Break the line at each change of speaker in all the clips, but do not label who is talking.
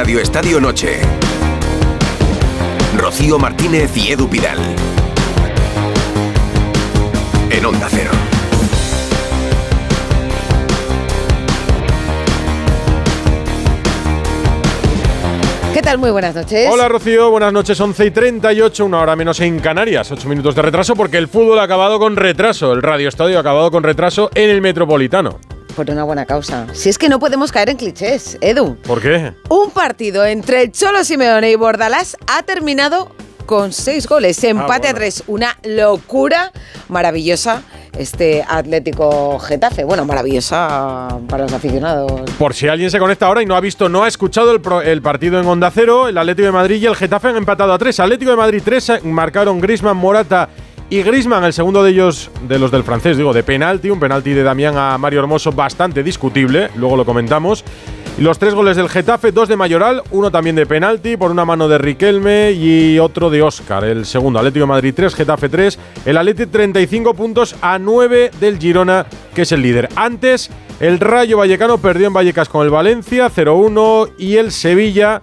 Radio Estadio Noche. Rocío Martínez y Edu Pidal. En Onda Cero.
¿Qué tal? Muy buenas noches.
Hola Rocío, buenas noches. 11 y 38, una hora menos en Canarias. 8 minutos de retraso porque el fútbol ha acabado con retraso. El Radio Estadio ha acabado con retraso en el Metropolitano.
Por una buena causa. Si es que no podemos caer en clichés, Edu.
¿Por qué?
Un partido entre el Cholo Simeone y Bordalás ha terminado con seis goles. Empate
bueno.
a tres. Una locura maravillosa este Atlético Getafe. Bueno, maravillosa para los aficionados.
Por si alguien se conecta ahora y no ha visto, no ha escuchado el, pro- el partido en Onda Cero, el Atlético de Madrid y el Getafe han empatado a 3. Atlético de Madrid 3, marcaron Grisman, Morata y Grisman, el segundo de ellos, de los del francés, digo, de penalti, un penalti de Damián a Mario Hermoso bastante discutible, luego lo comentamos. Los tres goles del Getafe, dos de Mayoral, uno también de penalti, por una mano de Riquelme y otro de Óscar. El segundo, Atlético de Madrid 3, Getafe 3. El Atlético 35 puntos a 9 del Girona, que es el líder. Antes, el Rayo Vallecano perdió en Vallecas con el Valencia 0-1 y el Sevilla.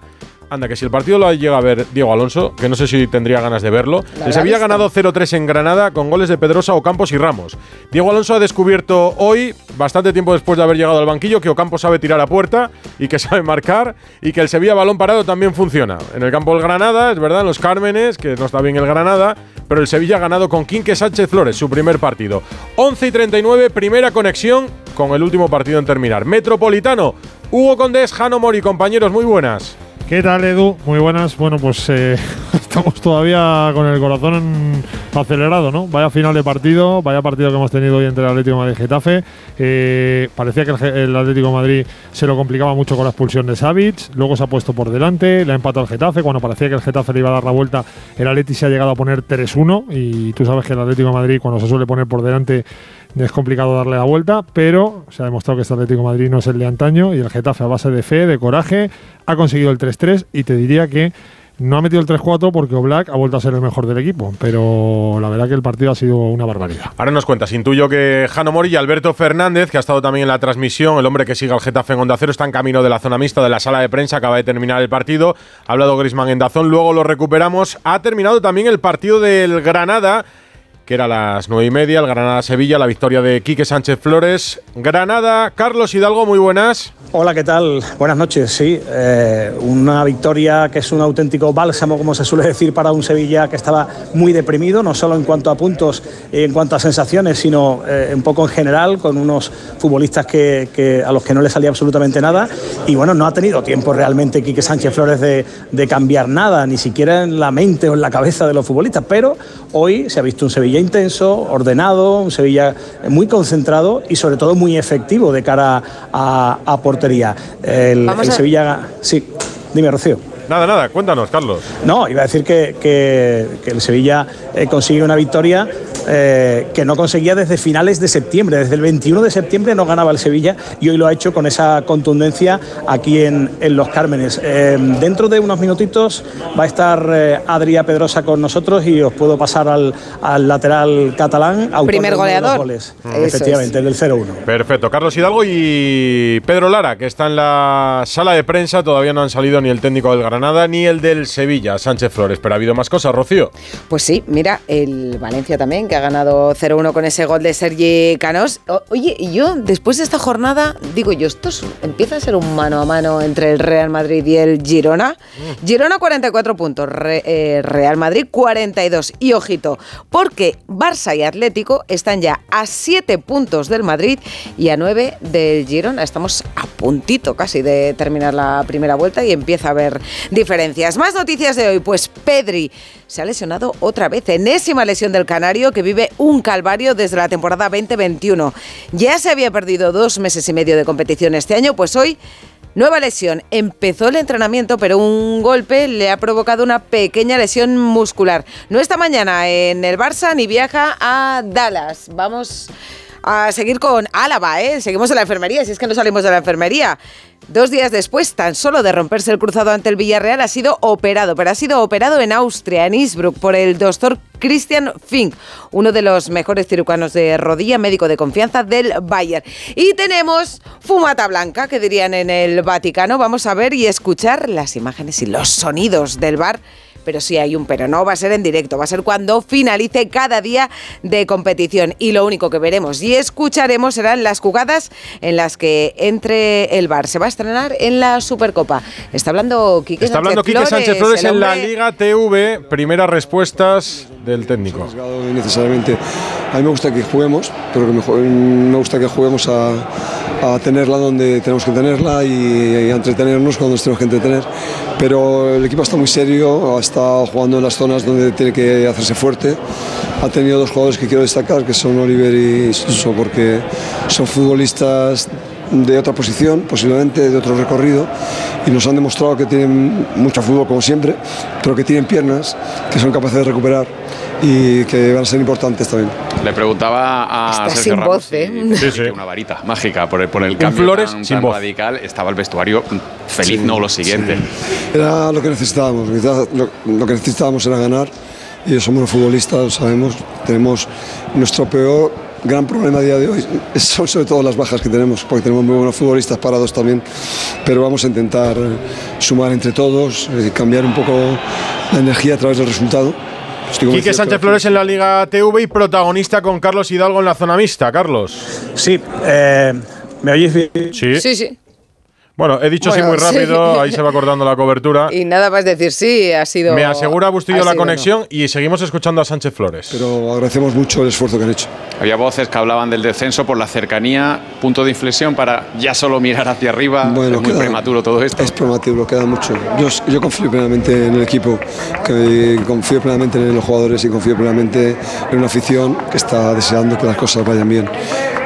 Anda, que si el partido lo llega a ver Diego Alonso, que no sé si tendría ganas de verlo.
¿Lo
El
habrá
Sevilla ha
visto?
ganado 0-3 en Granada con goles de Pedrosa, Ocampos y Ramos. Diego Alonso ha descubierto hoy, bastante tiempo después de haber llegado al banquillo, que Ocampos sabe tirar a puerta y que sabe marcar y que el Sevilla balón parado también funciona. En el campo del Granada, es verdad, en los Cármenes, que no está bien el Granada, pero el Sevilla ha ganado con Quinque Sánchez Flores, su primer partido. 11 y 39, primera conexión con el último partido en terminar. Metropolitano, Hugo Condés, Jano Mori, compañeros, muy buenas.
¿Qué tal, Edu? Muy buenas. Bueno, pues eh, estamos todavía con el corazón acelerado, ¿no? Vaya final de partido, vaya partido que hemos tenido hoy entre el Atlético Madrid y Getafe. Eh, parecía que el, el Atlético Madrid se lo complicaba mucho con la expulsión de Savic, luego se ha puesto por delante, le ha empatado al Getafe. Cuando parecía que el Getafe le iba a dar la vuelta, el Atleti se ha llegado a poner 3-1 y tú sabes que el Atlético Madrid, cuando se suele poner por delante, es complicado darle la vuelta, pero se ha demostrado que este Atlético Madrid no es el de antaño y el Getafe a base de fe, de coraje, ha conseguido el 3-3 y te diría que no ha metido el 3-4 porque Oblak ha vuelto a ser el mejor del equipo, pero la verdad que el partido ha sido una barbaridad.
Ahora nos cuentas, intuyo que Jano Mori y Alberto Fernández, que ha estado también en la transmisión, el hombre que sigue al Getafe en Onda Cero, está en camino de la zona mixta de la sala de prensa, acaba de terminar el partido, ha hablado Grisman en Dazón, luego lo recuperamos, ha terminado también el partido del Granada, que era a las nueve y media, el Granada-Sevilla, la victoria de Quique Sánchez Flores. Granada, Carlos Hidalgo, muy buenas.
Hola, ¿qué tal? Buenas noches. Sí, eh, una victoria que es un auténtico bálsamo, como se suele decir, para un Sevilla que estaba muy deprimido, no solo en cuanto a puntos y en cuanto a sensaciones, sino eh, un poco en general, con unos futbolistas que, a los que no le salía absolutamente nada. Y bueno, no ha tenido tiempo realmente Quique Sánchez Flores de, de cambiar nada, ni siquiera en la mente o en la cabeza de los futbolistas. Pero hoy se ha visto un Sevilla intenso, ordenado, un Sevilla muy concentrado y sobre todo muy efectivo de cara a, a portería. El,
Vamos
el
a-
Sevilla, sí, dime Rocío.
Nada, nada, cuéntanos, Carlos.
No, iba a decir que, que- que el Sevilla eh, consigue una victoria eh, que no conseguía desde finales de septiembre. Desde el 21 de septiembre no ganaba el Sevilla y hoy lo ha hecho con esa contundencia aquí en, en Los Cármenes. Eh, dentro de unos minutitos va a estar eh, Adrià Pedrosa con nosotros y os puedo pasar al, al lateral catalán. autor
Primer goleador.
goles.
Eso
Efectivamente, el del 0-1.
Perfecto, Carlos Hidalgo y Pedro Lara, que está en la sala de prensa, todavía no han salido ni el técnico del Granada ni el del Sevilla, Sánchez Flores, pero ha habido más cosas, Rocío.
Pues sí, mira, el Valencia también, que ha ganado 0-1 con ese gol de Sergi Canós. Oye, y yo, después de esta jornada, digo yo, esto es- empieza a ser un mano a mano entre el Real Madrid y el Girona. Girona 44 puntos, Re- eh, Real Madrid 42. Y ojito, porque Barça y Atlético están ya a 7 puntos del Madrid y a 9 del Girona. Estamos a puntito casi de terminar la primera vuelta y empieza a haber diferencias. Más noticias de hoy, pues Pedri se ha lesionado otra vez, enésima lesión del Canario que vive un calvario desde la temporada 2021. Ya se había perdido dos meses y medio de competición este año, pues hoy Nueva lesión. Empezó el entrenamiento, pero un golpe le ha provocado una pequeña lesión muscular. No está mañana en el Barça ni viaja a Dallas. Vamos a seguir con Álava, ¿eh? Seguimos en la enfermería, si es que no salimos de la enfermería. Dos días después, tan solo de romperse el cruzado ante el Villarreal, ha sido operado, pero ha sido operado en Austria, en Innsbruck, por el doctor Christian Fink, uno de los mejores cirujanos de rodilla, médico de confianza del Bayern. Y tenemos fumata blanca, que dirían en el Vaticano. Vamos a ver y escuchar las imágenes y los sonidos del bar pero sí hay un pero. No va a ser en directo, va a ser cuando finalice cada día de competición. Y lo único que veremos y escucharemos serán las jugadas en las que entre el Bar. Se va a estrenar en la Supercopa. Está hablando Quique
Está hablando Quique Sánchez Flores en la Liga TV. Primeras respuestas del técnico.
Necesariamente. A mí me gusta que juguemos, pero que me gusta que juguemos a, a tenerla donde tenemos que tenerla y, a entretenernos cuando nos tenemos que entretener. Pero el equipo está muy serio, está jugando en las zonas donde tiene que hacerse fuerte. Ha tenido dos jugadores que quiero destacar, que son Oliver y Suso, porque son futbolistas de otra posición, posiblemente de otro recorrido, y nos han demostrado que tienen mucho fútbol como siempre, pero que tienen piernas, que son capaces de recuperar y que van a ser importantes también.
Le preguntaba a Sergio Ramos ¿eh? una varita mágica por el, por el cambio
Flores
tan,
sin
radical. Estaba el vestuario feliz, no lo siguiente.
Era lo que necesitábamos. Lo, que necesitábamos era ganar y somos los futbolistas, lo sabemos. Tenemos nuestro peor gran problema a día de hoy son sobre todo las bajas que tenemos, porque tenemos muy buenos futbolistas parados también, pero vamos a intentar sumar entre todos, y cambiar un poco la energía a través del resultado
Quique Sánchez Flores en la Liga TV y protagonista con Carlos Hidalgo en la zona mixta. Carlos.
Sí, eh, ¿me oyes bien?
Sí.
Sí, sí.
Bueno, he dicho sí muy rápido, ahí se va cortando la cobertura.
Y nada más decir sí, ha sido.
Me asegura Bustillo la conexión y seguimos escuchando a Sánchez Flores.
Pero agradecemos mucho el esfuerzo que han hecho.
Había voces que hablaban del descenso por la cercanía, punto de inflexión para ya solo mirar hacia arriba. Bueno, es muy prematuro todo esto.
Es prematuro, queda mucho. Yo, yo confío plenamente en el equipo, que confío plenamente en los jugadores y confío plenamente en una afición que está deseando que las cosas vayan bien.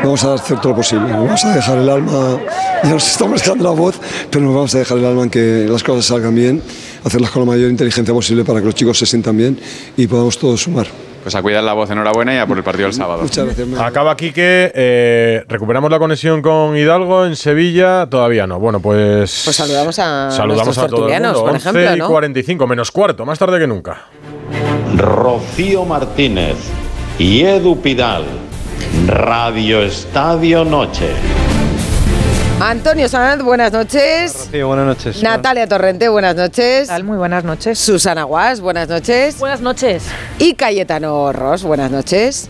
Vamos a hacer todo lo posible, vamos a dejar el alma, ya nos estamos dejando la voz, pero nos vamos a dejar el alma en que las cosas salgan bien, hacerlas con la mayor inteligencia posible para que los chicos se sientan bien y podamos todos sumar.
Pues a cuidar la voz, enhorabuena y a por el partido del sábado.
Muchas gracias.
Acaba aquí que eh, recuperamos la conexión con Hidalgo en Sevilla, todavía no. Bueno, pues.
Pues saludamos a.
Saludamos a todos.
Por ejemplo,
y 45, menos cuarto, más tarde que nunca.
Rocío Martínez y Edu Pidal. Radio Estadio Noche.
Antonio Sanz, buenas noches.
Sí, buenas noches.
Natalia Torrente, buenas noches.
Muy buenas noches.
Susana Guas, buenas noches.
Buenas noches.
Y Cayetano Ross, buenas noches.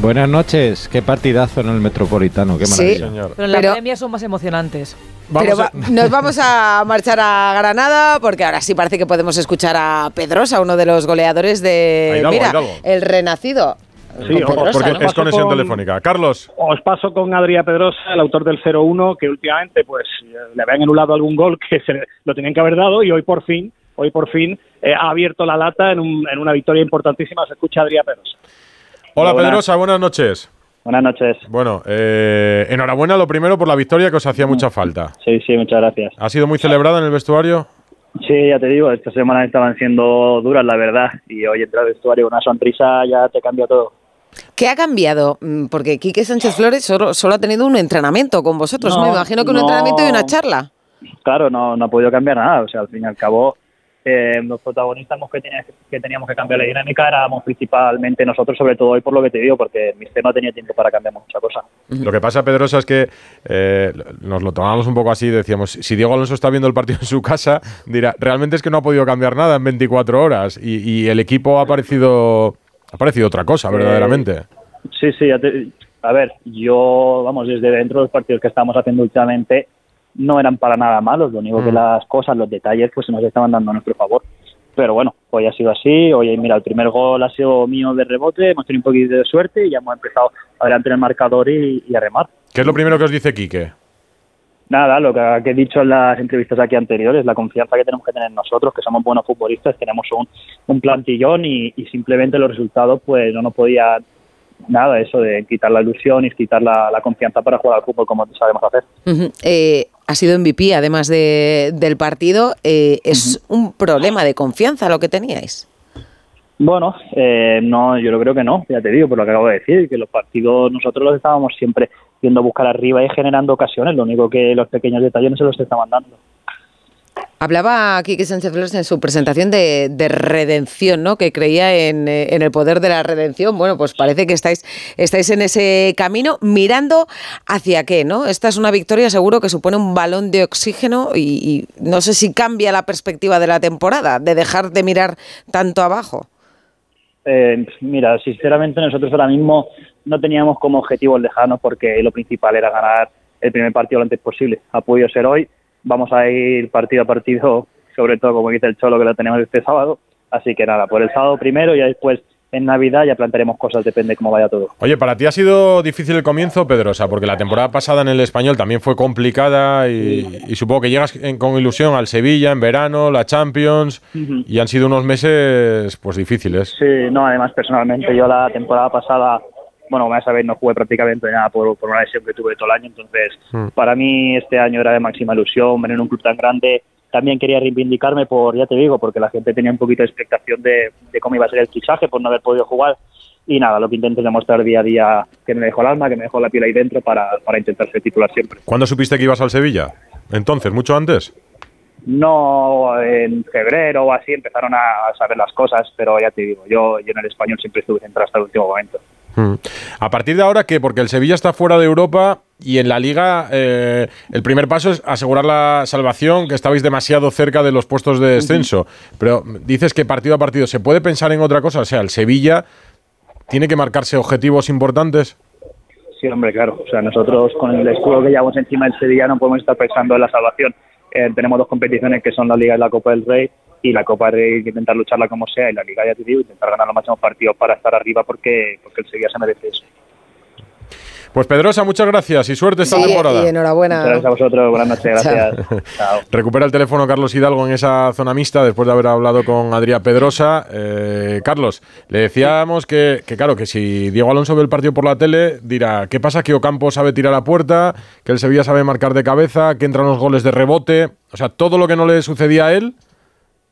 Buenas noches. Qué partidazo en el Metropolitano, qué maravilla.
Sí,
Pero en la Pero, son más emocionantes.
Pero nos vamos a marchar a Granada porque ahora sí parece que podemos escuchar a Pedrosa, uno de los goleadores de mira, el renacido.
Sí, porque es conexión telefónica. Carlos.
Os paso con Adrián Pedrosa, el autor del 0-1, que últimamente pues le habían anulado algún gol que se lo tenían que haber dado y hoy por fin, hoy por fin eh, ha abierto la lata en, una victoria importantísima. Se escucha Adrián Pedrosa.
Hola, Pedrosa, buenas noches.
Buenas noches.
Bueno, eh, enhorabuena lo primero por la victoria que os hacía mucha falta.
Sí, sí, muchas gracias.
¿Ha sido muy celebrada en el vestuario?
Sí, ya te digo, estas semanas estaban siendo duras, la verdad, y hoy entrar al vestuario una sonrisa ya te cambia todo.
¿Qué ha cambiado? Mm, porque Quique Sánchez Flores solo, solo ha tenido un entrenamiento con vosotros. Me imagino que un entrenamiento y una charla.
Claro, no, no ha podido cambiar nada. O sea, al fin y al cabo, eh, los protagonistas que, que teníamos que cambiar la dinámica éramos principalmente nosotros, sobre todo hoy por lo que te digo, porque mister no tenía tiempo para cambiar mucha cosa.
Lo que pasa, Pedrosa, es que eh, nos lo tomamos un poco así, decíamos, si Diego Alonso está viendo el partido en su casa, dirá, realmente es que no ha podido cambiar nada en 24 horas y, y el equipo ha parecido ha parecido otra cosa, eh, verdaderamente.
sí, sí, a ver, yo, vamos, desde dentro de los partidos que estamos haciendo últimamente no eran para nada malos, lo único que mm. las cosas, los detalles, pues se nos estaban dando a nuestro favor. Pero bueno, hoy ha sido así, hoy mira, el primer gol ha sido mío de rebote, hemos tenido un poquito de suerte y ya hemos empezado adelante en el marcador y, y a remar.
¿Qué es lo primero que os dice Quique?
Nada, lo que, he dicho en las entrevistas aquí anteriores, la confianza que tenemos que tener nosotros, que somos buenos futbolistas, tenemos un, plantillón y, simplemente los resultados pues no nos podía nada eso de quitar la ilusión y quitar la, confianza para jugar al fútbol como sabemos hacer.
Eh, ha sido MVP además de, del partido. Eh, ¿Es un problema de confianza lo que teníais?
Bueno, eh, no, yo creo que no, ya te digo, por lo que acabo de decir, que los partidos nosotros los estábamos siempre viendo buscar arriba y generando ocasiones, lo único que los pequeños detalles no se los estaban dando.
Hablaba Quique Sánchez Flores en su presentación de, de redención, ¿no? Que creía en, eh, en, el poder de la redención. Bueno, pues parece que estáis, estáis en ese camino mirando hacia qué, ¿no? Esta es una victoria seguro que supone un balón de oxígeno y, y no sé si cambia la perspectiva de la temporada, de dejar de mirar tanto abajo.
Eh, mira, sinceramente nosotros ahora mismo no teníamos como objetivo el dejarnos porque lo principal era ganar el primer partido lo antes posible. Ha podido ser hoy, vamos a ir partido a partido, sobre todo como dice el Cholo que lo tenemos este sábado. Así que nada, por el sábado primero y después en Navidad ya plantearemos cosas, depende cómo vaya todo.
Oye, para ti ha sido difícil el comienzo, Pedrosa, porque la temporada pasada en el español también fue complicada y, y supongo que llegas en, con ilusión al Sevilla en verano, la Champions, uh -huh. y han sido unos meses pues difíciles.
Sí, no, además personalmente yo la temporada pasada, bueno, como ya sabéis, no jugué prácticamente nada por, por una lesión que tuve todo el año, entonces -huh. para mí este año era de máxima ilusión, venir a un club tan grande también quería reivindicarme por, ya te digo, porque la gente tenía un poquito de expectación de, de, cómo iba a ser el fichaje por no haber podido jugar. Y nada, lo que intento es demostrar día a día que me dejó el alma, que me dejó la piel ahí dentro para, para intentar ser titular siempre.
¿Cuándo supiste que ibas al Sevilla? Entonces, ¿mucho antes?
No, en febrero o así empezaron a saber las cosas, pero ya te digo, yo, yo en el español siempre estuve centrado hasta el último momento.
Hmm. A partir de ahora, ¿qué? Porque el Sevilla está fuera de Europa y en la Liga eh, el primer paso es asegurar la salvación, que estabais demasiado cerca de los puestos de descenso. Uh -huh. Pero dices que partido a partido, ¿se puede pensar en otra cosa? O sea, el Sevilla tiene que marcarse objetivos importantes.
Sí, hombre, claro. O sea, nosotros con el escudo que llevamos encima del Sevilla no podemos estar pensando en la salvación. Eh, tenemos dos competiciones que son la Liga y la Copa del Rey y la Copa de intentar lucharla como sea y la Liga ya te digo, intentar ganar los máximos partidos para estar arriba porque, porque el Sevilla se merece eso.
Pues Pedrosa, muchas gracias y suerte esta
sí,
temporada.
Y enhorabuena.
Muchas gracias a vosotros, buenas noches, gracias.
Chao. Recupera el teléfono Carlos Hidalgo en esa zona mixta después de haber hablado con Adrián Pedrosa. Eh, Carlos, le decíamos que, que, claro, que si Diego Alonso ve el partido por la tele, dirá, ¿qué pasa? Que Ocampo sabe tirar a puerta, que el Sevilla sabe marcar de cabeza, que entran los goles de rebote. O sea, todo lo que no le sucedía a él,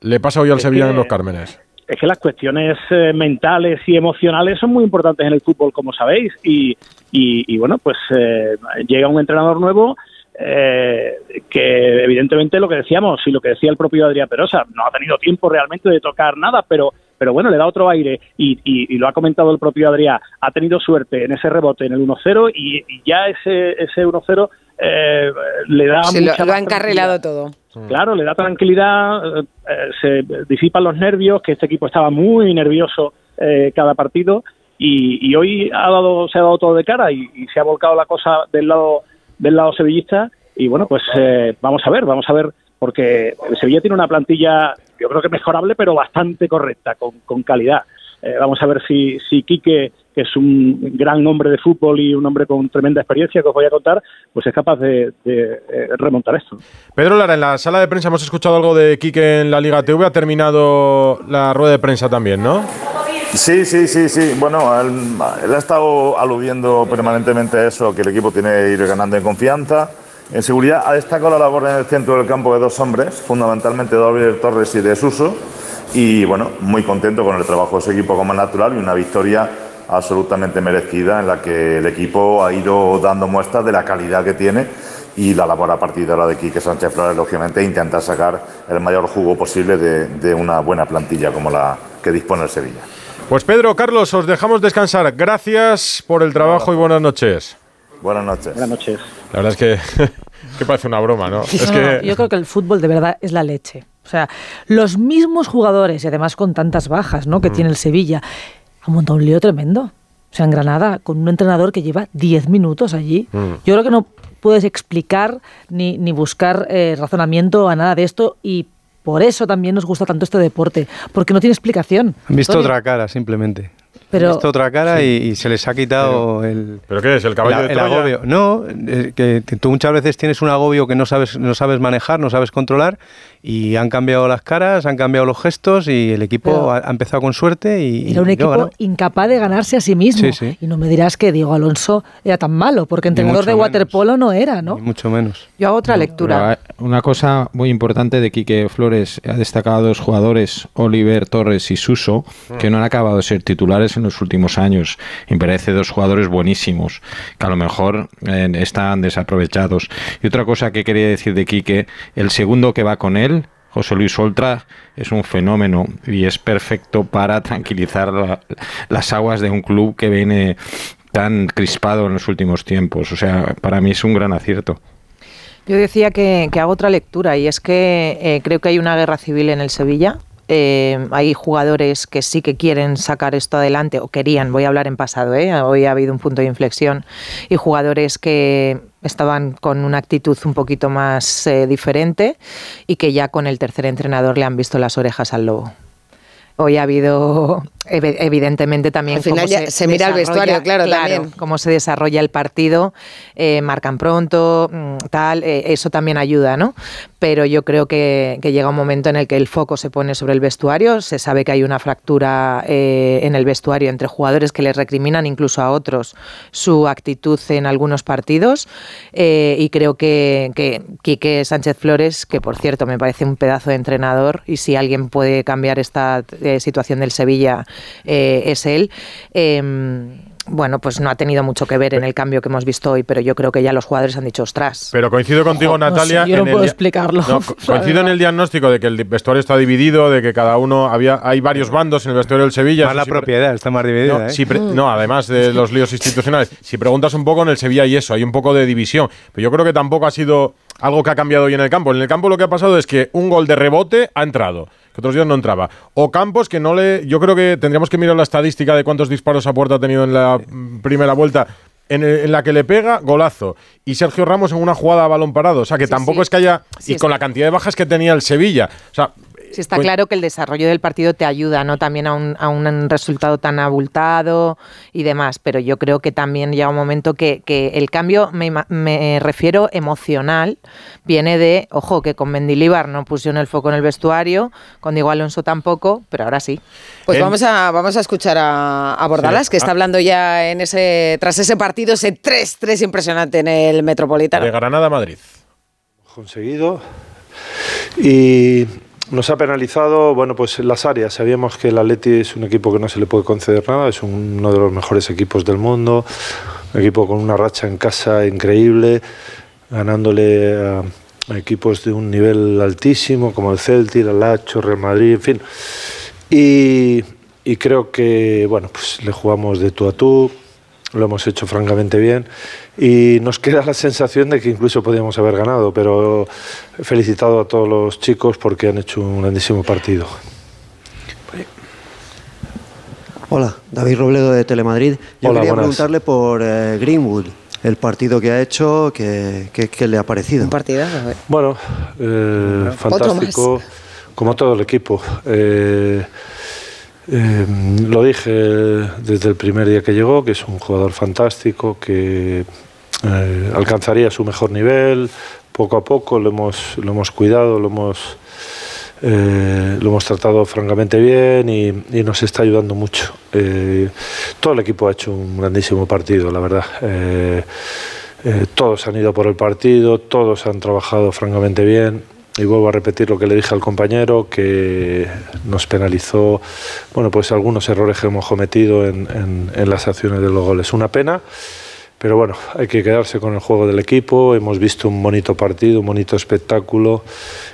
le pasa hoy al
es
Sevilla
que,
en los Cármenes.
Es que las cuestiones eh, mentales y emocionales son muy importantes en el fútbol, como sabéis, y, y, y bueno, pues eh, llega un entrenador nuevo eh, que evidentemente lo que decíamos y lo que decía el propio Adrián Perosa, no ha tenido tiempo realmente de tocar nada, pero pero bueno, le da otro aire y, y, y, lo ha comentado el propio Adrián, ha tenido suerte en ese rebote en el 1-0 y, y, ya ese, ese 1-0 eh, le da...
Sí, lo, lo ha encarrilado todo.
Claro, le da tranquilidad, eh, se disipan los nervios, que este equipo estaba muy nervioso eh, cada partido y, hoy ha dado, se ha dado todo de cara y, se ha volcado la cosa del lado del lado sevillista y bueno, pues eh, vamos a ver, vamos a ver porque Sevilla tiene una plantilla yo creo que mejorable, pero bastante correcta, con, con calidad. Eh, vamos a ver si, si Quique, que es un gran hombre de fútbol y un hombre con tremenda experiencia que os voy a contar, pues es capaz de, de eh, remontar esto.
Pedro Lara, en la sala de prensa hemos escuchado algo de Quique en la Liga TV, ha terminado la rueda de prensa también, ¿no?
Sí, sí, sí, sí. Bueno, él, él ha estado aludiendo permanentemente a eso, que el equipo tiene que ir ganando en confianza en seguridad ha destacado la labor en el centro del campo de dos hombres, fundamentalmente de Oliver Torres y de Suso. Y bueno, muy contento con el trabajo de ese equipo como es natural y una victoria absolutamente merecida en la que el equipo ha ido dando muestras de la calidad que tiene y la labor a partir de ahora de Quique Sánchez Flores, lógicamente, intentar sacar el mayor jugo posible de, de una buena plantilla como la que dispone el Sevilla.
Pues Pedro, Carlos, os dejamos descansar. Gracias por el trabajo y buenas noches.
Buenas noches.
Buenas noches.
La verdad es que, que parece una broma, ¿no? Es
no,
que...
Yo creo que el fútbol de verdad es la leche. O sea, los mismos jugadores, y además con tantas bajas ¿no? que mm. tiene el Sevilla, han montado un lío tremendo. O sea, en Granada, con un entrenador que lleva 10 minutos allí. Mm. Yo creo que no puedes explicar ni, ni buscar eh, razonamiento a nada de esto y por eso también nos gusta tanto este deporte, porque no tiene explicación.
Han visto Tony. otra cara, simplemente.
Pero-
visto otra cara y, y se les ha quitado el.
¿Pero qué es? ¿El caballo
el-
de
el agobio. No, eh, que, tú muchas veces tienes un agobio que no sabes, no sabes manejar, no sabes controlar y han cambiado las caras, han cambiado los gestos y el equipo
Pero-
ha, ha empezado con suerte y.
Era un
y
equipo
ganó.
incapaz de ganarse a sí mismo.
Sí, sí.
Y no me dirás que Diego Alonso era tan malo, porque entrenador de
menos.
waterpolo no era, ¿no?
Ni mucho menos.
Yo hago otra lectura.
una cosa muy importante de Quique Flores ha destacado a dos jugadores, Oliver Torres y Suso, que no han acabado de ser titulares en los últimos años. Me parece dos jugadores buenísimos, que a lo mejor eh, están desaprovechados. Y otra cosa que quería decir de Quique, el segundo que va con él, José Luis Oltra, es un fenómeno y es perfecto para tranquilizar la- las aguas de un club que viene tan crispado en los últimos tiempos. O sea, para mí es un gran acierto.
Yo decía que, que hago otra lectura y es que eh, creo que hay una guerra civil en el Sevilla. Eh, hay jugadores que sí que quieren sacar esto adelante o querían, voy a hablar en pasado, ¿eh? hoy ha habido un punto de inflexión, y jugadores que estaban con una actitud un poquito más eh, diferente y que ya con el tercer entrenador le han visto las orejas al lobo. Hoy ha habido, evidentemente, también. Al final ya se mira el vestuario, claro, también. Cómo se desarrolla el partido, eh, marcan pronto, mm, tal, eh, eso también ayuda, ¿no? Pero yo creo que, que llega un momento en el que el foco se pone sobre el vestuario. Se sabe que hay una fractura eh, en el vestuario entre jugadores que les recriminan incluso a otros su actitud en algunos partidos. eh, y creo que, que Quique Sánchez Flores, que por cierto me parece un pedazo de entrenador, y si alguien puede cambiar esta situación del Sevilla, eh, es él. Em, bueno, pues no ha tenido mucho que ver en el cambio que hemos visto hoy, pero yo creo que ya los jugadores han dicho, ostras.
Pero coincido contigo,
Ojo, no
Natalia.
sé, yo no
en el
puedo explicarlo.
No, co- coincido en el diagnóstico de que el vestuario está dividido, de que cada uno había, hay varios bandos en el vestuario del Sevilla.
Más la
Si
propiedad está más dividida.
No,
¿eh?
si no, además de los líos institucionales. Si preguntas un poco en el Sevilla y eso, hay un poco de división. Pero yo creo que tampoco ha sido algo que ha cambiado hoy en el campo. En el campo lo que ha pasado es que un gol de rebote ha entrado, que otros días no entraba. O Campos que no le. Yo creo que tendríamos que mirar la estadística de cuántos disparos a puerta ha tenido en la primera vuelta. En, el- en la que le pega, golazo. Y Sergio Ramos en una jugada a balón parado. O sea, que tampoco
sí.
es que haya.
Sí,
y con la cantidad de bajas que tenía el Sevilla. O sea.
Sí, está
pues-
claro que el desarrollo del partido te ayuda, ¿no? También a un, a un resultado tan abultado y demás. Pero yo creo que también llega un momento que, que el cambio, me, refiero emocional, viene de, ojo, que con Mendilibar no pusieron el foco en el vestuario, con Diego Alonso tampoco, pero ahora sí. Pues
En-
vamos a, vamos a escuchar a, a Bordalas,
Sí.
que está
Ah.
hablando ya en ese, tras ese partido, ese 3-3 impresionante en el Metropolitano.
De Granada a Madrid.
conseguido y nos ha penalizado bueno pues las áreas. Sabíamos que el Atleti es un equipo que no se le puede conceder nada es un- uno de los mejores equipos del mundo un equipo con una racha en casa increíble ganándole a, a equipos de un nivel altísimo como el Celtic, el Lacho, Real Madrid, en fin. Y, y creo que bueno pues le jugamos de tú a tú lo hemos hecho francamente bien y nos queda la sensación de que incluso podíamos haber ganado, pero he felicitado a todos los chicos porque han hecho un grandísimo partido.
Hola, David Robledo de Telemadrid. Yo
Hola,
quería
buenas.
preguntarle por eh, Greenwood, el partido que ha hecho, que, que- que le ha parecido. Un
partido,
Bueno, eh, fantástico, como todo el equipo. Eh, eh, lo dije desde el primer día que llegó, que es un jugador fantástico, que eh, alcanzaría su mejor nivel. Poco a poco lo hemos, lo hemos cuidado, lo hemos, eh, lo hemos tratado francamente bien y, nos está ayudando mucho. Eh, todo el equipo ha hecho un grandísimo partido, la verdad. Todos han ido por el partido, todos han trabajado francamente bien. Y vuelvo a repetir lo que le dije al compañero, que nos penalizó, bueno, pues algunos errores que hemos cometido en, en- en las acciones de los goles. Una pena, pero bueno, hay que quedarse con el juego del equipo. Hemos visto un bonito partido, un bonito espectáculo.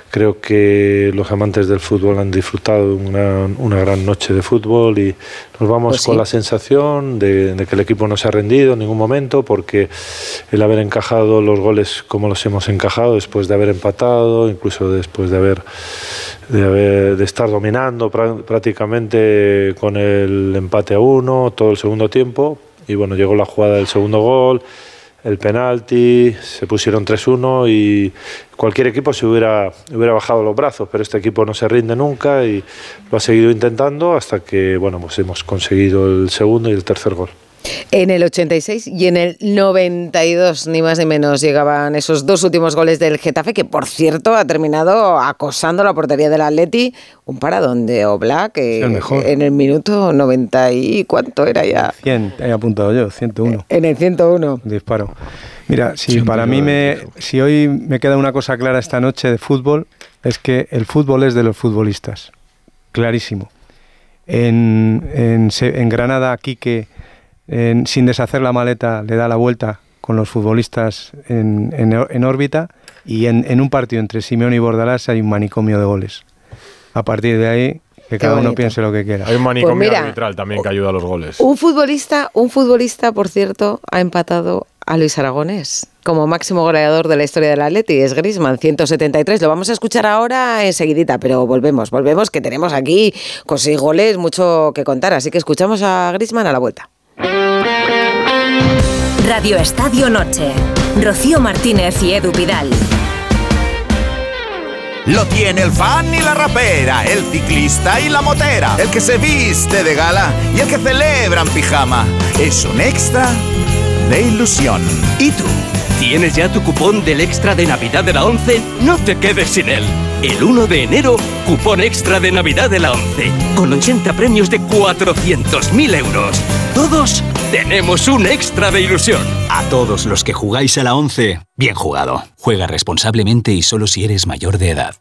Creo que los amantes del fútbol han disfrutado una, una gran noche de fútbol y nos vamos
Pues
con la sensación de, de que el equipo no se ha rendido en ningún momento porque el haber encajado los goles como los hemos encajado después de haber empatado, incluso después de haber de, haber- de estar dominando prá- prácticamente con el empate a uno todo el segundo tiempo. Y bueno llegó la jugada del segundo gol el penalti, se pusieron 3-1 y cualquier equipo se hubiera, hubiera bajado los brazos, pero este equipo no se rinde nunca y lo ha seguido intentando hasta que bueno, pues hemos conseguido el segundo y el tercer gol.
En el 86 y en el 92, ni más ni menos, llegaban esos dos últimos goles del Getafe, que por cierto ha terminado acosando la portería del Atleti. Un paradón de Oblak eh, en el minuto 90 y cuánto era ya.
100, he apuntado yo, 101.
En el 101.
Disparo. Mira, si para mí me, si hoy me queda una cosa clara esta noche de fútbol, es que el fútbol es de los futbolistas. Clarísimo. En, en, en Granada, Quique sin deshacer la maleta, le da la vuelta con los futbolistas en, en, órbita y en, un partido entre Simeone y Bordalás hay un manicomio de goles. A partir de ahí, que cada uno piense lo que quiera.
Hay un manicomio pues arbitral también que ayuda a los goles.
Un futbolista, un futbolista, por cierto, ha empatado a Luis Aragonés como máximo goleador de la historia del Atleti, es Grisman, 173. Lo vamos a escuchar ahora enseguidita, pero volvemos, volvemos, que tenemos aquí con seis goles mucho que contar, así que escuchamos a Grisman a la vuelta.
Radio Estadio Noche. Rocío Martínez y Edu Pidal.
Lo tiene el fan y la rapera, el ciclista y la motera, el que se viste de gala y el que celebra en pijama. Es un extra de ilusión.
¿Y tú? ¿Tienes ya tu cupón del extra de Navidad de la 11? No te quedes sin él. El 1 de enero, cupón extra de Navidad de la 11, con 80 premios de 400.000 euros. Todos tenemos un extra de ilusión.
A todos los que jugáis a la 11, bien jugado. Juega responsablemente y solo si eres mayor de edad.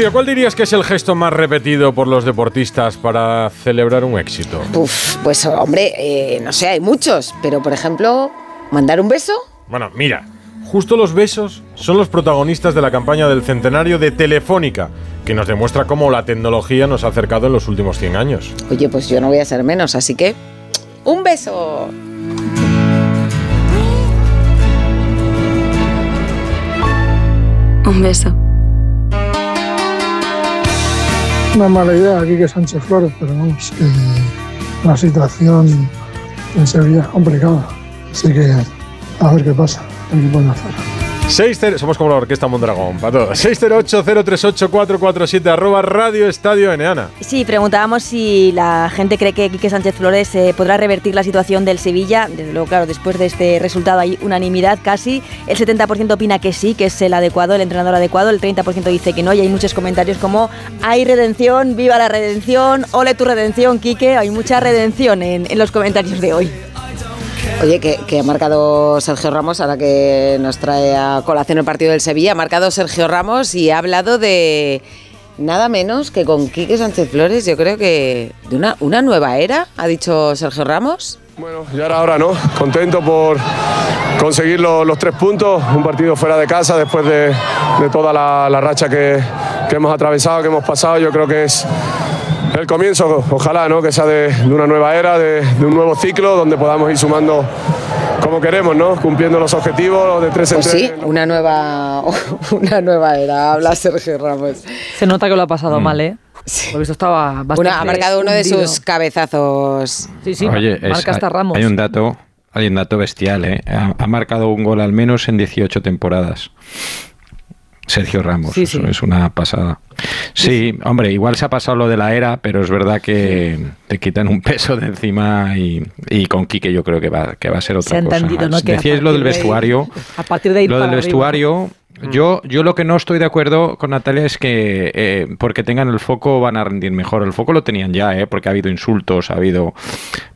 Rocío, ¿cuál dirías que es el gesto más repetido por los deportistas para celebrar un éxito?
Uf, pues hombre, eh, no sé, hay muchos, pero por ejemplo, mandar un beso.
Bueno, mira, justo los besos son los protagonistas de la campaña del centenario de Telefónica, que nos demuestra cómo la tecnología nos ha acercado en los últimos 100 años.
Oye, pues yo no voy a ser menos, así que un beso.
Un beso.
Una mala idea aquí que Sánchez Flores, pero vamos, que la situación en Sevilla es complicada. Así que a ver qué pasa, qué pueden hacer.
60, somos como la Orquesta Mondragón, para todos. 608-038-447, arroba Radio Estadio Eneana.
Sí, preguntábamos si la gente cree que Quique Sánchez Flores eh, podrá revertir la situación del Sevilla. Desde luego, claro, después de este resultado hay unanimidad casi. El 70% opina que sí, que es el adecuado, el entrenador adecuado. El 30% dice que no. Y hay muchos comentarios como: hay redención, viva la redención, ole tu redención, Quique. Hay mucha redención en, en los comentarios de hoy.
Oye, que, ha marcado Sergio Ramos, ahora que nos trae a colación el partido del Sevilla, ha marcado Sergio Ramos y ha hablado de nada menos que con Quique Sánchez Flores, yo creo que de una, nueva era, ha dicho Sergio Ramos.
Bueno, ya era hora, ¿no? Contento por conseguir los, tres puntos, un partido fuera de casa después de, toda la, racha que hemos atravesado, que hemos pasado, yo creo que es el comienzo, ojalá, ¿no? que sea de, una nueva era, de, un nuevo ciclo donde podamos ir sumando como queremos, ¿no? Cumpliendo los objetivos de tres en
pues Sí, una nueva, una nueva era, habla Sergio Ramos.
Se nota que lo ha pasado mm. mal, ¿eh? Porque esto estaba bastante.
ha marcado uno de sus cabezazos.
Sí, sí, Oye, marca hasta Ramos.
Hay un dato, hay un dato bestial, ¿eh? ha marcado un gol al menos en 18 temporadas. Sergio Ramos. es una pasada. Sí, hombre, igual se ha pasado lo de la era, pero es verdad que te quitan un peso de encima y, con Quique yo creo que va, que va a ser otra cosa. ¿no? Decíais lo del vestuario.
a partir de ahí
lo del vestuario. Mm. Yo, yo lo que no estoy de acuerdo con Natalia es que eh, porque tengan el foco van a rendir mejor. El foco lo tenían ya, eh, porque ha habido insultos, ha habido...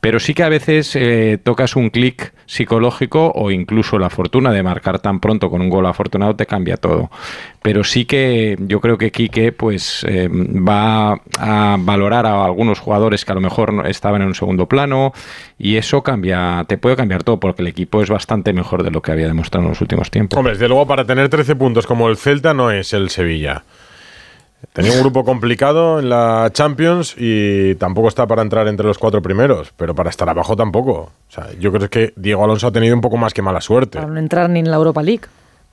Pero sí que a veces eh, tocas un clic psicológico o incluso la fortuna de marcar tan pronto con un gol afortunado te cambia todo. Pero sí que yo creo que Quique pues va a valorar a algunos jugadores que a lo mejor estaban en un segundo plano y eso cambia, te puede cambiar todo porque el equipo es bastante mejor de lo que había demostrado en los últimos tiempos.
Hombre, desde luego para tener 13 puntos como el Celta no es el Sevilla. Tenía un grupo complicado en la Champions y tampoco está para entrar entre los cuatro primeros, pero para estar abajo tampoco. O sea, yo creo que Diego Alonso ha tenido un poco más que mala suerte.
Para no entrar ni en la Europa League.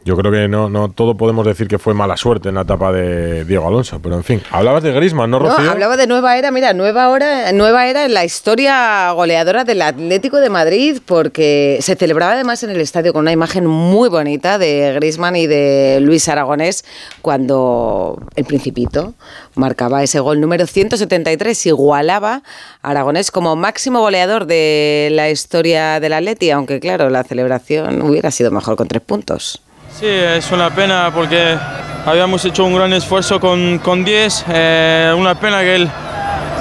Yo creo que no, no todo podemos decir que fue mala suerte en la etapa de Diego Alonso, pero en fin, hablabas de Griezmann, ¿no, Rocío?
No, hablaba de nueva era, mira, nueva hora, nueva era en la historia goleadora del Atlético de Madrid, porque se celebraba además en el estadio con una imagen muy bonita de Griezmann y de Luis Aragonés cuando el Principito marcaba ese gol número 173, igualaba a Aragonés como máximo goleador de la historia del Atleti, aunque claro, la celebración hubiera sido mejor con tres puntos.
Sí, es una pena porque habíamos hecho un gran esfuerzo con, con 10. Eh, una pena que, él,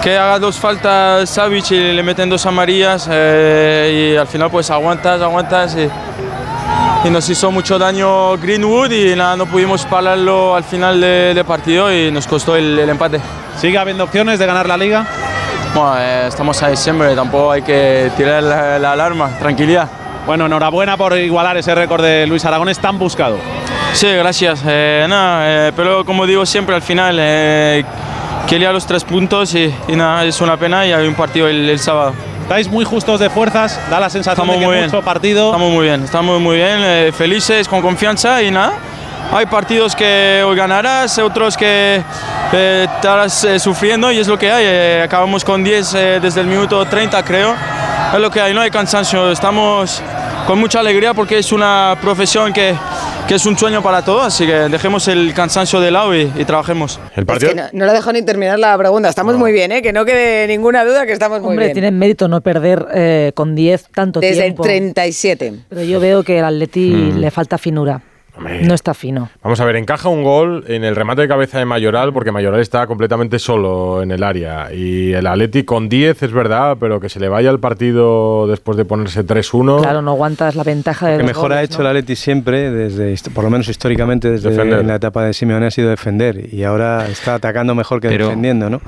que haga dos faltas Savic y le meten dos amarillas eh, y al final pues aguantas, aguantas y, y, nos hizo mucho daño Greenwood y nada, no pudimos pararlo al final de, de partido y nos costó el, el, empate.
¿Sigue habiendo opciones de ganar la liga?
Bueno, eh, estamos a diciembre, tampoco hay que tirar la, la alarma, tranquilidad.
Bueno, enhorabuena por igualar ese récord de Luis Aragones tan buscado.
Sí, gracias. Eh, nada, eh, pero como digo siempre, al final eh, quería los tres puntos y, y, nada, es una pena y hay un partido el, el, sábado.
Estáis muy justos de fuerzas, da la sensación
estamos
de que
muy
mucho
bien.
partido.
Estamos muy bien, estamos muy bien, eh, felices, con confianza y nada. Hay partidos que hoy ganarás, otros que eh, estarás eh, sufriendo y es lo que hay. Acabamos con 10 desde el minuto 30 creo. Es lo que hay, no hay cansancio. Estamos con mucha alegría porque es una profesión que, que es un sueño para todos, así que dejemos el cansancio de lado y, y trabajemos.
El
Es que no, no lo dejo ni terminar la pregunta. Estamos muy bien, ¿eh? que no quede ninguna duda que estamos muy
Hombre,
bien.
tiene mérito no perder eh, con 10 tanto
Desde
tiempo.
el 37.
Pero yo veo que al Atleti
Mm.
le falta finura. No está fino.
Vamos a ver, encaja un gol en el remate de cabeza de Mayoral, porque Mayoral está completamente solo en el área. Y el Atleti con 10 es verdad, pero que se le vaya el partido después de ponerse 3-1.
Claro, no aguantas la ventaja de
Lo que mejor ha hecho
¿no?
el Atleti siempre, desde, por lo menos históricamente, desde
Defender.
en la etapa de Simeone, ha sido defender. Y ahora está atacando mejor que
Pero-
defendiendo, ¿no?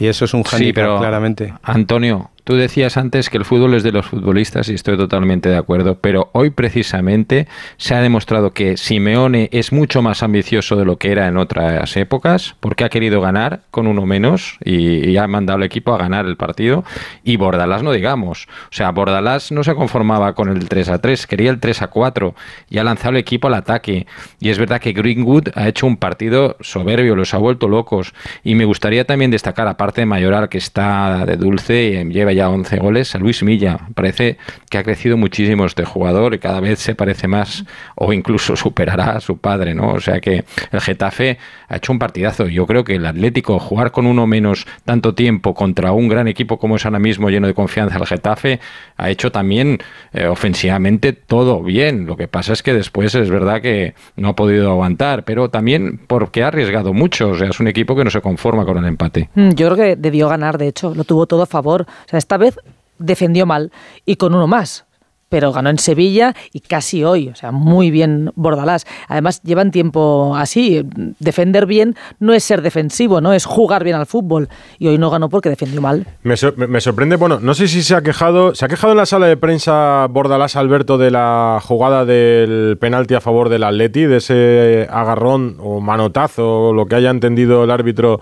Y eso es un
Sí,
handicap,
pero
claramente.
Antonio, tú decías antes que el fútbol es de los futbolistas y estoy totalmente de acuerdo, pero hoy precisamente se ha demostrado que Simeone es mucho más ambicioso de lo que era en otras épocas, porque ha querido ganar con uno menos y, y ha mandado al equipo a ganar el partido. Y Bordalás no digamos, o sea, Bordalás no se conformaba con el 3 a 3, quería el 3 a 4 y ha lanzado el equipo al ataque. Y es verdad que Greenwood ha hecho un partido soberbio, los ha vuelto locos. Y me gustaría también destacar aparte de Mayoral que está de dulce y lleva ya 11 goles a Luis Milla, parece que ha crecido muchísimo este jugador y cada vez se parece más o incluso superará a su padre, ¿no? O sea que el Getafe ha hecho un partidazo. Yo creo que el Atlético jugar con uno menos tanto tiempo contra un gran equipo como es ahora mismo lleno de confianza el Getafe ha hecho también eh, ofensivamente todo bien. Lo que pasa es que después es verdad que no ha podido aguantar, pero también porque ha arriesgado mucho. O sea, es un equipo que no se conforma con el empate.
Mm, Yo creo que debió ganar, de hecho, lo tuvo todo a favor. O sea, esta vez defendió mal y con uno más. Pero ganó en Sevilla y casi hoy, o sea, muy bien Bordalás. Además, llevan tiempo así. Defender bien no es ser defensivo, no es jugar bien al fútbol. Y hoy no ganó porque defendió mal.
Me, me- me sorprende, bueno, no sé si se ha quejado, se ha quejado en la sala de prensa Bordalás Alberto de la jugada del penalti a favor del Atleti, de ese agarrón o manotazo, o lo que haya entendido el árbitro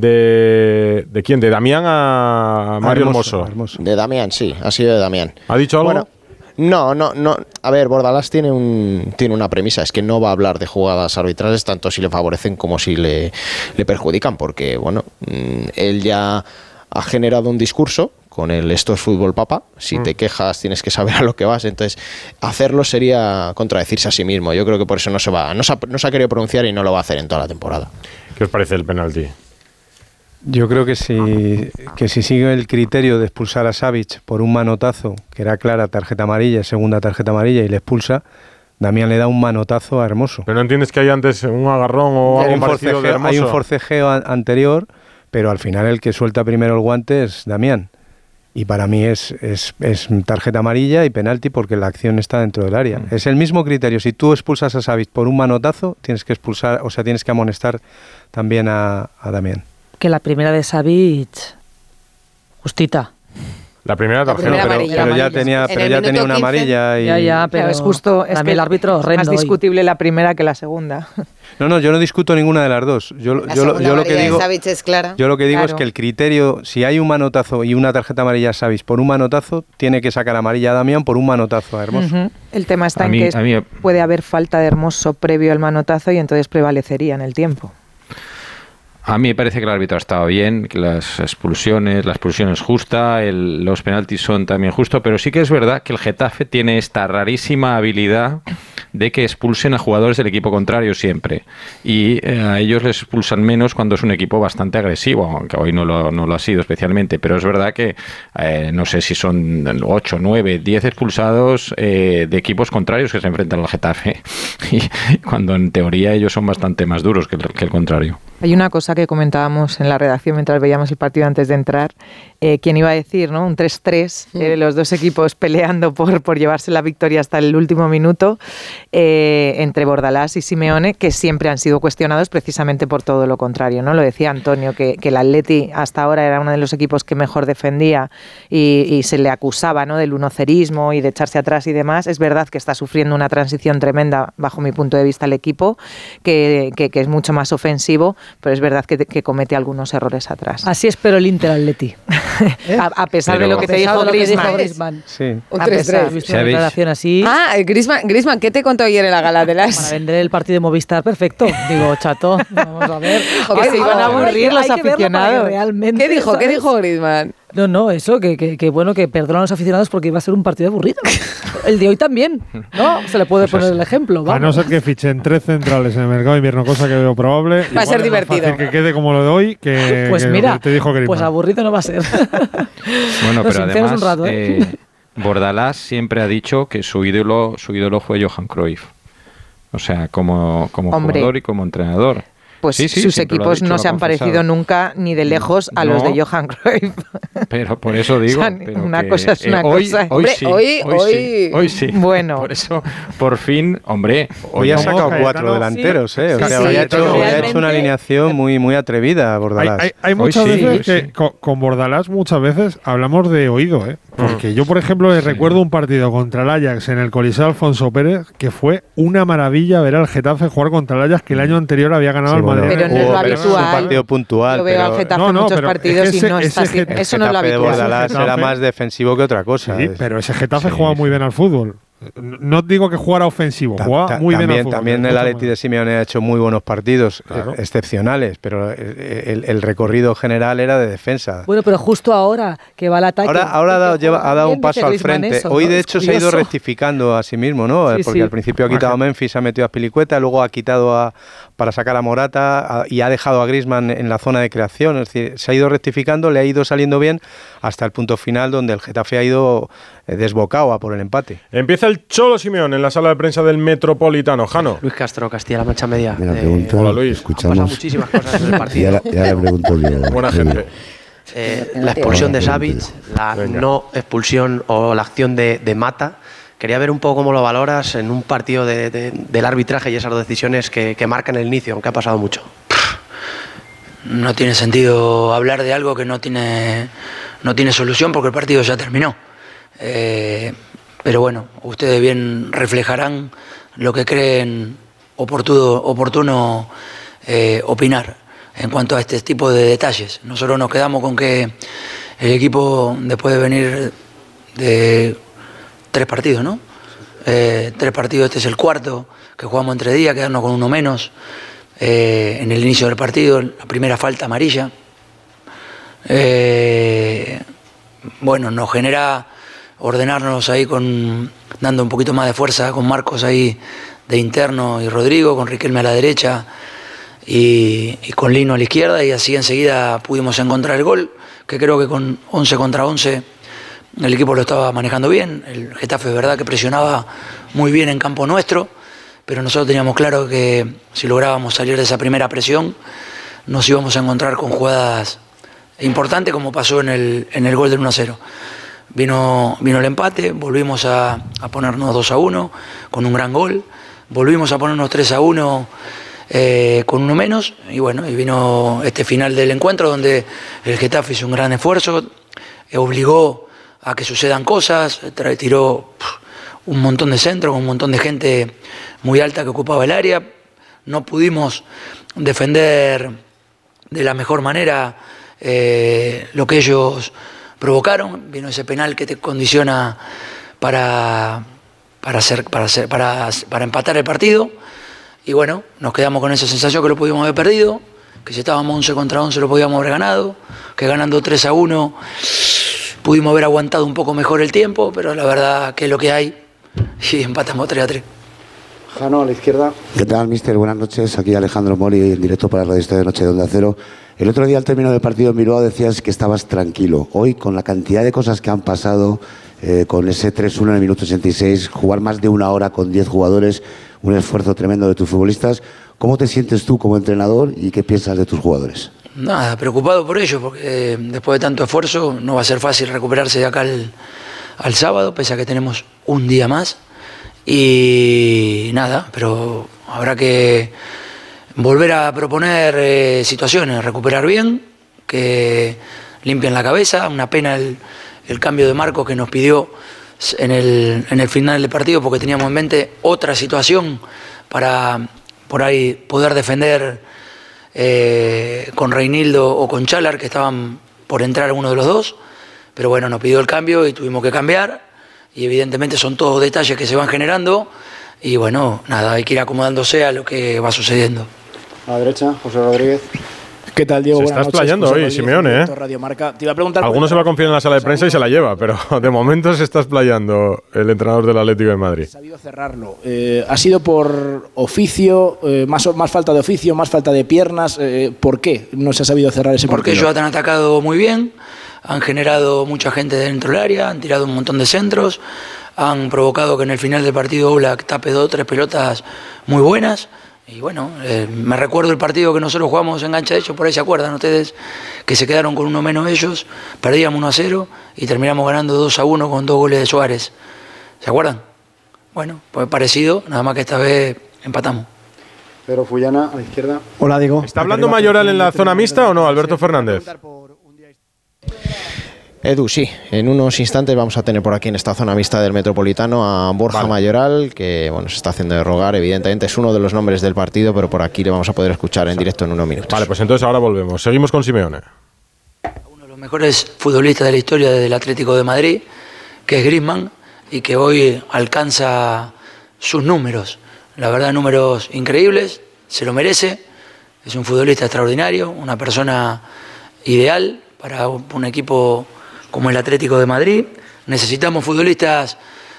de... ¿De quién? ¿De Damián a Mario Hermoso?
De Damián, sí, ha sido de Damián.
¿Ha dicho algo?
Bueno, no, no, no. A ver, Bordalás tiene, un, tiene una premisa, es que no va a hablar de jugadas arbitrales tanto si le favorecen como si le, le perjudican, porque, bueno, mm, él ya ha generado un discurso con el esto es fútbol papa, si
Mm.
te quejas tienes que saber a lo que vas, entonces hacerlo sería contradecirse a sí mismo. Yo creo que por eso no se va, no se ha, no se ha querido pronunciar y no lo va a hacer en toda la temporada.
¿Qué os parece el penalti?
Yo creo que si, que si sigue el criterio de expulsar a Savic por un manotazo, que era clara tarjeta amarilla, segunda tarjeta amarilla, y le expulsa, Damián le da un manotazo a Hermoso.
¿Pero no entiendes que hay antes un agarrón o
hay,
algo
un
parecido de
forcejeo, hay un
Hermoso?
forcejeo an- anterior, pero al final el que suelta primero el guante es Damián. Y para mí es, es, es tarjeta amarilla y penalti porque la acción está dentro del área. Es el mismo criterio. Si tú expulsas a Savic por un manotazo, tienes que expulsar, o sea, tienes que amonestar también a, a Damián.
Que la primera de Savic, justita.
La primera tarjeta.
primera
pero, ya tenía,
En
pero ya tenía una
15.
amarilla y...
Ya, ya, pero
Claro, es justo, es
también
que
el árbitro
es más
hoy.
discutible la primera que la segunda.
No, no, yo no discuto ninguna de las dos. Yo,
La
yo, lo-
segunda
yo lo que digo,
es clara.
yo lo que digo es que el criterio, si hay un manotazo y una tarjeta amarilla a Savic por un manotazo, tiene que sacar amarilla a Damián por un manotazo a Hermoso.
El tema está
A
en
mí-
que
mí-
puede haber falta de Hermoso previo al manotazo y entonces prevalecería en el tiempo.
A mí me parece que el árbitro ha estado bien, que las expulsiones, la expulsión es justa, el- los penaltis son también justos, pero sí que es verdad que el Getafe tiene esta rarísima habilidad de que expulsen a jugadores del equipo contrario siempre. Y eh, a ellos les expulsan menos cuando es un equipo bastante agresivo, aunque hoy no lo, ha sido especialmente. Pero es verdad que eh, no sé si son 8, 9, 10 expulsados eh, de equipos contrarios que se enfrentan al Getafe. Y cuando en teoría ellos son bastante más duros que el- que el contrario.
Hay una cosa que comentábamos en la redacción mientras veíamos el partido antes de entrar. Eh, ¿Quién iba a decir, no? Un 3-3, eh, los dos equipos peleando por, por llevarse la victoria hasta el último minuto eh, entre Bordalás y Simeone, que siempre han sido cuestionados precisamente por todo lo contrario, ¿no? Lo decía Antonio, que, que el Atleti hasta ahora era uno de los equipos que mejor defendía y, y se le acusaba, ¿no? Del unocerismo y de echarse atrás y demás. Es verdad que está sufriendo una transición tremenda, bajo mi punto de vista, el equipo, que, que- que es mucho más ofensivo, pero es verdad que, que comete algunos errores atrás.
Así espero el Inter Atleti.
A, a pesar
Pero-
de lo que te dijo Griezmann.
Sí.
Un
A
3-3.
pesar-
¿Has visto una declaración así?
Ah, eh, Griezmann, Griezmann, ¿qué te contó ayer en la gala de
Para
las?
vender el partido de Movistar, perfecto. Digo, chato, vamos a ver.
Que se iban a aburrir
los
para
aficionados.
realmente,
¿Qué dijo? ¿Qué dijo Griezmann?
No, no, eso, que, que, que bueno, que perdonan a los aficionados porque iba a ser un partido aburrido. El de hoy también, ¿no? Se le puede poner el ejemplo,
A no
vamos.
ser que fichen tres centrales en el mercado de invierno, cosa que veo probable.
Va a ser divertido.
fácil que quede como lo de hoy que,
Pues
que
mira,
que te dijo Griezmann.
pues aburrido no va a ser.
Bueno,
Nos
pero además,
un rato, ¿eh?
eh, Bordalás siempre ha dicho que su ídolo, su ídolo fue Johan Cruyff. O sea, como, como
Hombre.
jugador y como entrenador.
Pues
Sí, sí,
sus equipos
dicho,
no se
ha
han parecido nunca ni de lejos a los de Johan Cruyff.
Pero por eso digo.
O sea,
pero
una
que,
cosa es
eh,
una
hoy,
cosa.
Hoy
Hombre,
sí,
hoy-
hoy, sí,
hoy-
hoy sí.
Bueno.
Por eso, por fin, hombre.
Hoy ha sacado
Cayetano-
cuatro delanteros, ¿eh? O sea,
sí,
hoy ha hecho, hoy ha
realmente-
hecho una alineación muy, muy atrevida, Bordalás.
hay- muchas
sí,
veces que
sí.
con, con Bordalás muchas veces hablamos de oído, ¿eh?
Mm.
Porque yo, por ejemplo, le recuerdo un partido contra el Ajax en el Coliseo Alfonso Pérez que fue una maravilla ver al Getafe jugar contra el Ajax que el año anterior había ganado
Sí,
al
bueno,
Madrid.
Pero no es lo
es un
habitual.
partido puntual.
Yo veo
pero
al Getafe
No,
en
no,
muchos
pero
partidos
ese-
y no está así.
El
Eso no es lo
Getafe de
habitual.
Bordalás era más defensivo que otra cosa.
Sí,
Es-
pero ese Getafe
Sí,
jugaba muy bien al fútbol. No digo que jugara ofensivo,
Ta-
jugaba muy bien al
también,
fútbol.
también el Atleti de Simeone ha hecho muy buenos partidos,
Claro.
eh, excepcionales, pero el, el- el recorrido general era de defensa.
Bueno, pero justo ahora que va al ataque.
Ahora, ahora ha, dado, lleva- ha un paso al frente.
eso,
Hoy,
¿no?
de
Es
hecho, se ha ido rectificando a sí mismo, ¿no?
Sí,
Porque
sí.
al principio ha quitado a Memphis, ha metido a Pilicueta, luego ha quitado a, para sacar a Morata a- y ha dejado a Griezmann en la zona de creación. Es decir, se ha ido rectificando, le ha ido saliendo bien hasta el punto final donde el Getafe ha ido eh, desbocado a por el empate.
Empieza el Cholo Simeón en la sala de prensa del Metropolitano. Jano.
Luis Castro, Castilla-La Mancha Media.
Mira,
Eh,
pregunta,
Hola, Luis.
han
escuchamos.
pasado muchísimas cosas en el partido.
ahora, y ahora pregunto yo.
Buena gente.
Eh, la expulsión de Savic, la
Venga.
no expulsión o la acción de, de Mata. Quería ver un poco cómo lo valoras en un partido de- de- del arbitraje y esas dos decisiones que, que marcan el inicio, aunque ha pasado mucho.
no tiene sentido hablar de algo que no tiene, no tiene solución porque el partido ya terminó. Eh, pero bueno, ustedes bien reflejarán lo que creen oportuno, eh, opinar en cuanto a este tipo de detalles. Nosotros nos quedamos con que el equipo, después de venir de tres partidos, ¿no? Eh, tres partidos, este es el cuarto que jugamos entre días, quedarnos con uno menos. En el inicio del partido, la primera falta amarilla. Bueno, nos genera ordenarnos ahí con dando un poquito más de fuerza con Marcos ahí de interno y Rodrigo, con Riquelme a la derecha y, con Lino a la izquierda y así enseguida pudimos encontrar el gol, que creo que con 11 contra 11 el equipo lo estaba manejando bien, el Getafe es verdad que presionaba muy bien en campo nuestro, pero nosotros teníamos claro que si lográbamos salir de esa primera presión nos íbamos a encontrar con jugadas importantes como pasó en el, en el gol del 1 a 0. Vino, vino el empate, volvimos a, a ponernos 2 a 1 con un gran gol, volvimos a ponernos 3 a 1 eh, con uno menos y bueno, y vino este final del encuentro donde el Getafe hizo un gran esfuerzo, obligó a que sucedan cosas, tiró un montón de centros, un montón de gente muy alta que ocupaba el área. No pudimos defender de la mejor manera eh, lo que ellos provocaron. Vino ese penal que te condiciona para, para, hacer, para, hacer, para, para empatar el partido. Y bueno, nos quedamos con esa sensación que lo pudimos haber perdido, que si estábamos 11 contra 11 lo podíamos haber ganado, que ganando 3 a 1 pudimos haber aguantado un poco mejor el tiempo, pero la verdad que es lo que hay y empatamos 3 a 3.
Jano, a la izquierda. ¿Qué tal, mister? Buenas noches. Aquí Alejandro Mori, en directo para Radio Estadio de Noche de Onda Cero. El otro día, al término del partido en Bilbao, decías que estabas tranquilo. Hoy, con la cantidad de cosas que han pasado, eh, con ese 3-1 en el minuto 66, jugar más de una hora con 10 jugadores, un esfuerzo tremendo de tus futbolistas, ¿cómo te sientes tú como entrenador y qué piensas de tus jugadores?
Nada, preocupado por ello, porque eh, después de tanto esfuerzo no va a ser fácil recuperarse de acá al, al sábado, pese a que tenemos un día más. Y nada, pero habrá que volver a proponer eh, situaciones, recuperar bien, que limpien la cabeza. Una pena el, cambio de marco que nos pidió en el, en el final del partido, porque teníamos en mente otra situación para por ahí poder defender eh, con Reinildo o con Chalar, que estaban por entrar uno de los dos. Pero bueno, nos pidió el cambio y tuvimos que cambiar. Y evidentemente son todos detalles que se van generando. Y bueno, nada, hay que ir acomodándose a lo que va sucediendo.
A la derecha, José Rodríguez.
¿Qué tal, Diego?
Se
Buenas
está explayando hoy, Simeone, ¿eh?
Radio Marca. Te iba a preguntar.
Alguno se va a confiar en la sala de prensa y se la lleva, pero de momento se está explayando el entrenador del Atlético de Madrid.
sabido cerrarlo. Eh, ¿Ha sido por oficio, eh, más, más falta de oficio, más falta de piernas? Eh, ¿Por qué no se ha sabido cerrar ese
Porque
partido?
ellos han atacado muy bien, han generado mucha gente dentro del área, han tirado un montón de centros, han provocado que en el final del partido Oblak tape dos o tres pelotas muy buenas. Y bueno, eh, me recuerdo el partido que nosotros jugamos en Gancha de Hecho, por ahí se acuerdan ustedes, que se quedaron con uno menos ellos, perdíamos 1 a 0 y terminamos ganando 2 a 1 con dos goles de Suárez. ¿Se acuerdan? Bueno, pues parecido, nada más que esta vez empatamos.
Pedro Fullana, a la izquierda.
Hola, Diego.
¿Está hablando Mayoral en la zona mixta o no, Alberto Fernández?
Edu, sí, en unos instantes vamos a tener por aquí en esta zona mixta del Metropolitano a Borja Mayoral, que bueno, se está haciendo de rogar, evidentemente es uno de los nombres del partido, pero por aquí le vamos a poder escuchar en directo en unos minutos.
Vale, pues entonces ahora volvemos. Seguimos con Simeone.
los mejores futbolistas de la historia del Atlético de Madrid, que es Griezmann, y que hoy alcanza sus números. La verdad, números increíbles, se lo merece. Es un futbolista extraordinario, una persona ideal para un equipo como el Atlético de Madrid. Necesitamos futbolistas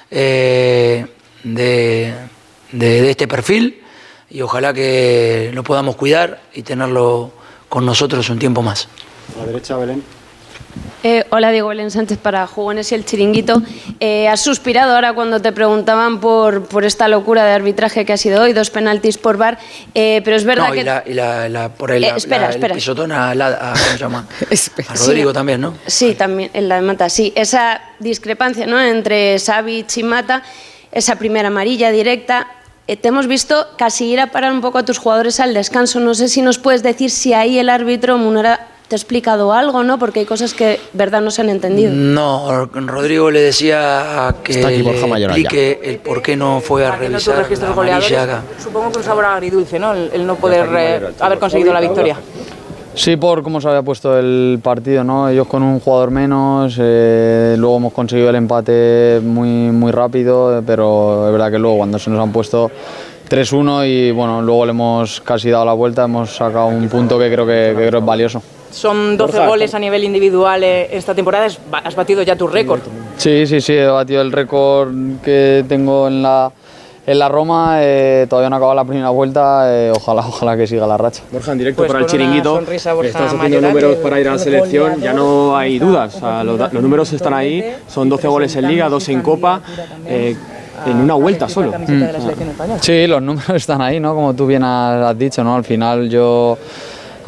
eh, de, de- de este perfil y ojalá que lo podamos cuidar y tenerlo con nosotros un tiempo más.
A la derecha, Belén.
Eh, hola, Diego Belén Sánchez para Jugones y el Chiringuito. Eh, has suspirado ahora cuando te preguntaban por, por esta locura de arbitraje que ha sido hoy, dos penaltis por bar, eh, pero es verdad
No,
que...
y la, y la- la- por ahí
Eh,
la-
espera,
la-
espera.
el pisotón a, la- a- ¿cómo se llama? a Rodrigo
Sí.
también, ¿no?
Sí, también, en la de Mata, sí. Esa discrepancia ¿no? entre Savic y Mata, esa primera amarilla directa, te hemos visto casi ir a parar un poco a tus jugadores al descanso. No sé si nos puedes decir si ahí el árbitro Munera te ha explicado algo, ¿no? Porque hay cosas que, verdad, no se han entendido.
No, Rodrigo le decía que
Está aquí
le explique el por qué no fue a revisar
registros
la amarilla.
supongo que un sabor agridulce, ¿no? El, el no poder eh, haber conseguido la victoria.
Sí, por cómo se había puesto el partido, ¿no? Ellos con un jugador menos, eh, luego hemos conseguido el empate muy, muy rápido, pero es verdad que luego cuando se nos han puesto 3-1 y bueno, luego le hemos casi dado la vuelta, hemos sacado un punto que creo que, que creo es valioso.
Son 12
Borja,
goles a nivel individual eh, esta temporada, has ba- has batido ya tu récord.
Sí, sí, sí, he batido el récord que tengo en la, en la Roma, eh, todavía no ha acabado la primera vuelta, eh, ojalá, ojalá que siga la racha.
Borja, en directo
Pues
para el chiringuito.
sonrisa, Borja
Estás haciendo números para ir a la selección, ya no hay dudas. o sea, los, los números están ahí, son 12 goles en Liga, 2 en Copa, eh, en una vuelta solo.
Mm. Sí, los números están ahí, ¿no? Como tú bien has dicho, ¿no? Al final yo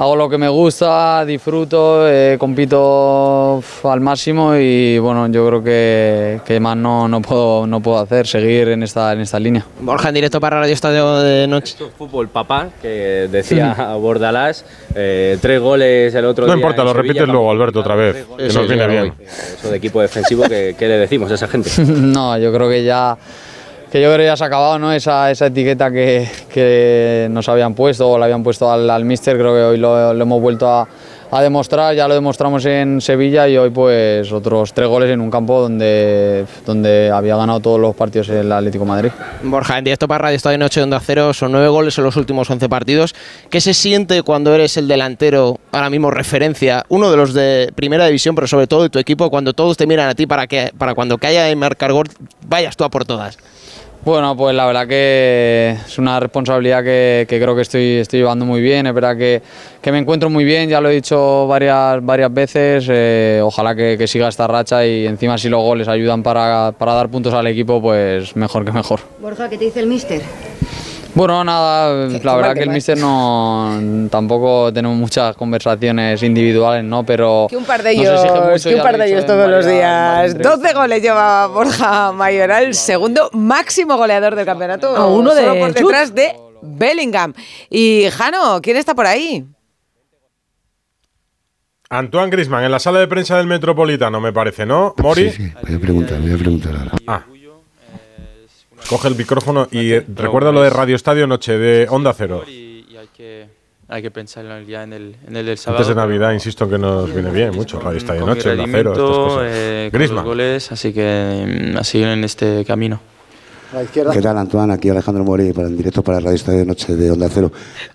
hago lo que me gusta, disfruto, eh, compito al máximo y bueno, yo creo que, que más no, no, puedo, no puedo hacer, seguir en esta, en esta línea.
Borja, en directo para Radio Estadio de Noche.
Esto es fútbol papá, que decía Bordalás, eh, tres goles el otro
No
día.
importa,
en
lo
Sevilla,
repites luego, Alberto, otra vez. Que
Sí,
nos
sí,
viene bien.
Eso de equipo defensivo, ¿qué, qué le decimos a esa gente?
no, yo creo que ya que yo creo que ya se ha acabado ¿no? esa, esa etiqueta que, que nos habían puesto o le habían puesto al, al míster, creo que hoy lo, hemos vuelto a, demostrar, ya lo demostramos en Sevilla y hoy pues otros tres goles en un campo donde, donde había ganado todos los partidos el Atlético Madrid.
Borja, en directo para Radio Estadio Noche Onda Cero, son nueve goles en los últimos 11 partidos. ¿Qué se siente cuando eres el delantero, ahora mismo referencia, uno de los de primera división, pero sobre todo de tu equipo, cuando todos te miran a ti para que para cuando haya de marcar gol, vayas tú a por todas?
Bueno, pues la verdad que es una responsabilidad que, creo que estoy, estoy llevando muy bien. Es verdad que, que me encuentro muy bien, ya lo he dicho varias, varias veces. eh, ojalá que, que siga esta racha y encima si los goles ayudan para, para dar puntos al equipo, pues mejor que mejor.
Borja, ¿qué te dice el míster?
Bueno, nada, la verdad que el
mal.
míster no tampoco tenemos muchas conversaciones individuales, ¿no? Pero
Que un par de ellos,
mucho,
que un par de ellos todos los días.
varias
12 goles lleva Borja Mayoral, segundo máximo goleador del campeonato.
A uno de
solo por detrás de Bellingham. Y Jano, ¿quién está por ahí?
Antoine Grisman en la sala de prensa del Metropolitano, me parece, ¿no? Mori.
Voy a preguntar, voy a preguntar ahora.
Ah. Coge el micrófono y eh, recuerda lo de Radio Estadio Noche de Onda Cero.
Y, y hay, que, hay que pensarlo ya en el, en el del sábado.
Antes de Navidad, insisto que nos viene bien mucho Radio Estadio Noche, Onda Cero, estas cosas.
eh, los goles, así que mm, a seguir en este camino.
¿Qué tal, Antoine? Aquí Alejandro Mori, para, en directo para Radio Estadio de Noche de Onda Cero.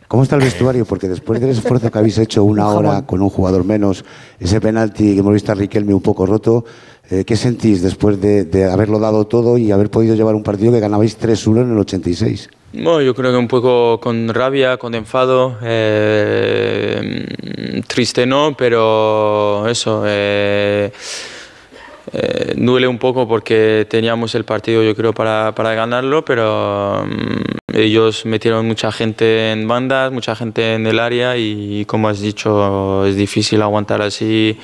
¿Cómo está el vestuario? Porque después del esfuerzo que habéis hecho una hora con un jugador menos, ese penalti que hemos visto a Riquelme un poco roto, eh, ¿qué sentís después de, de haberlo dado todo y haber podido llevar un partido que ganabais 3-1 en el 86?
Bueno, yo creo que un poco con rabia, con enfado, eh, triste no, pero eso, eh, eh, duele un poco porque teníamos el partido yo creo para, para ganarlo, pero mm, ellos metieron mucha gente en bandas, mucha gente en el área y como has dicho es difícil aguantar así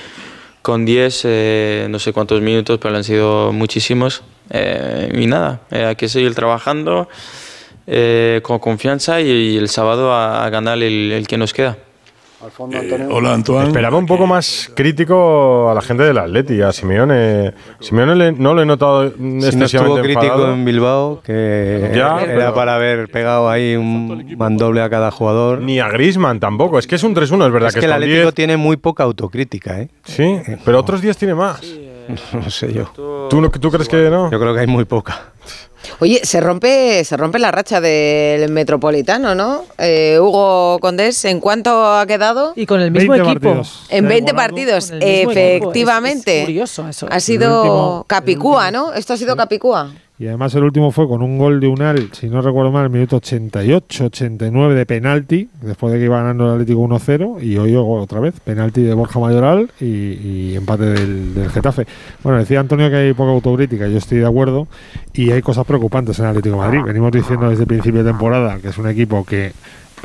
con 10, eh, no sé cuántos minutos, pero han sido muchísimos. Eh, y nada, eh, hay que seguir trabajando eh, con confianza y, el sábado a, a ganar el, el que nos queda.
Hola, Antoine. Esperaba un poco más crítico a la gente del Atleti, a Simeone. Simeone le- no lo he notado
Si no estuvo crítico
enfadado.
en Bilbao, que
Ya,
era
pero-
para haber pegado ahí un mandoble a cada jugador.
Ni a Griezmann tampoco. Es que es un 3-1, es verdad
Es
que,
que el Atlético
10
tiene muy poca autocrítica, ¿eh?
Sí, pero otros días tiene más.
No sé yo.
¿Tú, no- ¿Tú crees que no?
Yo creo que hay muy poca.
Oye, se rompe, se rompe la racha del Metropolitano, ¿no? Eh, Hugo Condés, ¿en cuánto ha quedado?
Y con el mismo
20
equipo.
partidos.
En
Se ha
20
demorado.
partidos, efectivamente.
Es- es curioso eso.
Ha sido
último-
Capicúa, ¿no? Esto ha sido Capicúa.
Y además el último fue con un gol de Unal, si no recuerdo mal, el minuto 88, 89 de penalti, después de que iba ganando el Atlético 1-0, y hoy otra vez, penalti de Borja Mayoral y, y empate del, del Getafe. Bueno, decía Antonio que hay poca autocrítica, yo estoy de acuerdo, y hay cosas preocupantes en el Atlético de Madrid. Venimos diciendo desde el principio de temporada que es un equipo que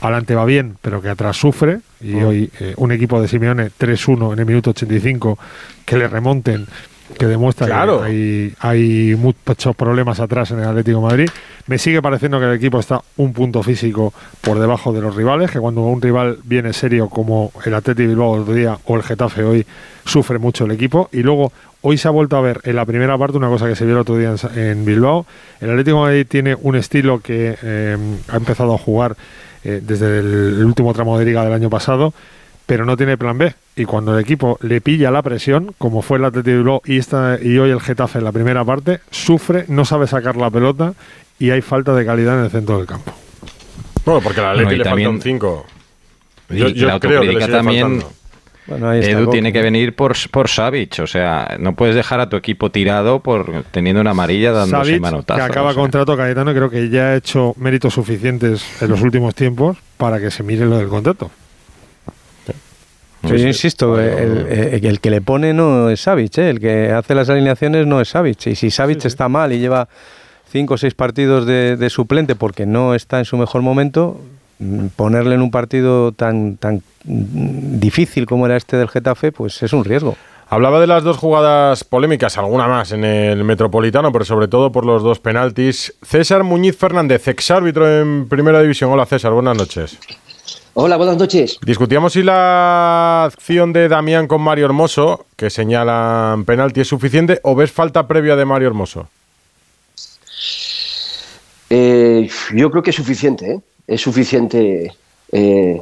adelante va bien, pero que atrás sufre, y hoy eh, un equipo de Simeone 3-1 en el minuto 85, que le remonten que demuestra
Claro.
que hay, hay muchos problemas atrás en el Atlético de Madrid. Me sigue pareciendo que el equipo está un punto físico por debajo de los rivales, que cuando un rival viene serio como el Atlético Bilbao otro día o el Getafe hoy, sufre mucho el equipo. Y luego, hoy se ha vuelto a ver en la primera parte una cosa que se vio el otro día en, en Bilbao. El Atlético de Madrid tiene un estilo que eh, ha empezado a jugar eh, desde el último tramo de liga del año pasado pero no tiene plan B. Y cuando el equipo le pilla la presión, como fue el Atlético y, esta, y hoy el Getafe en la primera parte, sufre, no sabe sacar la pelota y hay falta de calidad en el centro del campo.
Bueno, porque al
Bueno, y
le
también-
falta un 5.
Y la
creo que le
también.
faltando.
Bueno, ahí está
Edu
Coque.
tiene que venir por, por Savic, o sea, no puedes dejar a tu equipo tirado por teniendo una amarilla dándose
Savic,
manotazos.
que acaba
o sea.
contrato Cayetano, creo que ya ha hecho méritos suficientes en los últimos tiempos para que se mire lo del contrato.
Yo insisto, el, el- el que le pone no es Savic, ¿eh? el que hace las alineaciones no es Savic. Y si Savic está mal y lleva cinco o seis partidos de, de suplente porque no está en su mejor momento, mm, ponerle en un partido tan, tan difícil como era este del Getafe, pues es un riesgo.
Hablaba de las dos jugadas polémicas, alguna más en el Metropolitano, pero sobre todo por los dos penaltis. César Muñiz Fernández, exárbitro en Primera División. Hola César, buenas noches.
Hola, buenas noches.
Discutíamos si la acción de Damián con Mario Hermoso, que señalan penalti, es suficiente o ves falta previa de Mario Hermoso.
Eh, yo creo que es suficiente, ¿eh? Es suficiente. eh,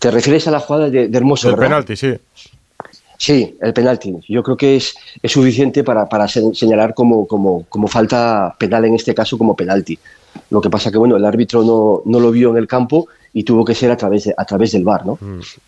¿Te refieres a la jugada de, de Hermoso?
El
¿verdad?
penalti, sí.
Sí, el penalti. Yo creo que es, es suficiente para, para se- señalar como, como, como falta penal, en este caso como penalti. Lo que pasa que bueno, el árbitro no, no lo vio en el campo y tuvo que ser a través, de- a través del VAR, ¿no?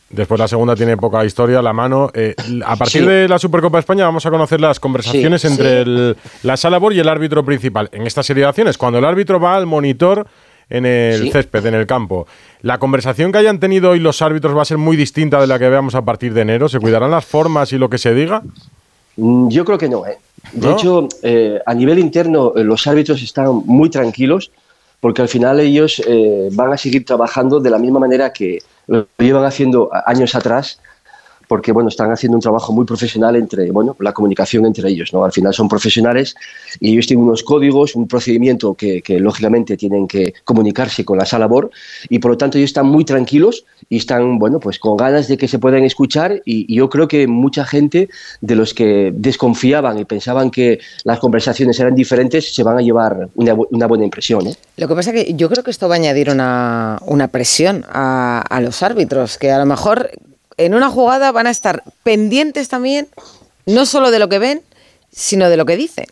Después la segunda tiene poca historia, la mano. Eh, a partir
Sí.
de la Supercopa de España vamos a conocer las conversaciones
Sí.
entre
Sí.
el- la sala BOR y el árbitro principal. En esta serie de acciones, cuando el árbitro va al monitor en el césped, en el campo, la conversación que hayan tenido hoy los árbitros va a ser muy distinta de la que veamos a partir de enero. ¿Se cuidarán las formas y lo que se diga?
Mm, Yo creo que no. ¿eh? De
¿No?
hecho, eh, a nivel interno, los árbitros están muy tranquilos porque al final ellos eh, van a seguir trabajando de la misma manera que lo llevan haciendo años atrás porque bueno, están haciendo un trabajo muy profesional entre bueno, la comunicación entre ellos. ¿no? Al final son profesionales y ellos tienen unos códigos, un procedimiento que, que, lógicamente tienen que comunicarse con la sala BOR y por lo tanto ellos están muy tranquilos y están bueno, pues con ganas de que se puedan escuchar y, y yo creo que mucha gente de los que desconfiaban y pensaban que las conversaciones eran diferentes se van a llevar una, una buena impresión. ¿eh?
Lo que pasa es que yo creo que esto va a añadir una, una presión a, a los árbitros, que a lo mejor en una jugada van a estar pendientes también, no solo de lo que ven, sino de lo que dicen.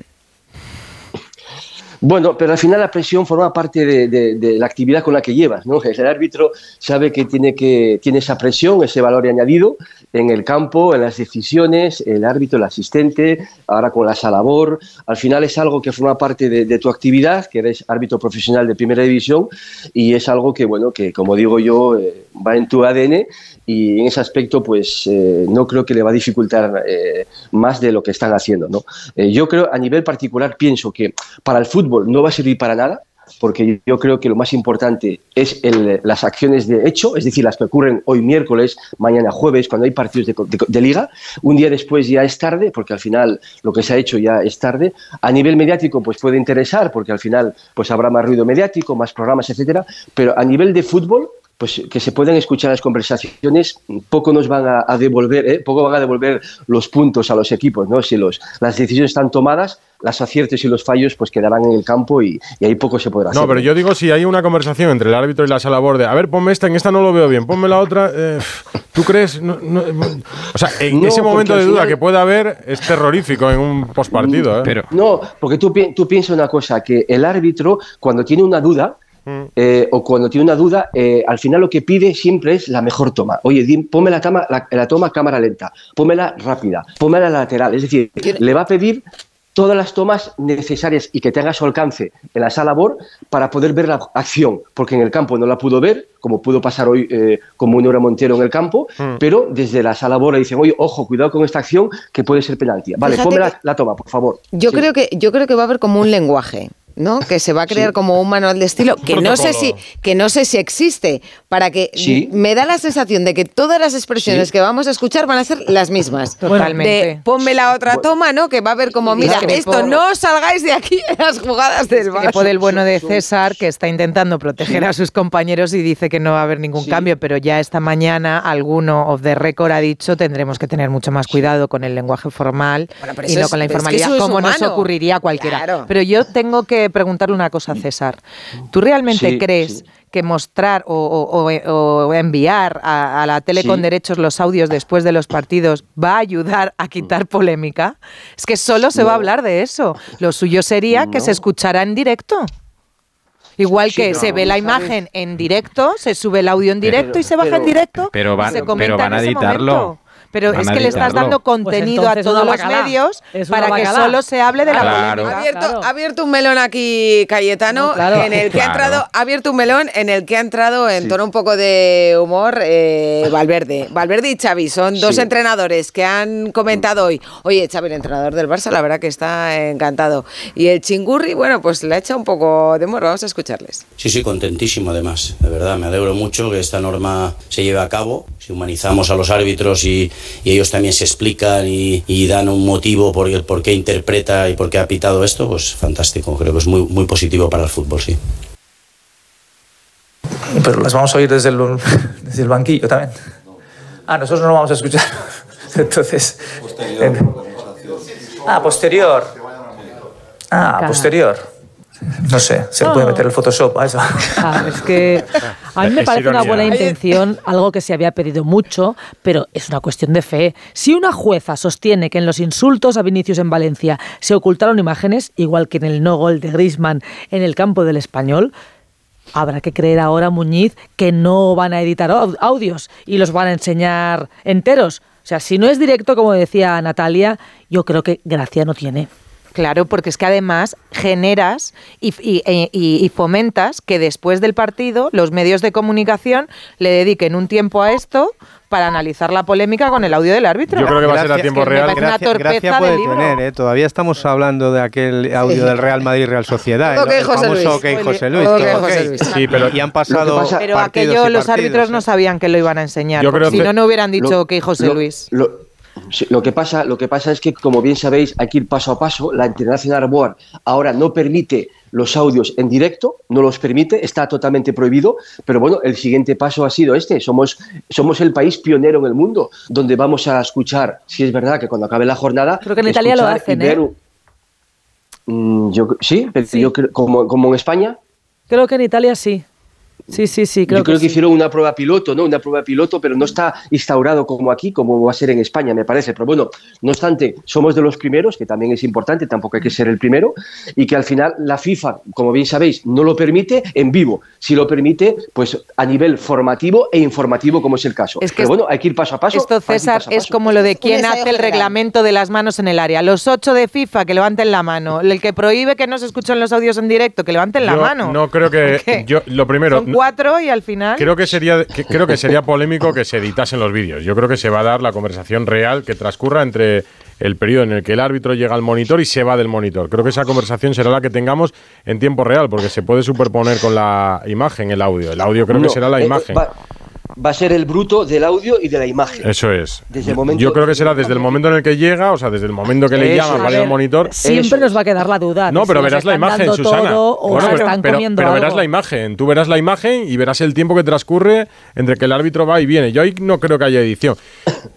Bueno, pero al final la presión forma parte de, la actividad con la que llevas, ¿no? El árbitro sabe que tiene, que tiene esa presión, ese valor añadido en el campo, en las decisiones, el árbitro, el asistente, ahora con la salabor. Al final es algo que forma parte de, de tu actividad, que eres árbitro profesional de primera división y es algo que, bueno, que como digo yo, eh, va en tu ADN y en ese aspecto, pues eh, no creo que le va a dificultar eh, más de lo que están haciendo, ¿no? Eh, yo creo, a nivel particular, pienso que para el fútbol no va a servir para nada, porque yo creo que lo más importante es el- las acciones de hecho, es decir, las que ocurren hoy miércoles, mañana jueves, cuando hay partidos de, de liga. Un día después ya es tarde, porque al final lo que se ha hecho ya es tarde. A nivel mediático, pues puede interesar, porque al final pues habrá más ruido mediático, más programas, etcétera. Pero a nivel de fútbol, pues que se puedan escuchar las conversaciones, poco nos van a, a devolver, ¿eh? poco van a devolver los puntos a los equipos, ¿no? Si los, las decisiones están tomadas, los aciertos y los fallos pues quedarán en el campo y, y ahí poco se podrá hacer.
No, pero yo digo si hay una conversación entre el árbitro y la sala borde. A ver, ponme esta, en esta no lo veo bien, ponme la otra. eh, ¿Tú crees? No, no, o sea, en
No,
ese momento de duda
final-
que pueda haber es terrorífico en un postpartido. ¿eh?
No, porque tú, pi- tú piensas una cosa, que el árbitro cuando tiene una duda, eh, o cuando tiene una duda, eh, al final lo que pide siempre es la mejor toma. Oye, dim- ponme la, toma, la, la toma cámara lenta, pónmela rápida, pónmela lateral. Es decir, le va a pedir todas las tomas necesarias y que tenga su alcance en la sala BOR para poder ver la acción, porque en el campo no la pudo ver, como pudo pasar hoy eh, con Munera Montero en el campo,
Mm.
pero desde la sala BOR le dicen, oye, ojo, cuidado con esta acción que puede ser penalti. Vale,
Fíjate
ponme la, la toma, por favor.
Yo
Sí.
creo que yo creo que va a haber como un lenguaje. ¿No? Que se va a crear como un manual de estilo que no sé si que no sé si existe para que
Sí.
me da la sensación de que todas las expresiones
Sí.
que vamos a escuchar van a ser las mismas.
Totalmente.
De, ponme la otra toma, ¿no? Que va a haber como mira
Claro.
esto no os salgáis de aquí en las jugadas del Barça.
Discrepo del bueno de César, que está intentando proteger a sus compañeros y dice que no va a haber ningún cambio, pero ya esta mañana alguno of the record ha dicho tendremos que tener mucho más cuidado con el lenguaje formal y no
es-
con la
pero es que
informalidad, como nos ocurriría a cualquiera.
Claro.
Pero yo tengo que preguntarle una cosa a César. ¿Tú realmente
Sí,
crees que mostrar o, o- o- o enviar a, a la tele
Sí.
con derechos los audios después de los partidos va a ayudar a quitar polémica? Es que solo se va a hablar de eso. Lo suyo sería que
No.
se escuchara en directo. Igual
Sí,
que
no,
se ve la
¿sabes?
imagen en directo, se sube el audio en directo
Pero-
y se baja en directo.
Pero
y
van-
se
pero van a
en ese
editarlo.
Pero
Van
es
a
que le estás dando contenido
Pues
a
entonces
todos los medios para que solo se hable de la polémica.
Ha abierto, ha abierto un melón aquí, Cayetano,
No, claro.
en el que ha entrado, ha abierto un melón en el que ha entrado en tono un poco de humor eh, Valverde. Valverde y Xavi son dos
Sí.
entrenadores que han comentado hoy. Oye, Xavi, el entrenador del Barça, la verdad que está encantado. Y el Chingurri, bueno, pues le ha hecho un poco de humor. Vamos a escucharles.
Sí, sí, contentísimo además, de verdad. Me alegro mucho que esta norma se lleve a cabo. Si humanizamos a los árbitros y, y ellos también se explican y, y dan un motivo por el por qué interpreta y por qué ha pitado esto, pues fantástico. Creo que es muy, muy positivo para el fútbol, sí.
Pero las vamos a oír desde el, desde el banquillo también. Ah, nosotros no lo vamos a escuchar. Entonces. eh, ah, posterior. Ah, posterior. No sé, se le puede meter el Photoshop a eso.
Ah, es que a mí me
Es
parece una buena intención, algo que se había pedido mucho, pero es una cuestión de fe. Si una jueza sostiene que en los insultos a Vinicius en Valencia se ocultaron imágenes, igual que en el no gol de Griezmann en el campo del Español, habrá que creer ahora, Muñiz, que no van a editar au- audios y los van a enseñar enteros. O sea, si no es directo, como decía Natalia, yo creo que gracia no tiene.
Claro, porque es que además generas y, y- e- y- y fomentas que después del partido los medios de comunicación le dediquen un tiempo a esto para analizar la polémica con el audio del árbitro.
Yo creo que va a ser a tiempo
Es que me
real.
una
Gracia,
torpeza
gracia
del
puede tener, ¿eh? Todavía estamos hablando de aquel audio del Real Madrid Real Sociedad.
Ok,
el,
José
famoso
Luis.
OK José Luis.
Ok,
que,
José
ok.
Luis.
Sí, pero-
y han pasado
pasa-
Pero aquello
y
los
partidos,
árbitros no sabían que lo iban a enseñar.
Yo creo
si
que-
no, no hubieran dicho
Lo-
que José
lo-
Luis.
Lo, sí, lo que pasa, lo que pasa es que, como bien sabéis, hay que ir paso a paso. La International Board ahora no permite los audios en directo, no los permite, está totalmente prohibido. Pero bueno, el siguiente paso ha sido este. Somos, somos el país pionero en el mundo, donde vamos a escuchar, si es verdad que cuando acabe la jornada.
Creo que en Italia lo hacen, ¿eh?
un- Mm, yo, sí,
Sí.
yo como, como en España.
Creo que en Italia sí. Sí, sí, sí, creo
Yo creo que,
que, sí.
hicieron una prueba piloto, ¿no? Una prueba piloto, pero no está instaurado como aquí, como va a ser en España, me parece. Pero bueno, no obstante, somos de los primeros, que también es importante, tampoco hay que ser el primero, y que al final la FIFA, como bien sabéis, no lo permite en vivo. Si lo permite, pues a nivel formativo e informativo, como es el caso.
Es que
pero bueno, hay que ir paso a paso.
Esto, César,
paso
es como lo de quién hace el reglamento de las manos en el área. Los ocho de FIFA que levanten la mano. El que prohíbe que no se escuchen los audios en directo, que levanten la
Yo
mano.
No creo que. Yo, lo primero.
Son cuatro y al final.
Creo que sería que- creo que sería polémico que se editasen los vídeos. Yo creo que se va a dar la conversación real que transcurra entre el periodo en el que el árbitro llega al monitor y se va del monitor. Creo que esa conversación será la que tengamos en tiempo real, porque se puede superponer con la imagen el audio. El audio creo
No,
que será la
eh,
imagen.
Va, va a ser el bruto del audio y de la imagen.
Eso es.
Desde el momento-
Yo creo que será desde el momento en el que llega, o sea, desde el momento que le
Eso
llama
es.
para monitor.
Siempre nos va a quedar la duda.
No, pero verás la imagen, Susana.
todo o
Bueno, pero,
están
pero-
comiendo
pero verás
algo.
la imagen. Tú verás la imagen y verás el tiempo que transcurre entre que el árbitro va y viene. Yo ahí no creo que haya edición.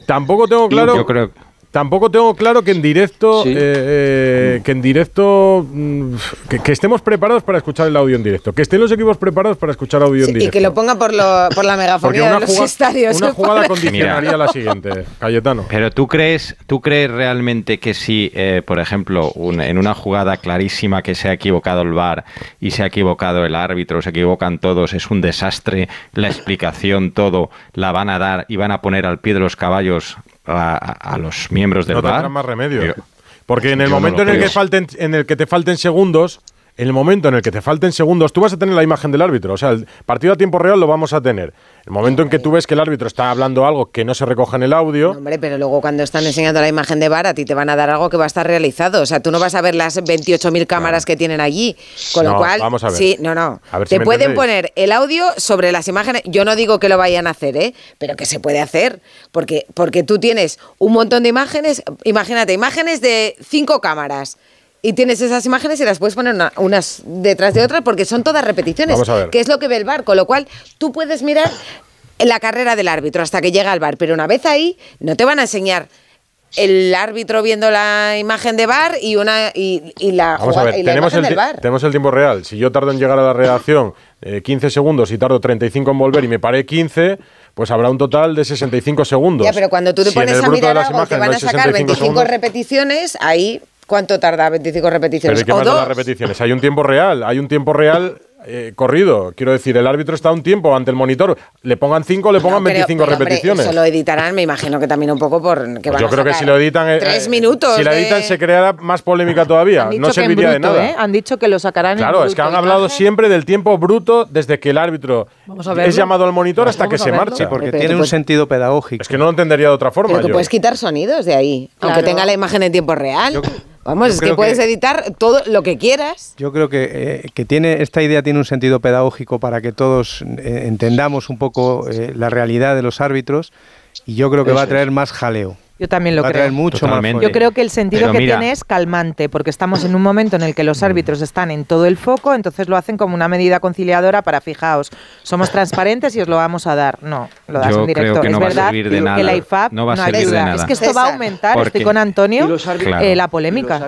Tampoco tengo claro.
Yo creo
Tampoco tengo claro que en directo,
Sí.
eh, eh, que en directo, mm, que, que estemos preparados para escuchar el audio en directo, que estén los equipos preparados para escuchar audio
Sí,
en
y
directo.
que lo ponga por, lo, por la megafonía de los estadios.
una jugada condicionaría la siguiente, Cayetano.
Pero tú crees, tú crees realmente que si, eh, por ejemplo, un- en una jugada clarísima que se ha equivocado el VAR y se ha equivocado el árbitro, se equivocan todos, es un desastre, la explicación, todo, la van a dar y van a poner al pie de los caballos a, los miembros del
no
VAR?
tendrán más remedio.
Yo-
Porque en el
no
momento en el que falten, en el que te falten segundos, en el momento en el que te falten segundos, tú vas a tener la imagen del árbitro. O sea, el partido a tiempo real lo vamos a tener. El momento en que tú ves que el árbitro está hablando algo que no se recoge en el audio.
Hombre, pero luego cuando están enseñando la imagen de VAR, a ti te van a dar algo que va a estar realizado. O sea, tú no vas a ver las 28.000 cámaras que tienen allí. Con lo
No,
cual,
vamos a ver.
sí, no, no.
A ver si
te pueden poner el audio sobre las imágenes. Yo no digo que lo vayan a hacer, ¿eh? Pero que se puede hacer. Porque, porque tú tienes un montón de imágenes. Imagínate, imágenes de cinco cámaras. Y tienes esas imágenes y las puedes poner una- unas detrás de otras porque son todas repeticiones.
Vamos a ver.
Que es lo que ve el bar. Con lo cual, tú puedes mirar la carrera del árbitro hasta que llega al bar. Pero una vez ahí, no te van a enseñar el árbitro viendo la imagen de bar y una y, y la,
Vamos a
jugada-
ver,
y la
tenemos el,
del bar.
tenemos el tiempo real. Si yo tardo en llegar a la redacción eh, 15 segundos y tardo 35 en volver y me paré 15, pues habrá un total de 65 segundos.
Ya, pero cuando tú te
Si
pones a mirar algo te van a sacar
65
25
segundos,
repeticiones, ahí ¿cuánto tarda 25
Pero
repeticiones?
¿y qué
o
más da
dos.
las repeticiones? Hay un tiempo real, hay un tiempo real eh, corrido. Quiero decir, el árbitro está un tiempo ante el monitor. Le pongan 5, le pongan
Pero-
25
pero, hombre,
repeticiones.
Eso lo editarán, me imagino que también un poco por que
Pues
van
yo
a
creo que si lo editan. eh,
Tres
eh,
minutos.
Si
de-
editan, se creará más polémica todavía.
Han dicho
No serviría de
bruto,
nada.
¿eh? Han dicho que lo sacarán en
Claro, es que
bruto
han hablado
imagen.
siempre del tiempo bruto desde que el árbitro
Vamos a verlo.
es llamado al monitor hasta
Vamos
que se marcha.
Sí,
porque
Pero
tiene un
puedes-
sentido pedagógico.
Es que no lo entendería de otra forma.
Pero tú
yo.
puedes quitar sonidos de ahí, aunque
Claro.
tenga la imagen en tiempo real. Vamos,
yo
es que puedes
que-
editar todo lo que quieras.
Yo creo que, eh, que tiene esta idea tiene un sentido pedagógico para que todos eh, entendamos un poco eh, la realidad de los árbitros y yo creo que va a traer más jaleo.
Yo también lo
va a
creo.
traer mucho
Totalmente.
más
Yo creo que el sentido
Pero
que
mira-
tiene es calmante, porque estamos en un momento en el que los árbitros están en todo el foco, entonces lo hacen como una medida conciliadora para, fijaos, somos transparentes y os lo vamos a dar. No, lo das
Yo
en directo.
creo que
es
no va a
verdad
servir de
que
nada.
la IFAB
No va a servir de nada.
Es que esto va a aumentar, estoy con Antonio, eh, la polémica.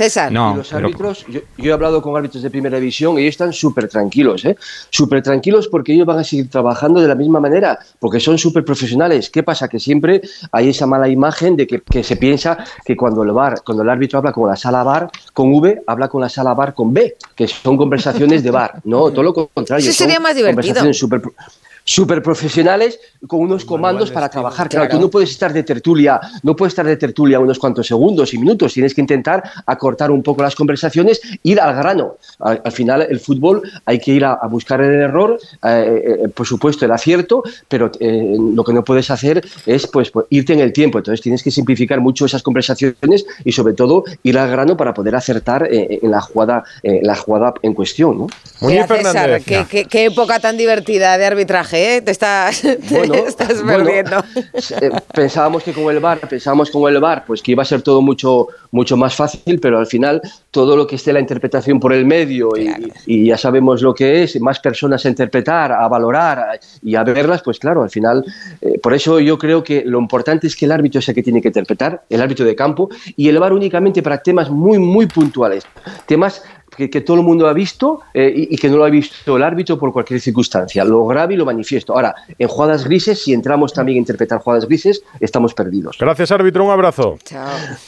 César.
No,
y los
pero-
árbitros, yo, yo he hablado con árbitros de primera división y ellos están súper tranquilos, ¿eh? Súper tranquilos porque ellos van a seguir trabajando de la misma manera, porque son súper profesionales. ¿Qué pasa? Que siempre hay esa mala imagen de que, que se piensa que cuando el VAR, cuando el árbitro habla con la sala VAR con V, habla con la sala VAR con B, que son conversaciones de VAR. No, todo lo contrario.
Eso sería más divertido.
conversaciones súper súper profesionales con unos comandos para trabajar. Claro,
Claro.
tú no puedes estar de tertulia, no puedes estar de tertulia unos cuantos segundos y minutos, tienes que intentar acortar un poco las conversaciones, ir al grano. Al, al final el fútbol hay que ir a, a buscar el error, eh, eh, por supuesto el acierto, pero eh, lo que no puedes hacer es pues, pues, irte en el tiempo. Entonces tienes que simplificar mucho esas conversaciones y sobre todo ir al grano para poder acertar eh, en la jugada, eh, la jugada en cuestión. ¿no?
Mira, César, qué, qué- qué época tan divertida de arbitraje, ¿eh? Te estás, te
Bueno,
estás perdiendo.
eh, pensábamos que con el VAR, pensábamos con el VAR, pues que iba a ser todo mucho, mucho más fácil, pero al final todo lo que esté la interpretación por el medio y, y ya sabemos lo que es, más personas a interpretar, a valorar y a verlas, pues claro, al final, eh, por eso yo creo que lo importante es que el árbitro es el que tiene que interpretar, el árbitro de campo, y el VAR únicamente para temas muy, muy puntuales, temas que, que todo el mundo ha visto eh, y, y que no lo ha visto el árbitro por cualquier circunstancia. Lo grave y lo manifiesto. Ahora, en jugadas grises, si entramos también a interpretar jugadas grises, estamos perdidos.
Gracias, árbitro. Un abrazo.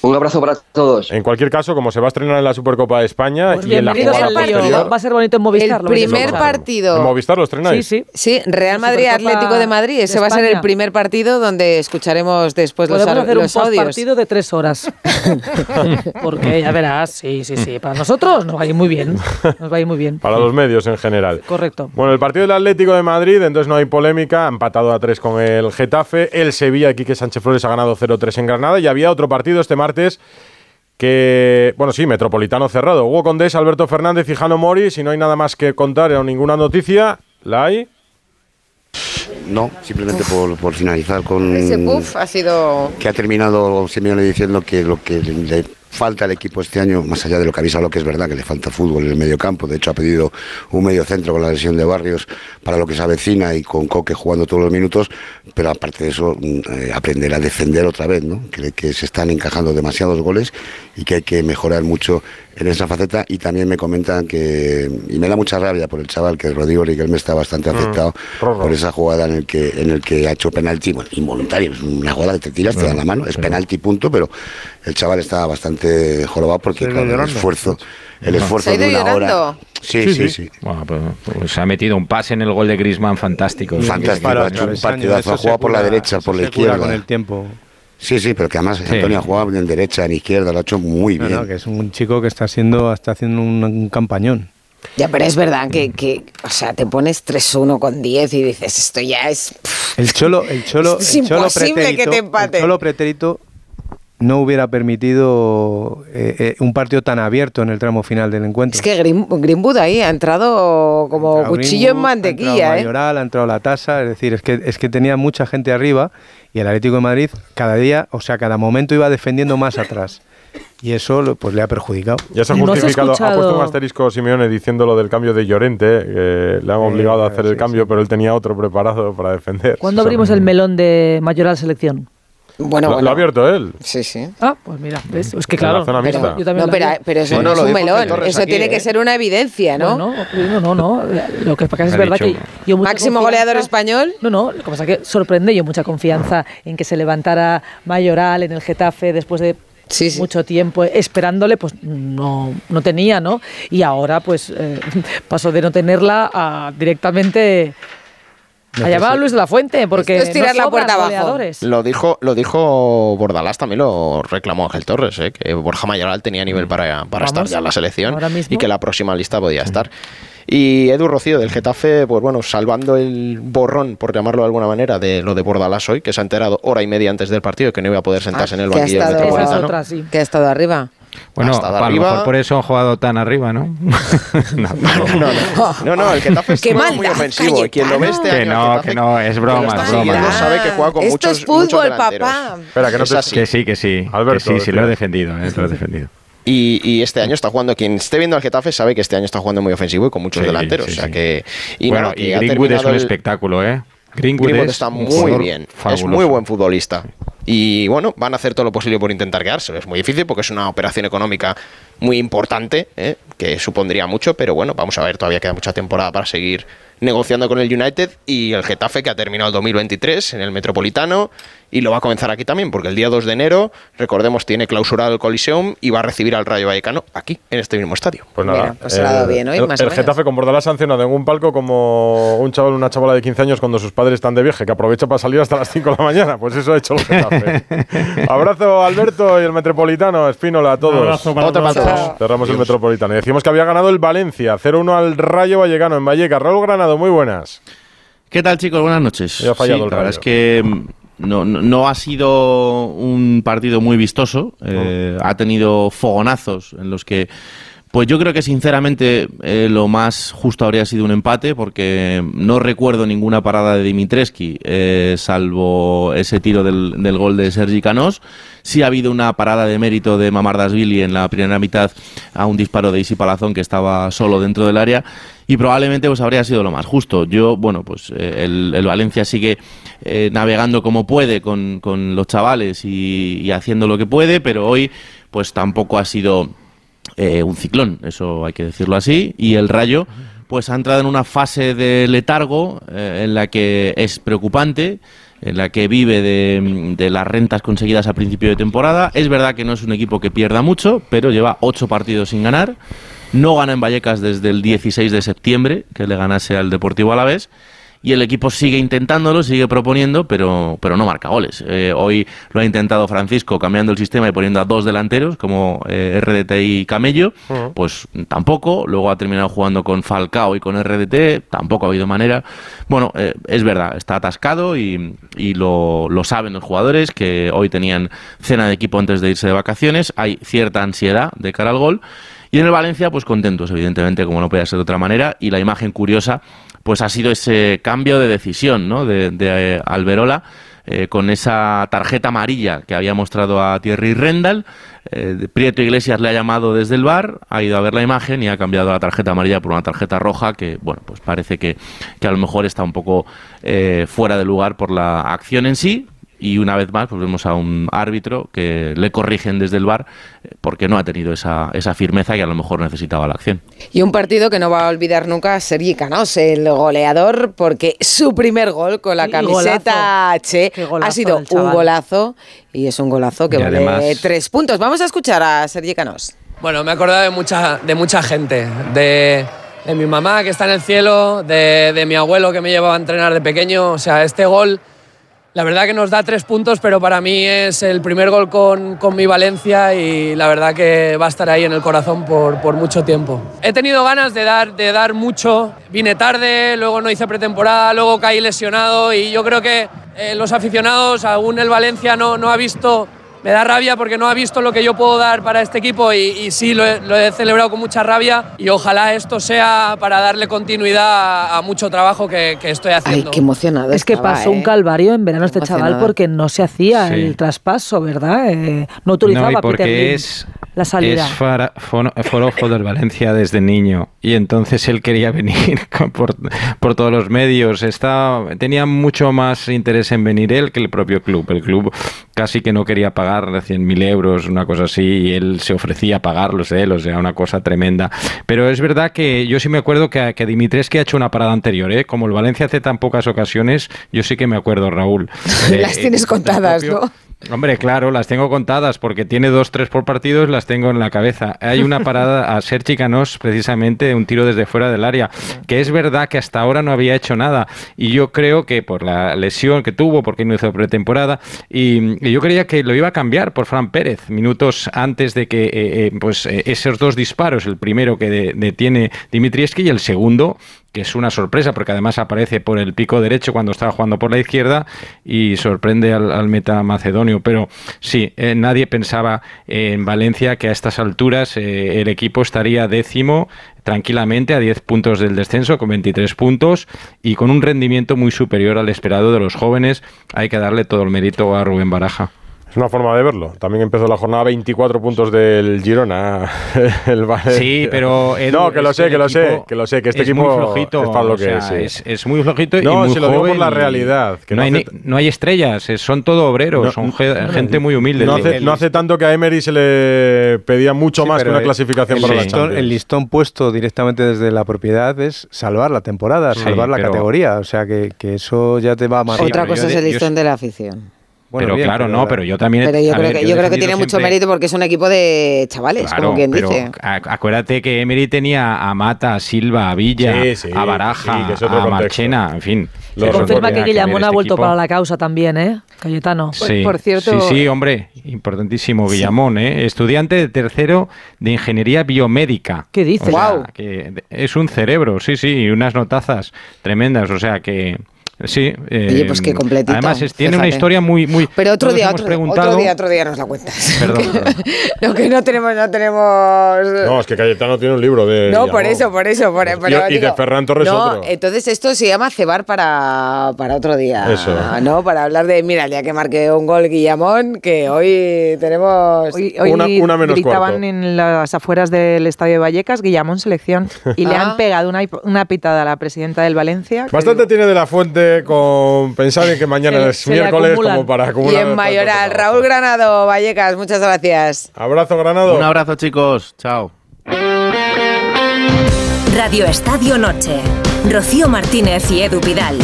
Un abrazo para todos.
En cualquier caso, como se va a estrenar en la Supercopa de España
Pues
y en la jugada posterior.
Va a ser bonito en Movistar.
El primer partido.
¿En Movistar lo estrenáis?
Sí, sí.
Sí, Real Madrid
Supercopa
Atlético de Madrid. Ese
de
va a ser el primer partido donde escucharemos después los,
Podemos
ar-
hacer un
los audios.
partido de tres horas. Porque ya verás, sí, sí, sí. Para nosotros nos va a ir muy bien. Nos va a ir muy bien.
Para los medios en general.
Correcto.
Bueno, el partido del Atlético de Madrid, entonces no hay polémica, ha empatado a 3 con el Getafe. El Sevilla, Quique Sánchez Flores ha ganado 0-3 en Granada. Y había otro partido este martes que, bueno, sí, Metropolitano cerrado. Hugo Condés, Alberto Fernández y Jano Mori. Si no hay nada más que contar o ninguna noticia, ¿la hay?
No, simplemente por, por finalizar con
Ese puff ha sido...
que ha terminado Simeone diciendo que lo que le falta al equipo este año, más allá de lo que habéis hablado, que es verdad que le falta fútbol en el medio campo, de hecho ha pedido un medio centro con la lesión de Barrios para lo que se avecina y con Coque jugando todos los minutos, pero aparte de eso, mm, eh, aprender a defender otra vez, ¿no? que, que se están encajando demasiados goles y que hay que mejorar mucho en esa faceta y también me comentan que, y me da mucha rabia por el chaval, que Rodrigo Riquelme está bastante
Mm,
afectado por esa jugada en el que en el que ha hecho penalti, bueno, involuntario, es una jugada que te tiras, te dan la mano, es penalti punto, pero el chaval está bastante jorobado porque claro, el esfuerzo, el esfuerzo
¿Se ha ido
de una
llorando?
hora. Sí, sí, sí.
Bueno, pues, pues se ha metido un pase en el gol de Griezmann fantástico.
Fantástico, ha hecho un partidazo, ha jugado por la derecha, por la izquierda.
con el tiempo.
Sí, sí, pero que además
Sí.
Antonio ha jugado en derecha, en izquierda, lo ha hecho muy
No,
bien.
no, que es un chico que está haciendo, está haciendo un, un campañón.
Ya, pero es verdad que, que, o sea, te pones 3-1 con 10 y dices, esto ya es...
El cholo, el cholo,
Es
el cholo
imposible que
pretérito,
te empate.
el cholo pretérito no hubiera permitido eh, eh, un partido tan abierto en el tramo final del encuentro.
Es que Green- Greenwood ahí ha entrado como
entrado
cuchillo en
Greenwood, Ha
mantequilla,
entrado
¿eh?
Mayoral, ha entrado la tasa, es decir, es que, es que tenía mucha gente arriba y el Atlético de Madrid cada día, o sea, cada momento iba defendiendo más atrás. Y eso pues le ha perjudicado.
Ya se ha
ha
justificado, ha puesto un asterisco Simeone diciendo lo del cambio de Llorente, que le han obligado a hacer el cambio, pero él tenía otro preparado para defender.
¿Cuándo abrimos el melón de Mayoral Selección?
Bueno,
lo, lo ha abierto él.
Sí, sí.
Ah, pues mira, ¿ves? Es que claro.
la zona
pero
mixta.
yo también
No, pero, pero eso
Sí,
no,
no,
es
lo
un melón, eso
aquí,
tiene
¿eh?
que ser una evidencia, ¿no?
Bueno, no, no, no. Lo que pasa es verdad
dicho-
que yo mucha
Máximo goleador español.
No, no, lo que pasa es que sorprende yo mucha confianza en que se levantara Mayoral en el Getafe después de mucho tiempo esperándole, pues no, no tenía, ¿no? Y ahora pues eh, pasó de no tenerla a directamente a llamar a Luis de la Fuente, porque
Esto es tirar
no
la puerta abajo.
goleadores.
Lo dijo, lo dijo Bordalás, también lo reclamó Ángel Torres, ¿eh? que Borja Mayoral tenía nivel para, para estar ya en la selección y que la próxima lista podía estar. Y Edu Rocío del Getafe, pues bueno, salvando el borrón, por llamarlo de alguna manera, de lo de Bordalás hoy, que se ha enterado hora y media antes del partido que no iba a poder sentarse en el
que ha
banquillo del
que ha estado arriba.
Bueno,
Hasta de
a lo
arriba.
mejor por eso han jugado tan arriba, ¿no? no,
No, no, el Getafe es muy, ofensivo. Y quien lo ve este
Que
año,
no,
Getafe,
que no, es broma,
lo
es broma.
sabe que juega con
Esto
muchos,
es fútbol,
muchos delanteros.
papá.
Espera, que no
Es
te
así.
Que sí, que sí.
Alberto,
que sí, sí, lo he defendido, eh, lo he defendido.
Y, y este año está jugando, quien esté viendo al Getafe sabe que este año está jugando muy ofensivo y con muchos
Sí,
delanteros.
sí,
o sea
sí.
que. Y
bueno,
nada, que
y Greenwood es un
el-
espectáculo, ¿eh? Greenwood,
Greenwood
es
está muy bien. Es muy buen futbolista. Y bueno, van a hacer todo lo posible por intentar quedarse. Es muy difícil porque es una operación económica muy importante, ¿eh? que supondría mucho, pero bueno, vamos a ver, todavía queda mucha temporada para seguir negociando con el United y el Getafe que ha terminado el 2023 en el Metropolitano y lo va a comenzar aquí también porque el día 2 de enero, recordemos, tiene clausurado el Coliseum y va a recibir al Rayo Vallecano aquí, en este mismo estadio.
Pues nada,
Mira, pues se lo ha dado bien hoy,
el,
más o
el
menos.
Getafe con Bordalás sancionado en un palco como un chaval, una chavala de 15 años cuando sus padres están de viaje, que aprovecha para salir hasta las 5 de la mañana. Pues eso ha hecho el Getafe. Abrazo Alberto y el Metropolitano, Espínola a todos.
Un abrazo para
Otro
todos.
Cerramos el Metropolitano. Y decimos que había ganado el Valencia, 0-1 al Rayo Vallecano en Vallecas. Raúl Granado, muy buenas.
¿Qué tal, chicos? Buenas noches.
Fallado
Sí,
el
la verdad
Rayo.
es que mm, no, no- ha sido un partido muy vistoso. eh, Ha tenido fogonazos en los que, pues yo creo que sinceramente eh, lo más justo habría sido un empate, porque no recuerdo ninguna parada de Dimitreski, eh, salvo ese tiro del, del gol de Sergi Canós. Sí ha habido una parada de mérito de Mamardasvili en la primera mitad a un disparo de Isi Palazón que estaba solo dentro del área y probablemente pues habría sido lo más justo. Yo, bueno, pues eh, el, el Valencia sigue eh, navegando como puede con, con los chavales y, y haciendo lo que puede, pero hoy pues tampoco ha sido eh, un ciclón, eso hay que decirlo así, y el Rayo pues ha entrado en una fase de letargo eh, en la que es preocupante, en la que vive de, de las rentas conseguidas a principio de temporada. Es verdad que no es un equipo que pierda mucho, pero lleva ocho partidos sin ganar. No gana en Vallecas desde el 16 de septiembre, que le ganase al Deportivo Alavés. Y el equipo sigue intentándolo, sigue proponiendo, pero, pero no marca goles. Eh, hoy lo ha intentado Francisco cambiando el sistema y poniendo a dos delanteros, como eh, RDT y Camello. Pues tampoco. Luego ha terminado jugando con Falcao y con RDT. Tampoco ha habido manera. Bueno, eh, es verdad, está atascado y, y lo, lo saben los jugadores, que hoy tenían cena de equipo antes de irse de vacaciones. Hay cierta ansiedad de cara al gol. Y en el Valencia, pues contentos, evidentemente, como no podía ser de otra manera. Y la imagen curiosa, pues ha sido ese cambio de decisión, ¿no? De, de, eh, Alberola. eh, con esa tarjeta amarilla que había mostrado a Thierry Rendal. Eh, Prieto Iglesias le ha llamado desde el bar, ha ido a ver la imagen y ha cambiado la tarjeta amarilla por una tarjeta roja que, bueno, pues parece que, que a lo mejor está un poco fuera de lugar por la acción en sí. Y una vez más, pues vemos a un árbitro que le corrigen desde el bar eh, porque no ha tenido esa, esa firmeza que a lo mejor necesitaba la acción.
Y un partido que no va a olvidar nunca Sergi Canós, el goleador, porque su primer gol con la
Y
camiseta H ha sido un golazo y es un golazo que
Y
vale
además-
tres puntos. Vamos a escuchar a Sergi Canós.
Bueno, me he acordado de mucha, de mucha gente, de, de mi mamá que está en el cielo, de, de mi abuelo que me llevaba a entrenar de pequeño. O sea, este gol, la verdad que nos da tres puntos, pero para mí es el primer gol con, con mi Valencia y la verdad que va a estar ahí en el corazón por, por mucho tiempo. He tenido ganas de dar, de dar mucho, vine tarde, luego no hice pretemporada, luego caí lesionado y yo creo que eh, los aficionados, aún el Valencia no, no ha visto me da rabia porque no ha visto lo que yo puedo dar para este equipo y, y sí, lo he, lo he celebrado con mucha rabia y ojalá esto sea para darle continuidad a, a mucho trabajo que, que estoy
Ay,
haciendo.
qué emocionado
Es que
estaba,
pasó un
¿eh?
calvario en verano este chaval porque no se hacía
Sí.
el traspaso, ¿verdad? Eh, no autorizaba
No, y
Peter
porque
Lim
es,
la salida.
es fara- fono- forofo del Valencia desde niño y entonces él quería venir por, por todos los medios. Está, tenía mucho más interés en venir él que el propio club. El club casi que no quería pagar 100.000 euros, una cosa así, y él se ofrecía a pagarlos él, o sea, una cosa tremenda. Pero es verdad que yo sí me acuerdo que, que Dimitrescu ha hecho una parada anterior, ¿eh? como el Valencia hace tan pocas ocasiones, yo sí que me acuerdo, Raúl.
Las tienes contadas,
propio-
¿no?
Hombre, claro, las tengo contadas porque tiene dos, tres por partidos, las tengo en la cabeza. Hay una parada a Sergi Canós, precisamente un tiro desde fuera del área, que es verdad que hasta ahora no había hecho nada. Y yo creo que por la lesión que tuvo, porque no hizo pretemporada, y, y yo creía que lo iba a cambiar por Fran Pérez, minutos antes de que eh, eh, pues eh, esos dos disparos, el primero que de- detiene Dimitrieski y el segundo que es una sorpresa porque además aparece por el pico derecho cuando estaba jugando por la izquierda y sorprende al, al meta macedonio. Pero sí, eh, nadie pensaba en Valencia que a estas alturas eh, el equipo estaría décimo tranquilamente a 10 puntos del descenso con 23 puntos y con un rendimiento muy superior al esperado de los jóvenes. Hay que darle todo el mérito a Rubén Baraja.
Es una forma de verlo. También empezó la jornada 24 puntos del Girona. el.
Sí, pero Edu,
no, que lo sé,
que
lo sé, que lo sé, que este
es
equipo
muy flojito,
es para lo
o
que
sea,
es, sí.
es, es muy flojito y
No,
muy
si lo digo por la
y
realidad, que
no,
no
hay,
hace-
ni- no hay estrellas, eh, son todo obreros,
No,
son ge- gente muy humilde.
No hace, no hace tanto que a Emery se le pedía mucho
Sí,
más que una
el-
clasificación
el
para la
listón,
Champions.
el listón puesto directamente desde la propiedad es salvar la temporada,
Sí,
salvar la categoría. O sea que, que eso ya te va a marcar.
Otra cosa es el listón de la afición.
Bueno,
pero
bien,
claro,
pero-
no, pero yo también.
Pero yo creo
ver,
que, yo creo que tiene mucho mérito porque es un equipo de chavales,
Claro,
como quien
pero
dice.
ac- acuérdate que Emery tenía a Mata, a Silva, a Villa,
Sí, sí,
a Baraja,
sí,
a
contexto.
Marchena, en fin.
Se confirma que Guillamón ha
este
vuelto
equipo.
para la causa también, ¿eh? Cayetano.
Sí,
por cierto-
sí, sí, hombre, importantísimo, Guillamón, ¿eh? estudiante de tercero de Ingeniería Biomédica.
¿Qué dices?
O sea,
Guau.
que es un cerebro, sí, sí, y unas notazas tremendas, o sea que... Sí, eh,
Oye, pues qué completito,
Además, es- tiene una historia muy... muy
Pero otro día,
hemos
otro,
preguntado-
otro día, otro día nos la cuentas.
Perdón, perdón.
no, que no tenemos, no tenemos.
No, es que Cayetano tiene un libro de.
No, por eso, por eso. Por, pero
y de Ferran Torres
no,
otro.
entonces esto se llama cebar para, para otro día.
Eso.
¿No? Para hablar de, mira, el día que marque un gol Guillamón, que hoy tenemos.
Hoy, hoy gritaban en las afueras del estadio de Vallecas Guillamón selección y le
Ah.
han pegado una, una pitada a la presidenta del Valencia. que
Bastante tiene de la fuente con pensar en que mañana es miércoles como para
Y
acumular.
en Mayoral, Raúl Granado, Vallecas, muchas gracias.
Abrazo, Granado.
Un abrazo, chicos. Chao.
Radio Estadio Noche. Rocío Martínez y Edu Vidal.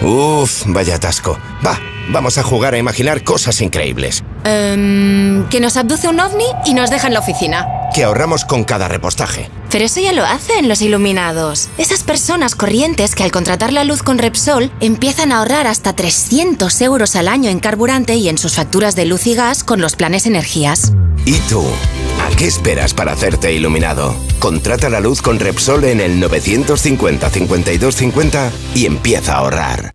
Uf, vaya atasco. Va, vamos a jugar a imaginar cosas increíbles.
Em, que nos abduce un ovni y nos deja en la oficina.
Que ahorramos con cada repostaje.
Pero eso ya lo hacen los iluminados. Esas personas corrientes que al contratar la luz con Repsol empiezan a ahorrar hasta 300 euros al año en carburante y en sus facturas de luz y gas con los planes energías.
¿Y tú? ¿A qué esperas para hacerte iluminado? Contrata la luz con Repsol en el 950 52 50 y empieza a ahorrar.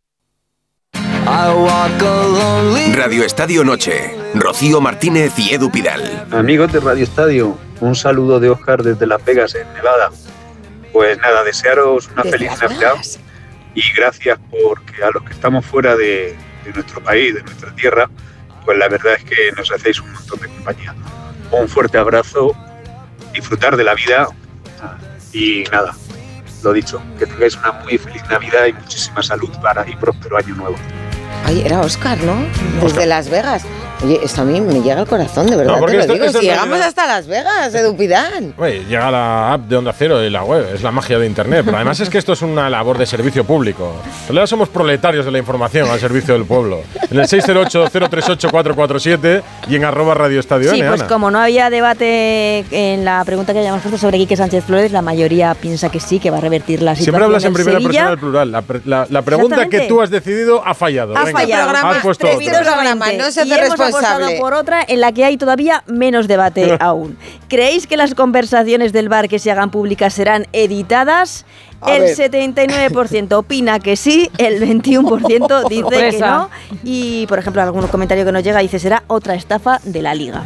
Radio Estadio Noche. Rocío Martínez y Edu Pidal.
Amigos de Radio Estadio, un saludo de Oscar desde Las Vegas, en Nevada. Pues nada, desearos una
Desde
feliz Navidad y gracias porque a los que estamos fuera de, de nuestro país, de nuestra tierra, pues la verdad es que nos hacéis un montón de compañía. Un fuerte abrazo, disfrutar de la vida y nada, lo dicho, que tengáis una muy feliz Navidad y muchísima salud para y próspero año nuevo.
Ay, era Oscar, ¿no? Desde Las Vegas. Oye, esto a mí me llega al corazón, de verdad
No, porque
te lo
esto-
digo.
esto
Si llegamos hasta Las Vegas, Edu Pidal.
Oye, llega la app de Onda Cero y la web, es la magia de Internet. Pero además es que esto es una labor de servicio público. En realidad somos proletarios de la información al servicio del pueblo. En el 608-038-447 y en arroba Radio Estadio
Sí,
N,
pues
Ana.
como no había debate en la pregunta que habíamos puesto sobre Quique Sánchez Flores, la mayoría piensa que sí, que va a revertir la situación
Siempre hablas en primera
Sevilla.
persona del plural. La, pre- la- la pregunta que tú has decidido ha fallado.
Ha
Venga,
fallado.
Has puesto otra.
programa
no se hace
apostado
responsable.
por otra en la que hay todavía menos debate aún. ¿Creéis que las conversaciones del bar que se hagan públicas serán editadas?
A
el
ver.
79% opina que sí, el 21% dice que no. Y, por ejemplo, algún comentario que nos llega dice será otra estafa de la liga.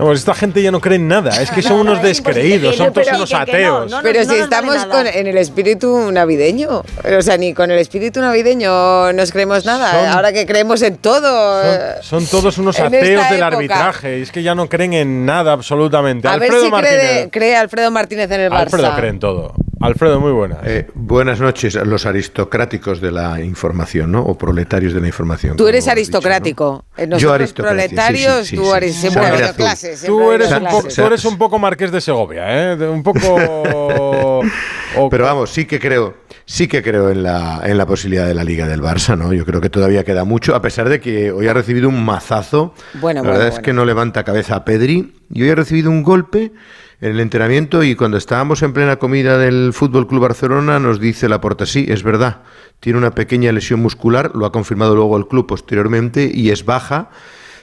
Vamos, esta gente ya no cree en nada. Es que son unos descreídos, son todos unos ateos.
Pero si estamos con- en el espíritu navideño. O sea, ni con el espíritu navideño nos creemos nada.
Son-
Ahora que creemos en todo. eh,
Son todos unos ateos del
época.
arbitraje. Y es que ya no creen en nada absolutamente.
A ver
Alfredo
si
Martínez.
cree, cree Alfredo Martínez en el Barça.
Alfredo cree en todo. Alfredo, muy buenas.
Eh, buenas noches a los aristocráticos de la información, ¿no? O proletarios de la información.
Tú eres aristocrático. Eh, Nosotros
Yo aristocracia,
proletarios,
sí, sí,
tú eres
sí.
siempre
Sangre
de
azul.
clase. siempre
Tú eres, un
clase.
po- tú eres un poco marqués de Segovia, ¿eh? De- Un poco...
Pero vamos, sí que creo, sí que creo en la, en la posibilidad de la Liga del Barça, ¿no? Yo creo que todavía queda mucho, a pesar de que hoy ha recibido un mazazo.
Bueno,
la
bueno,
verdad es que no levanta cabeza a Pedri. Y hoy ha recibido un golpe en el entrenamiento y cuando estábamos en plena comida del Fútbol Club Barcelona nos dice la porta, sí, es verdad, tiene una pequeña lesión muscular, lo ha confirmado luego el club posteriormente y es baja.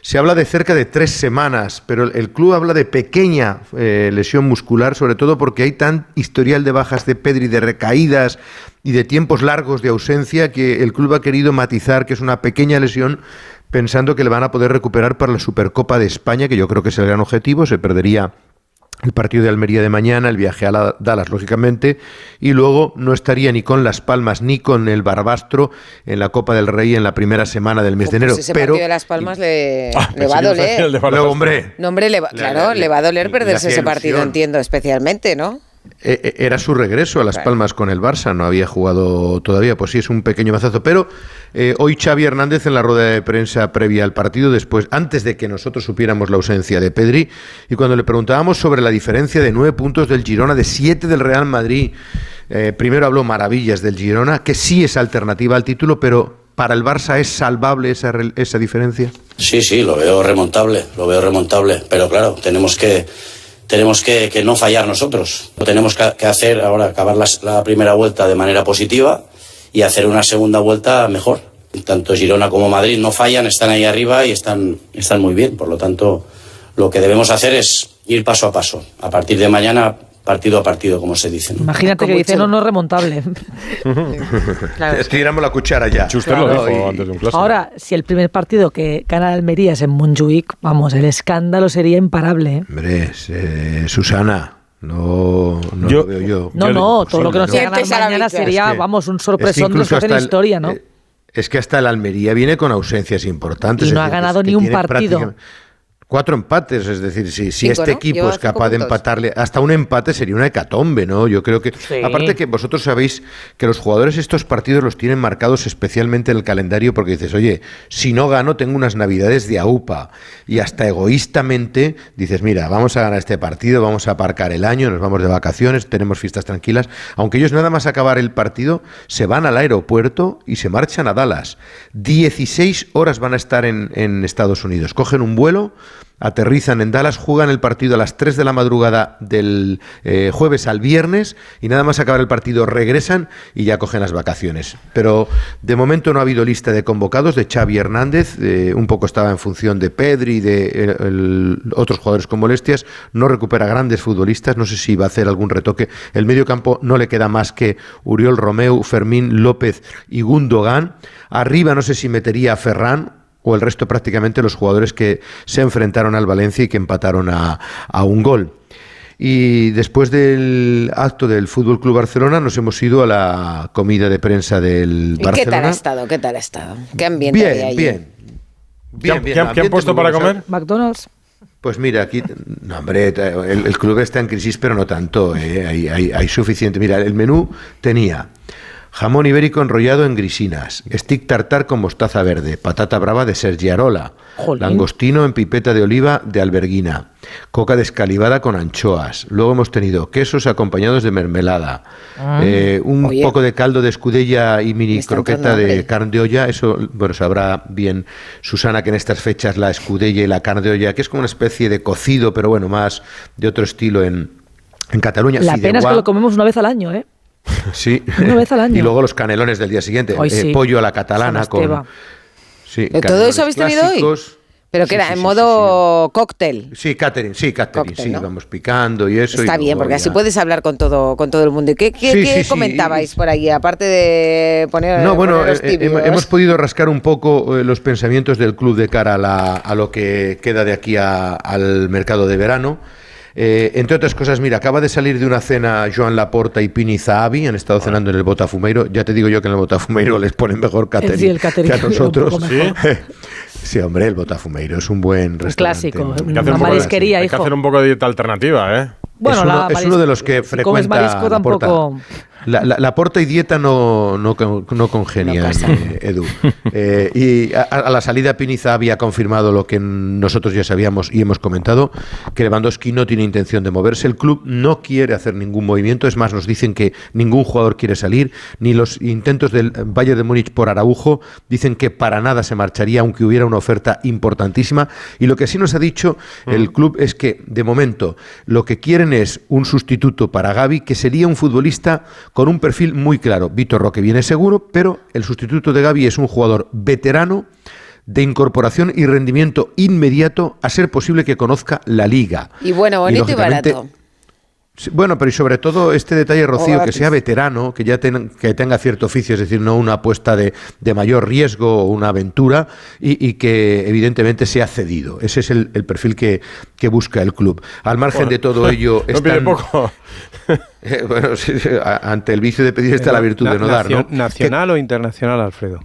Se habla de cerca de tres semanas, pero el- club habla de pequeña eh, lesión muscular, sobre todo porque hay tan historial de bajas de Pedri, de recaídas y de tiempos largos de ausencia que el club ha querido matizar que es una pequeña lesión pensando que le van a poder recuperar para la Supercopa de España, que yo creo que es el gran objetivo, se perdería el partido de Almería de mañana, el viaje a la- Dallas, lógicamente, y luego no estaría ni con Las Palmas ni con el Barbastro en la Copa del Rey en la primera semana del mes de enero.
Pues ese
pero
partido de Las Palmas le,
Ah,
le va a doler.
Luego, hombre,
No, hombre, le va- claro,
le-
le va a doler
le-
perderse ese partido, entiendo, especialmente, ¿no?
Eh, eh, Era su regreso a Las. Palmas con el Barça, no había jugado todavía, pues sí, es un pequeño mazazo. Pero eh, hoy Xavi Hernández en la rueda de prensa previa al partido, después, antes de que nosotros supiéramos la ausencia de Pedri, y cuando le preguntábamos sobre la diferencia de nueve puntos del Girona, de siete del Real Madrid, eh, primero habló maravillas del Girona, que sí es alternativa al título, pero para el Barça es salvable esa, esa diferencia.
Sí, sí, lo veo remontable, lo veo remontable, pero claro, tenemos que tenemos que, no fallar nosotros. Lo tenemos que, hacer ahora, acabar las- la, primera vuelta de manera positiva y hacer una segunda vuelta mejor. Tanto Girona como Madrid no fallan, están ahí arriba y están, están muy bien. Por lo tanto, lo que debemos hacer es ir paso a paso. A partir de mañana, partido a partido, como se dice. ¿no?
Imagínate que dice, no, no, remontable.
Estiramos la cuchara ya.
Schuster lo dijo antes de un clásico.
Ahora, si el primer partido que gana Almería es en Montjuic, vamos, el escándalo sería imparable. ¿eh?
Hombre, es, eh, Susana, no, no
Yo-
lo veo yo.
No, no, todo lo que nos ganar mañana sería,
Es que-
vamos, un
es que
sorpresón de
incluso
que
hasta el-
historia, ¿no?
eh, Es que hasta el Almería viene con ausencias importantes.
Y no
es
ha ganado
es que
ni un partido.
Cuatro empates, es decir, si, si
Cinco,
este
¿no?
equipo
Lleva
es capaz de empatarle, hasta un empate sería una hecatombe, ¿no? Yo creo que,
Sí.
aparte que vosotros sabéis que los jugadores estos partidos los tienen marcados especialmente en el calendario porque dices, oye, si no gano tengo unas navidades de AUPA y hasta egoístamente dices, mira, vamos a ganar este partido, vamos a aparcar el año, nos vamos de vacaciones, tenemos fiestas tranquilas, aunque ellos nada más acabar el partido se van al aeropuerto y se marchan a Dallas. 16 horas van a estar en, en Estados Unidos, cogen un vuelo aterrizan en Dallas, juegan el partido a las 3 de la madrugada del eh, jueves al viernes y nada más acabar el partido regresan y ya cogen las vacaciones. Pero de momento no ha habido lista de convocados de Xavi Hernández, eh, un poco estaba en función de Pedri y de eh, otros jugadores con molestias, no recupera grandes futbolistas, no sé si va a hacer algún retoque. El medio campo no le queda más que Uriol Romeu, Fermín López y Gundogan. Arriba no sé si metería a Ferran, o el resto prácticamente los jugadores que se enfrentaron al Valencia y que empataron a, a un gol. Y después del acto del Fútbol Club Barcelona nos hemos ido a la comida de prensa del
¿Y qué tal ha
Barcelona.
estado? ¿Qué tal ha estado? ¿Qué ambiente
Bien,
había allí?
bien.
¿Qué han-
bien,
qué han- qué han puesto para comer?
McDonald's.
Pues mira, aquí, no, hombre, el, el club está en crisis, pero no tanto, ¿eh? hay, hay- hay suficiente. Mira, el menú tenía jamón ibérico enrollado en grisinas, stick tartar con mostaza verde, patata brava de Sergi Arola,
Jolín.
langostino en pipeta de oliva de Alberguina, coca descalivada con anchoas. Luego hemos tenido quesos acompañados de mermelada,
Ah.
eh, un
Oye.
poco de caldo de escudella y mini croqueta de
hambre.
carne de olla. Eso, bueno, sabrá bien Susana que en estas fechas la escudella y la carne de olla, que es como una especie de cocido, pero bueno, más de otro estilo en, en Cataluña.
La pena es que lo comemos una vez al año, ¿eh?
Sí.
Una vez al año.
Y luego los canelones del día siguiente.
Hoy
eh, pollo a la catalana con. Sí,
¿De todo eso habéis tenido hoy? Pero
Sí,
que era
sí,
en
sí,
modo cóctel.
Sí, catering, sí, catering,
Cóctel,
sí,
¿no?
vamos picando y eso. y
Está bien, porque así puedes hablar con todo, con todo el mundo. ¿Y qué, qué-
Sí,
qué
sí, sí,
comentabais por ahí? Aparte de poner.
No, bueno, eh, eh, hemos podido rascar un poco eh, los pensamientos del club de cara a, la- a lo que queda de aquí a- al mercado de verano. Eh, entre otras cosas, mira, acaba de salir de una cena Joan Laporta y Pini Zahavi, han estado cenando en el Botafumeiro. Ya te digo yo que en el Botafumeiro les ponen mejor catering,
Sí, el catering
que a nosotros. Sí, hombre, el Botafumeiro es un buen restaurante.
clásico,
¿no?
un
Hay que hacer un
Una
poco de-
marisquería,
Hay que hacer un poco de dieta alternativa, ¿eh?
Bueno,
es, uno,
la
es uno de los que
si comes
frecuenta
marisco tampoco...
La, la- la porta y dieta no, no, no congenian, eh, Edu. Eh, y a, a la salida Piniza había confirmado lo que nosotros ya sabíamos y hemos comentado, que Lewandowski no tiene intención de moverse. El club no quiere hacer ningún movimiento. Es más, nos dicen que ningún jugador quiere salir, ni los intentos del Bayern de Múnich por Araujo dicen que para nada se marcharía, aunque hubiera una oferta importantísima. Y lo que sí nos ha dicho el club es que, de momento, lo que quieren es un sustituto para Gaby, que sería un futbolista con un perfil muy claro. Víctor Roque viene seguro, pero el sustituto de Gaby es un jugador veterano de incorporación y rendimiento inmediato, a ser posible que conozca la liga.
Y bueno, bonito y,
lógicamente,
barato.
Sí, Bueno, pero y sobre todo este detalle, Rocío, que sea veterano, que ya ten- que tenga cierto oficio, es decir, no una apuesta de, de mayor riesgo o una aventura, y, y que evidentemente sea cedido. Ese es el, el perfil que, que busca el club. Al margen
Bueno,
de todo ello,
no pide
están-
poco.
Eh, bueno, sí, sí, a- ante el vicio de pedir está la virtud de no dar, ¿no?
Nacio- ¿Nacional o internacional, Alfredo?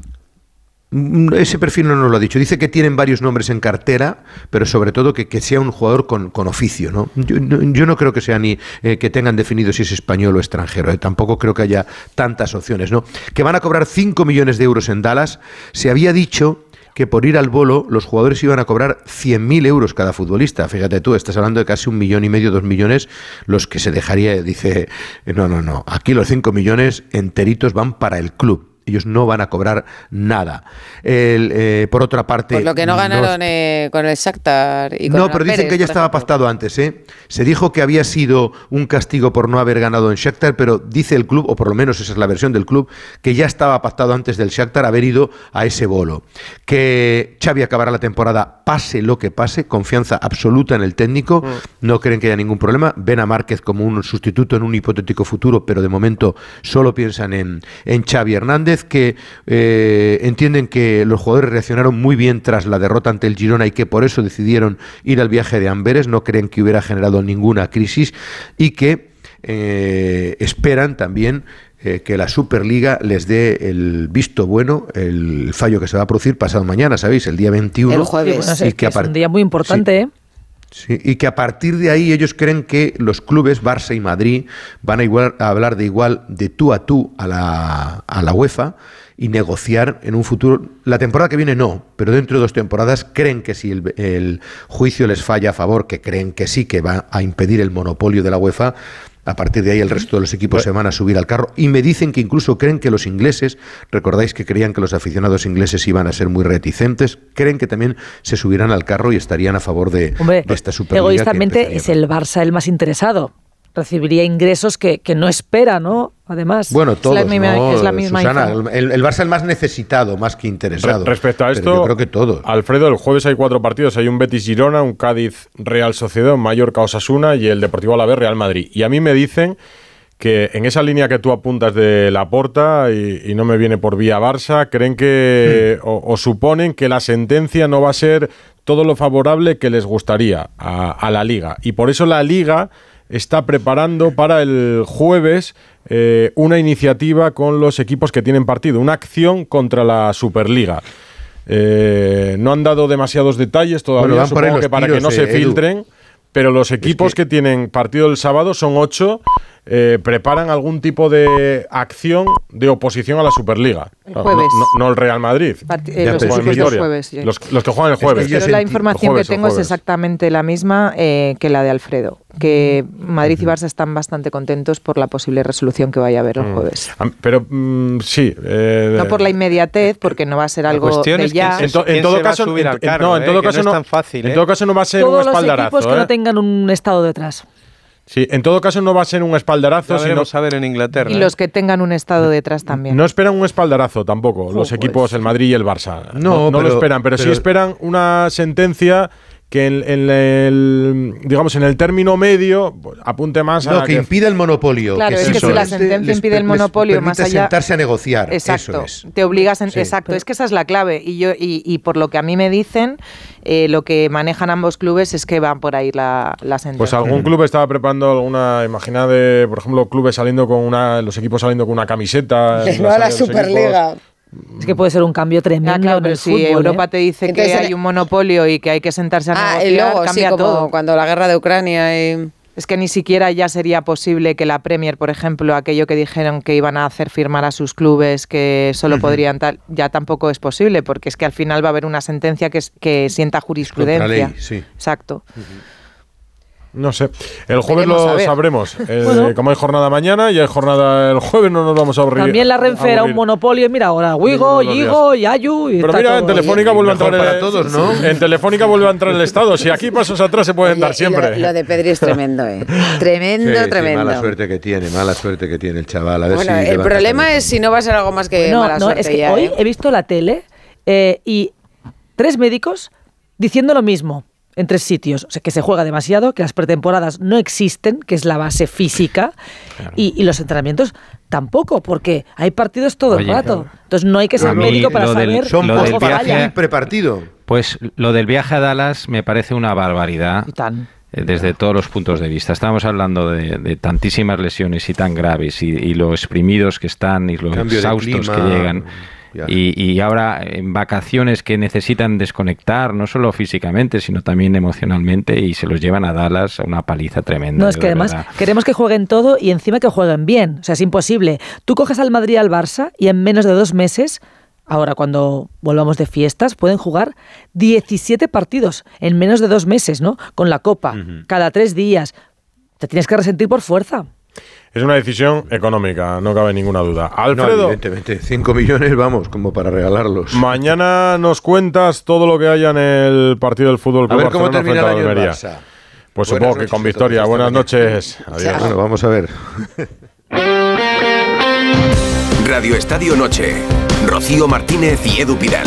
Mm, Ese perfil no nos lo ha dicho. Dice que tienen varios nombres en cartera, pero sobre todo que, sea un jugador con, con oficio. ¿no? Yo, no, creo que sea ni eh, que tengan definido si es español o extranjero. eh. Tampoco creo que haya tantas opciones. ¿no? Que van a cobrar 5 millones de euros en Dallas. Se había dicho que por ir al bolo los jugadores iban a cobrar 100.000 euros cada futbolista. Fíjate tú, estás hablando de casi un millón y medio, dos millones, los que se dejaría, dice, no, no, no, aquí los 5 millones enteritos van para el club. Ellos no van a cobrar nada. El, eh, por otra parte...
Por lo que no
no-
ganaron eh, con el Shakhtar y con
no, pero dicen
Pérez,
que ya estaba pactado antes, ¿eh? Se dijo que había sido un castigo por no haber ganado en Shakhtar, pero dice el club, o por lo menos esa es la versión del club, que ya estaba pactado antes del Shakhtar haber ido a ese bolo. Que Xavi acabará la temporada pase lo que pase, confianza absoluta en el técnico, no creen que haya ningún problema, ven a Márquez como un sustituto en un hipotético futuro, pero de momento solo piensan en, en Xavi Hernández, que eh, entienden que los jugadores reaccionaron muy bien tras la derrota ante el Girona y que por eso decidieron ir al viaje de Amberes, no creen que hubiera generado ninguna crisis y que eh, esperan también eh, que la Superliga les dé el visto bueno, el fallo que se va a producir pasado mañana, ¿sabéis? El día 21.
El jueves.
Sí, bueno,
y
es,
que a
es un día muy importante, ¿eh?
Y que a partir de ahí ellos creen que los clubes Barça y Madrid van a, igual- a hablar de igual de tú a tú a la, a la UEFA y negociar en un futuro. La temporada que viene no, pero dentro de dos temporadas creen que si el juicio les falla a favor, que creen que sí, que va a impedir el monopolio de la UEFA, a partir de ahí el resto de los equipos se van a subir al carro y me dicen que incluso creen que los ingleses, recordáis que creían que los aficionados ingleses iban a ser muy reticentes, creen que también se subirán al carro y estarían a favor de,
Hombre,
de esta Superliga.
egoístamente es el Barça el más interesado. Recibiría ingresos que, que no espera, ¿no? Además,
Bueno, todos,
es la misma,
¿no?
es la misma
Susana,
info.
el, el Barça el más necesitado, más que interesado.
Re- respecto a esto,
yo creo que todos.
Alfredo, el jueves hay cuatro partidos. Hay un Betis Girona, un Cádiz Real Sociedad, un Mallorca Osasuna y el Deportivo Alavés Real Madrid. Y a mí me dicen que en esa línea que tú apuntas de la porta y, y no me viene por vía Barça, creen que
Hmm.
o, o suponen que la sentencia no va a ser todo lo favorable que les gustaría a, a la liga. Y por eso la liga está preparando para el jueves eh, una iniciativa con los equipos que tienen partido, una acción contra la Superliga. Eh, no han dado demasiados detalles todavía,
Bueno,
supongo que para
tiros,
que no
eh,
se
Edu.
filtren, pero los equipos que... tienen partido el sábado son ocho, eh, preparan algún tipo de acción de oposición a la Superliga.
El
No,
jueves.
No, no el Real Madrid.
Eh, los
Vitoria.
jueves, sí.
Los, los que juegan el jueves.
Pero la información
Jueves,
que tengo es exactamente la misma eh, que la de Alfredo, que Madrid y Barça están bastante contentos por la posible resolución que vaya a haber el
Mm.
jueves.
Pero mm, sí. eh,
No por la inmediatez, porque no va a ser algo de ya.
En, to- en
¿Quién
todo
se va a
caso, no, en
eh?
todo
Que
caso
no
no,
es tan fácil,
en
eh?
todo caso no va a ser
Todos
un
los
espaldarazo.
equipos que no
¿eh?
tengan un estado detrás.
Sí, en todo caso no va a ser un espaldarazo,
Ya
sino
a ver en Inglaterra.
Y
¿eh?
los que tengan un estado detrás también.
no esperan un espaldarazo tampoco los
pues.
equipos, el Madrid y el Barça.
No,
no, lo
pero-
esperan, pero, sí esperan una sentencia que en, en el digamos en el término medio pues, apunte más a
No, que impida el monopolio.
Claro,
que
es que si la sentencia
les
impide el
per- les
monopolio más allá.
sentarse a negociar.
Exacto,
Eso es.
te obligas en,
Sí.
exacto, es que esa es la clave y yo y, y por lo que a mí me dicen, eh, lo que manejan ambos clubes es que van por ahí la, la sentencia.
Pues algún club estaba preparando alguna, imagina de, por ejemplo, clubes saliendo con una, los equipos saliendo con una camiseta.
Que no la
los
Superliga.
equipos.
Es que puede ser un cambio tremendo
Ah, claro,
en
pero
el
si
fútbol,
Europa
¿eh?
te dice
Entonces,
que hay un monopolio y que hay que sentarse a
Ah, y
negociar,
luego, sí,
cambia
como
todo.
cuando la guerra de Ucrania y...
Es que ni siquiera ya sería posible que la Premier, por ejemplo, aquello que dijeron que iban a hacer firmar a sus clubes, que solo
Ujú.
podrían tal, ya tampoco es posible, porque es que al final va a haber una sentencia que, es- que sienta jurisprudencia.
ley, sí.
Exacto.
No sé. El jueves
Veremos,
lo sabremos. Eh,
Bueno.
Como hay jornada mañana y hay jornada el jueves, no nos vamos a aburrir.
También la Renfe era un monopolio. Mira ahora, Wigo, Yigo, Yayu. y
Pero mira, en Telefónica vuelve a entrar
para
el-
todos, ¿no?
En Telefónica vuelve a entrar el Estado. Si aquí pasos atrás se pueden dar
Y
siempre.
Lo, lo de Pedri es tremendo, ¿eh? Tremendo,
Sí, sí,
tremendo.
mala suerte que tiene, mala suerte que tiene el chaval. A ver
Bueno,
si
el problema es si no va a ser algo más que
No,
mala
no,
suerte
es que
ya,
hoy
¿eh?
he visto la tele eh, y tres médicos diciendo lo mismo en tres sitios. O sea, que se juega demasiado, que las pretemporadas no existen, que es la base física, y, y los entrenamientos tampoco, porque hay partidos todo el rato.
claro.
Entonces no hay que ser médico para
del-
saber
Son
lo del
cómo
viaje-
falla.
prepartido.
Pues lo del viaje a Dallas me parece una barbaridad.
Tan.
eh, Desde todos los puntos de vista. Estamos hablando de, de tantísimas lesiones y tan graves y, y lo exprimidos que están y los
Cambio
exhaustos que llegan. Y, y ahora en vacaciones que necesitan desconectar, no solo físicamente, sino también emocionalmente, y se los llevan a Dallas a una paliza tremenda.
No, es que además
verdad.
queremos que jueguen todo y encima que jueguen bien. O sea, es imposible. Tú coges al Madrid y al Barça y en menos de dos meses, ahora cuando volvamos de fiestas, pueden jugar 17 partidos en menos de dos meses, ¿no? Con la Copa, cada tres días. Te tienes que resentir por fuerza.
Es una decisión económica, no cabe ninguna duda.
No,
Alfredo,
evidentemente, 5 millones, vamos, como para regalarlos.
mañana nos cuentas todo lo que haya en el partido del Fútbol
A ver cómo termina el
frente
año el. Barça.
Pues
Buenas
supongo que con victoria. Buenas noches. Adiós.
Bueno, vamos a ver.
Radio Estadio Noche. Rocío Martínez y Edu Pidal.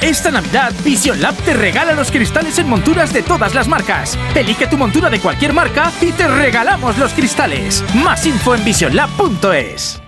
Esta Navidad, Vision Lab te regala los cristales en monturas de todas las marcas. Elige tu montura de cualquier marca y te regalamos los cristales. Más info en visionlab.es.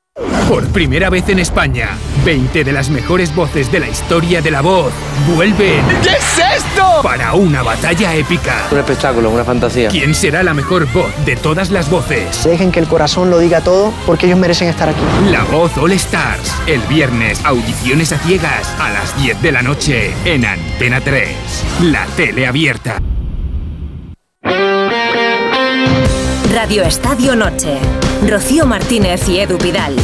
Por primera vez en España, 20 de las mejores voces de la historia de la voz vuelven. ¿Qué es esto? Para una batalla épica.
Un espectáculo, una fantasía.
¿Quién será la mejor voz de todas las voces?
Dejen que el corazón lo diga todo porque ellos merecen estar aquí.
La voz All Stars. El viernes, audiciones a ciegas a las 10 de la noche en Antena 3. La tele abierta.
Radio Estadio Noche. Rocío Martínez y Edu Pidal.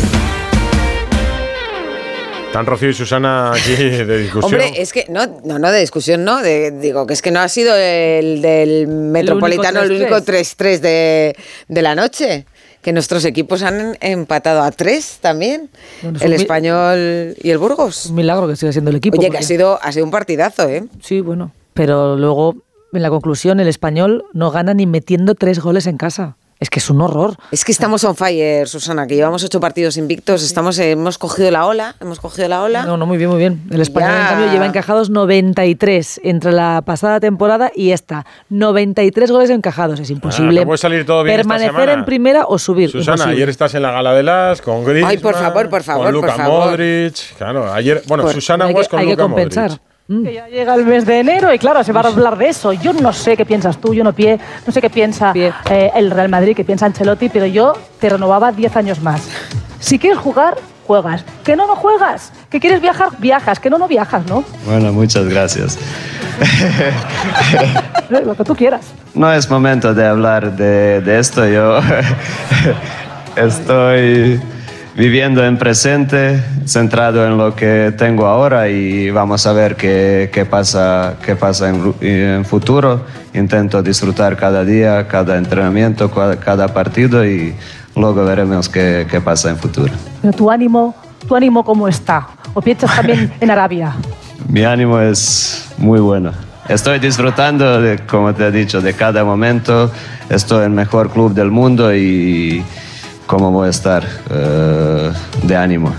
Están Rocío y Susana aquí de discusión.
Hombre, es que no, no, no de discusión, no. De, digo que es que no ha sido el del Metropolitano el único 3-3 de, de la noche. Que nuestros equipos han empatado a tres también.
Bueno,
el español y el Burgos.
Un milagro que siga siendo el equipo.
Oye, que ha sido, ha sido un partidazo, ¿eh?
Sí, bueno. Pero luego, en la conclusión, el español no gana ni metiendo tres goles en casa. Es que es un horror.
Es que estamos on fire, Susana, que llevamos ocho partidos invictos, estamos, eh, hemos cogido la ola, hemos cogido la ola.
No, no, muy bien, muy bien. El español,
Ya.
en cambio, lleva encajados 93 entre la pasada temporada y esta. 93 goles encajados. Es imposible
Ah, no puede salir todo bien
permanecer en primera o subir.
Susana,
Imposible.
ayer estás en la gala de las con Griezmann,
Ay, por favor, por favor,
con Luka
por favor.
Modric. Claro, ayer, bueno,
Por-
Susana
hay
Guas
que-
con
hay que compensar.
Modric.
Mm. ya llega el mes de enero y claro, se va a hablar de eso. Yo no sé qué piensas tú, yo no, pie, no sé qué piensa eh, el Real Madrid, qué piensa Ancelotti, pero yo te renovaba 10 años más. Si quieres jugar, juegas. Que no, no juegas. Que quieres viajar, viajas. Que no, no viajas, ¿no?
Bueno, muchas gracias.
Lo que tú quieras.
No es momento de hablar de, de esto. Yo estoy viviendo en presente, centrado en lo que tengo ahora y vamos a ver qué, qué pasa, qué pasa en, en futuro. Intento disfrutar cada día, cada entrenamiento, cada partido y luego veremos qué, qué pasa en futuro.
Pero tu ánimo, tu ánimo cómo está. o piensas también en Arabia?
Mi ánimo es muy bueno. Estoy disfrutando, de, como te he dicho, de cada momento. Estoy en el mejor club del mundo y cómo voy a estar eh, de ánimo.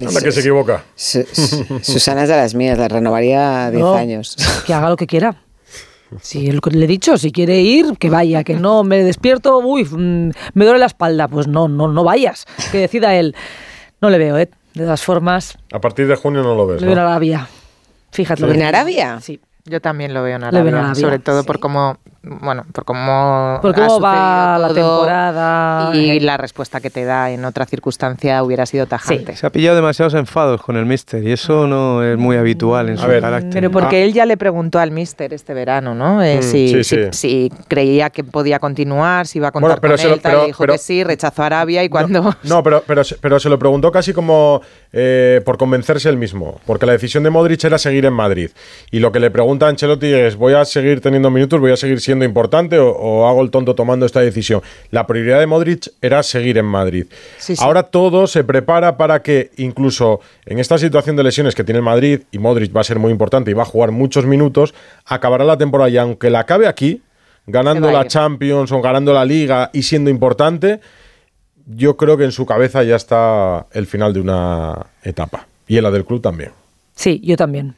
Anda, que se equivoca.
Su- su- Susana es de las mías, la renovaría 10
No,
años.
Que haga lo que quiera. Que le he dicho, si quiere ir, que vaya, que no me despierto, uy, mm, me duele la espalda, pues no, no, no vayas, que decida él. No le veo, ¿eh? De todas formas,
A partir de junio no lo ves.
le veo en. Arabia. Fíjate.
¿En. Arabia?
Sí.
Yo también lo veo en
Lo veo
Arabia,
en Arabia,
sobre todo por cómo, bueno, por cómo,
Por cómo va la temporada.
y la respuesta que te da en otra circunstancia hubiera sido tajante.
Se ha pillado demasiados enfados con el Mister y eso no es muy habitual en su carácter.
Pero porque él ya le preguntó al mister este verano, ¿no? Eh,
Mm,
si,
sí,
si-
sí.
si creía que podía continuar, si iba a contar
Bueno, pero
con
se lo-
él,
pero-
y dijo
pero-
que sí, rechazó a Arabia y cuando...
No, pero, pero, se- pero se lo preguntó casi como eh, por convencerse él mismo, porque la decisión de Modric era seguir en Madrid. Y lo que le pregunta a Ancelotti es, ¿voy a seguir teniendo minutos? ¿Voy a seguir siendo importante o, o hago el tonto tomando esta decisión? La prioridad de Modric era seguir en Madrid.
Sí, sí.
Ahora todo se prepara para que incluso en esta situación de lesiones que tiene el Madrid, y Modric va a ser muy importante y va a jugar muchos minutos, acabará la temporada y aunque la acabe aquí, ganando la. Champions o ganando la Liga y siendo importante, yo creo que en su cabeza ya está el final de una etapa. Y en la del club también.
Sí, yo también.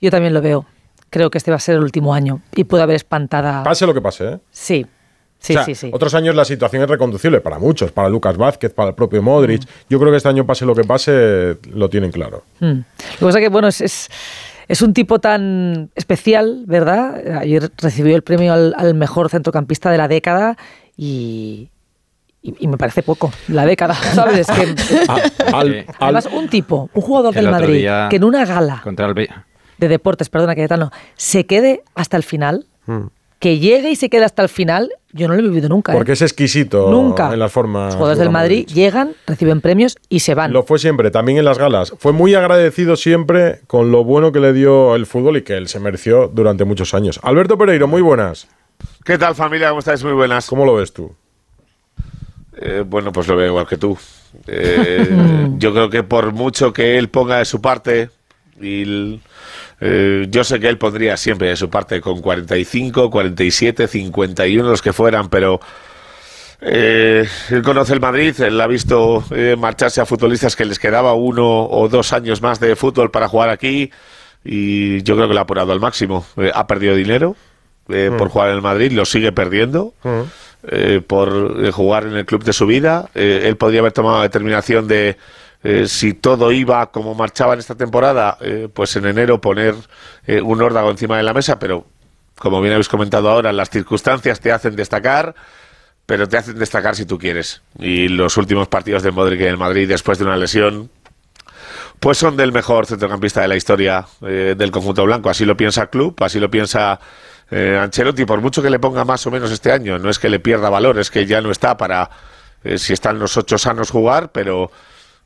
Yo también lo veo. Creo que este va a ser el último año y puede haber espantada.
Pase lo que pase, ¿eh?
Sí, sí,
O sea,
sí, sí.
Otros años la situación es reconducible para muchos, para Lucas Vázquez, para el propio Modric. Yo creo que este año, pase lo que pase, lo tienen claro.
Mm. Lo que pasa que, bueno, es, es, es un tipo tan especial, ¿verdad? Ayer recibió el premio al, al mejor centrocampista de la década y, y, y me parece poco, la década, ¿sabes? Es que,
al-
además, un tipo, un jugador
El
del Madrid,
día-
que en una gala
Contra el
de deportes, perdona, Cayetano, se quede hasta el final,
Mm.
que llegue y se quede hasta el final, yo no lo he vivido nunca. ¿eh?
Porque es exquisito
Nunca.
en las formas.
Los jugadores del Madrid llegan, reciben premios y se van.
Lo fue siempre, también en las galas. Fue muy agradecido siempre con lo bueno que le dio el fútbol y que él se mereció durante muchos años. Alberto Pereiro, muy buenas.
¿Qué tal familia? ¿Cómo estáis? Muy buenas.
¿Cómo lo ves tú?
Eh, bueno, pues lo veo igual que tú. Eh, yo creo que por mucho que él ponga de su parte, y el- eh, yo sé que él pondría siempre de su parte con 45, 47, 51, los que fueran, pero eh, él conoce el Madrid, él ha visto eh, marcharse a futbolistas que les quedaba uno o dos años más de fútbol para jugar aquí y yo creo que lo ha apurado al máximo. Eh, ha perdido dinero eh,
Mm.
por jugar en el Madrid, lo sigue perdiendo eh, por jugar en el club de su vida. Él podría haber tomado la determinación de, eh, si todo iba como marchaba en esta temporada, eh, pues en enero poner eh, un órdago encima de la mesa, pero como bien habéis comentado ahora, las circunstancias te hacen destacar, pero te hacen destacar si tú quieres. Y los últimos partidos de Modric en el Madrid después de una lesión, pues son del mejor centrocampista de la historia eh, del conjunto blanco. Así lo piensa club, así lo piensa Ancelotti, por mucho que le ponga más o menos este año. No es que le pierda valor, es que ya no está para, si están los ocho sanos, jugar, pero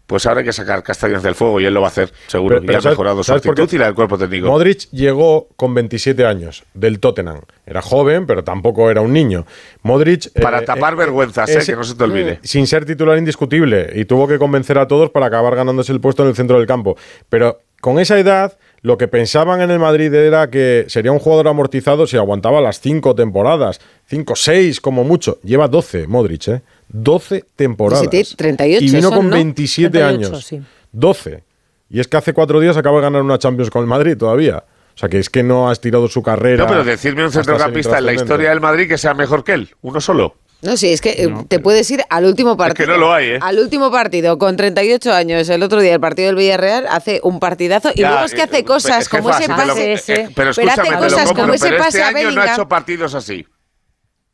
pues ahora hay que sacar castañas del fuego y él lo va a hacer, seguro.
Pero-
y ha
¿sabes-
mejorado su actitud y la del cuerpo técnico.
Modric llegó con 27 años del Tottenham. Era joven, pero tampoco era un niño. Modric.
Para tapar vergüenzas, eh,
ese-
que no se te olvide.
Sin ser titular indiscutible. Y tuvo que convencer a todos para acabar ganándose el puesto en el centro del campo. Pero con esa edad, lo que pensaban en el Madrid era que sería un jugador amortizado si aguantaba las cinco temporadas. Cinco, seis, como mucho. Lleva 12, Modric, ¿eh? 12 temporadas.
Sí, sí, 38
Y vino
son,
con
¿no?
27
38,
años.
sí.
12. Y es que hace cuatro días acaba de ganar una Champions con el Madrid todavía. O sea que es que no ha estirado su carrera.
No, pero decirme un centrocampista en la historia del Madrid que sea mejor que él, uno solo.
No, sí, es que eh, te puedes ir al último partido.
que no lo hay, ¿eh?
Al último partido, con 38 años, el otro día, el partido del Villarreal, hace un partidazo. Y
Ya,
luego es que
eh,
hace cosas
es que
como ese
lo-
pase.
eh, eh, pero
pero hace
lo
cosas
compro,
como ese
pero
pase
este
a
año no ha hecho partidos así.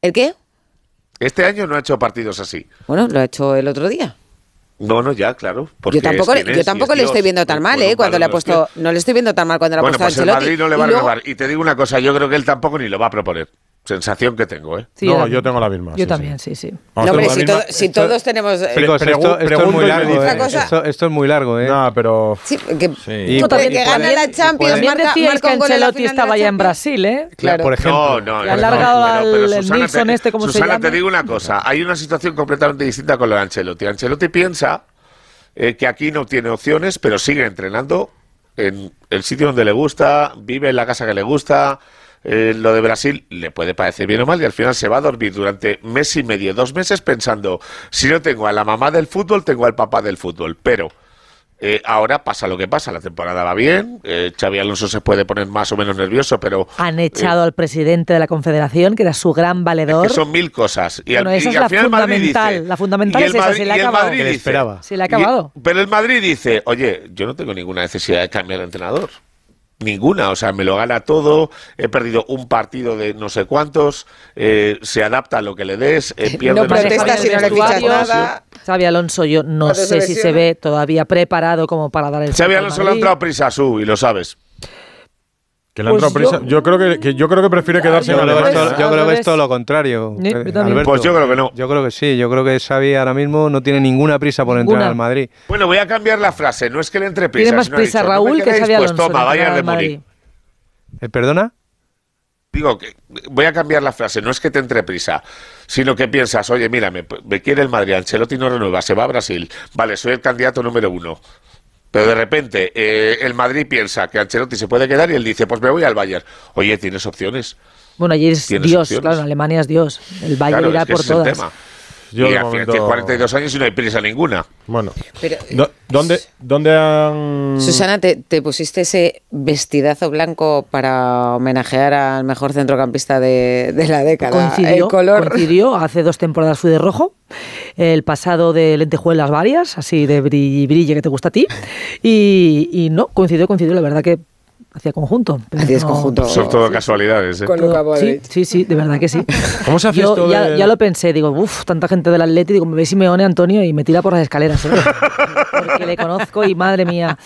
¿El qué?
Este año no ha hecho partidos así.
Bueno, lo ha hecho el otro día.
No, no, ya, claro.
Yo tampoco,
es
le-
quien
yo
es y
tampoco
es
le estoy viendo tan mal, ¿eh? Cuando le ha puesto. No le estoy viendo tan mal cuando le ha
Bueno,
puesto
pues el
Ancelotti.
Madrid no le
Y
va a
luego-
renovar. Y te digo una cosa, yo creo que él tampoco ni lo va a proponer. Sensación que tengo, ¿eh?
Sí,
no,
yo
yo tengo la misma.
Yo
sí,
también, sí, sí.
No, hombre, si, todo-
Esto-
todos tenemos. eh,
Chicos, esto, esto es muy largo. ¿eh? Esto, esto es muy largo, ¿eh?
No, pero.
Sí, que,
Y puede-
que gana la Champions,
También
marca,
decíais
marca
que Ancelotti estaba ya en. Brasil, ¿eh?
Claro.
Por ejemplo.
No, no,
Le han
no,
largado
pero-
al-
pero Susana,
Nilsson este, ¿cómo se
Susana,
llama?
te digo una cosa. Hay una situación completamente distinta con lo de Ancelotti. Ancelotti piensa eh, que aquí no tiene opciones, pero sigue entrenando en el sitio donde le gusta, vive en la casa que le gusta. Eh, lo de Brasil le puede parecer bien o mal y al final se va a dormir durante mes y medio, dos meses pensando, si no tengo a la mamá del fútbol, tengo al papá del fútbol. Pero eh, ahora pasa lo que pasa, la temporada va bien, eh, Xavi Alonso se puede poner más o menos nervioso, pero
Han echado al presidente de la Confederación, que era su gran valedor.
que son mil cosas. Y,
Bueno,
al,
esa
y
es
al
la
final Madrid
fundamental.
dice-
La fundamental es esa, se le ha acabado.
Dice-
esperaba. Se le ha
y-
acabado.
pero el Madrid dice, oye, yo no tengo ninguna necesidad de cambiar de entrenador. Ninguna, o sea, me lo gana todo, he perdido un partido de no sé cuántos, eh, se adapta a lo que le des, eh, pierde
No
sé
protesta si no le fichas nada.
Xavi Alonso, yo no sé si se ve todavía preparado como para dar el
Xavi Alonso le ha entrado prisa a su, y lo sabes.
Que le
Pues yo-
prisa. Yo, creo que, que yo creo que prefiere quedarse
Yo
en
creo, que
Alemania.
esto- yo creo que es todo lo contrario.
Sí, yo
eh.
Pues yo creo que no.
Yo creo que sí. Yo creo que Xavi ahora mismo no tiene ninguna prisa por entrar
Ninguna.
al Madrid.
Bueno, voy a cambiar la frase, no es que le entre prisa.
Tiene más prisa
dicho, ¿no me
Raúl que? Xavi
Pues
Alonso.
toma,
de
Bayern
entrenar
de.
Madrid.
¿Eh, ¿Perdona?
Digo que voy a cambiar la frase, no es que te entre prisa, sino que piensas, oye, mira, me, me quiere el Madrid, Ancelotti no renueva, se va a Brasil, vale, soy el candidato número uno. Pero de repente eh, el Madrid piensa que Ancelotti se puede quedar y él dice, pues me voy al Bayern. Oye, tienes opciones.
Bueno, allí es Dios,
opciones.
claro, en Alemania es Dios. El Bayern
Claro,
irá
es que
por
ese es el
todas.
tema.
Yo
y
de
al final
momento-
tiene 42 años y no hay prisa ninguna.
Bueno,
Pero,
Do- ¿dónde, ¿dónde han...?
Susana, ¿te, te pusiste ese vestidazo blanco para homenajear al mejor centrocampista de, de la década.
Coincidió,
el color.
coincidió, hace dos temporadas fui de rojo, el pasado de lentejuelas varias, así de brille, brille que te gusta a ti, y, y no, coincidió, coincidió, la verdad que hacía conjunto.
Hacías
no-
conjunto.
Son todo casualidades. ¿eh?
Con
Sí, sí, sí, de verdad que sí.
¿Cómo se hace
Yo
esto
ya,
de-
ya lo pensé, digo, uff, tanta gente del Atleti, digo, me ve Simeone, Antonio, y me tira por las escaleras, ¿eh? porque le conozco y madre mía,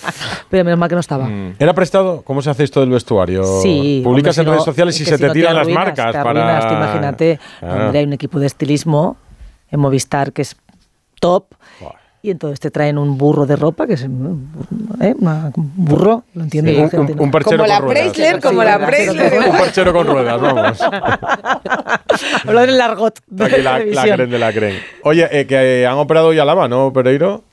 pero menos mal que no estaba.
Mm. ¿Era prestado? ¿Cómo se hace esto del vestuario?
Sí,
Publicas
hombre,
en
si
redes
no-
sociales y se
si
te
no
tiran las
arruinas,
marcas
te
para.
arruinas, tú imagínate,
Claro.
hombre, hay un equipo de estilismo en Movistar que es top. Y entonces te traen un burro de ropa, que es ¿eh? Una- un burro, lo entiende
Sí,
la
un,
gente,
un-
Como la
ruedas.
Preisler, como la Preisler.
Un perchero con ruedas, vamos.
Hablo del largot de
Aquí la, la
televisión.
creen de la creen. Oye, eh, que eh, han operado ya Lama, ¿no, Pereiro?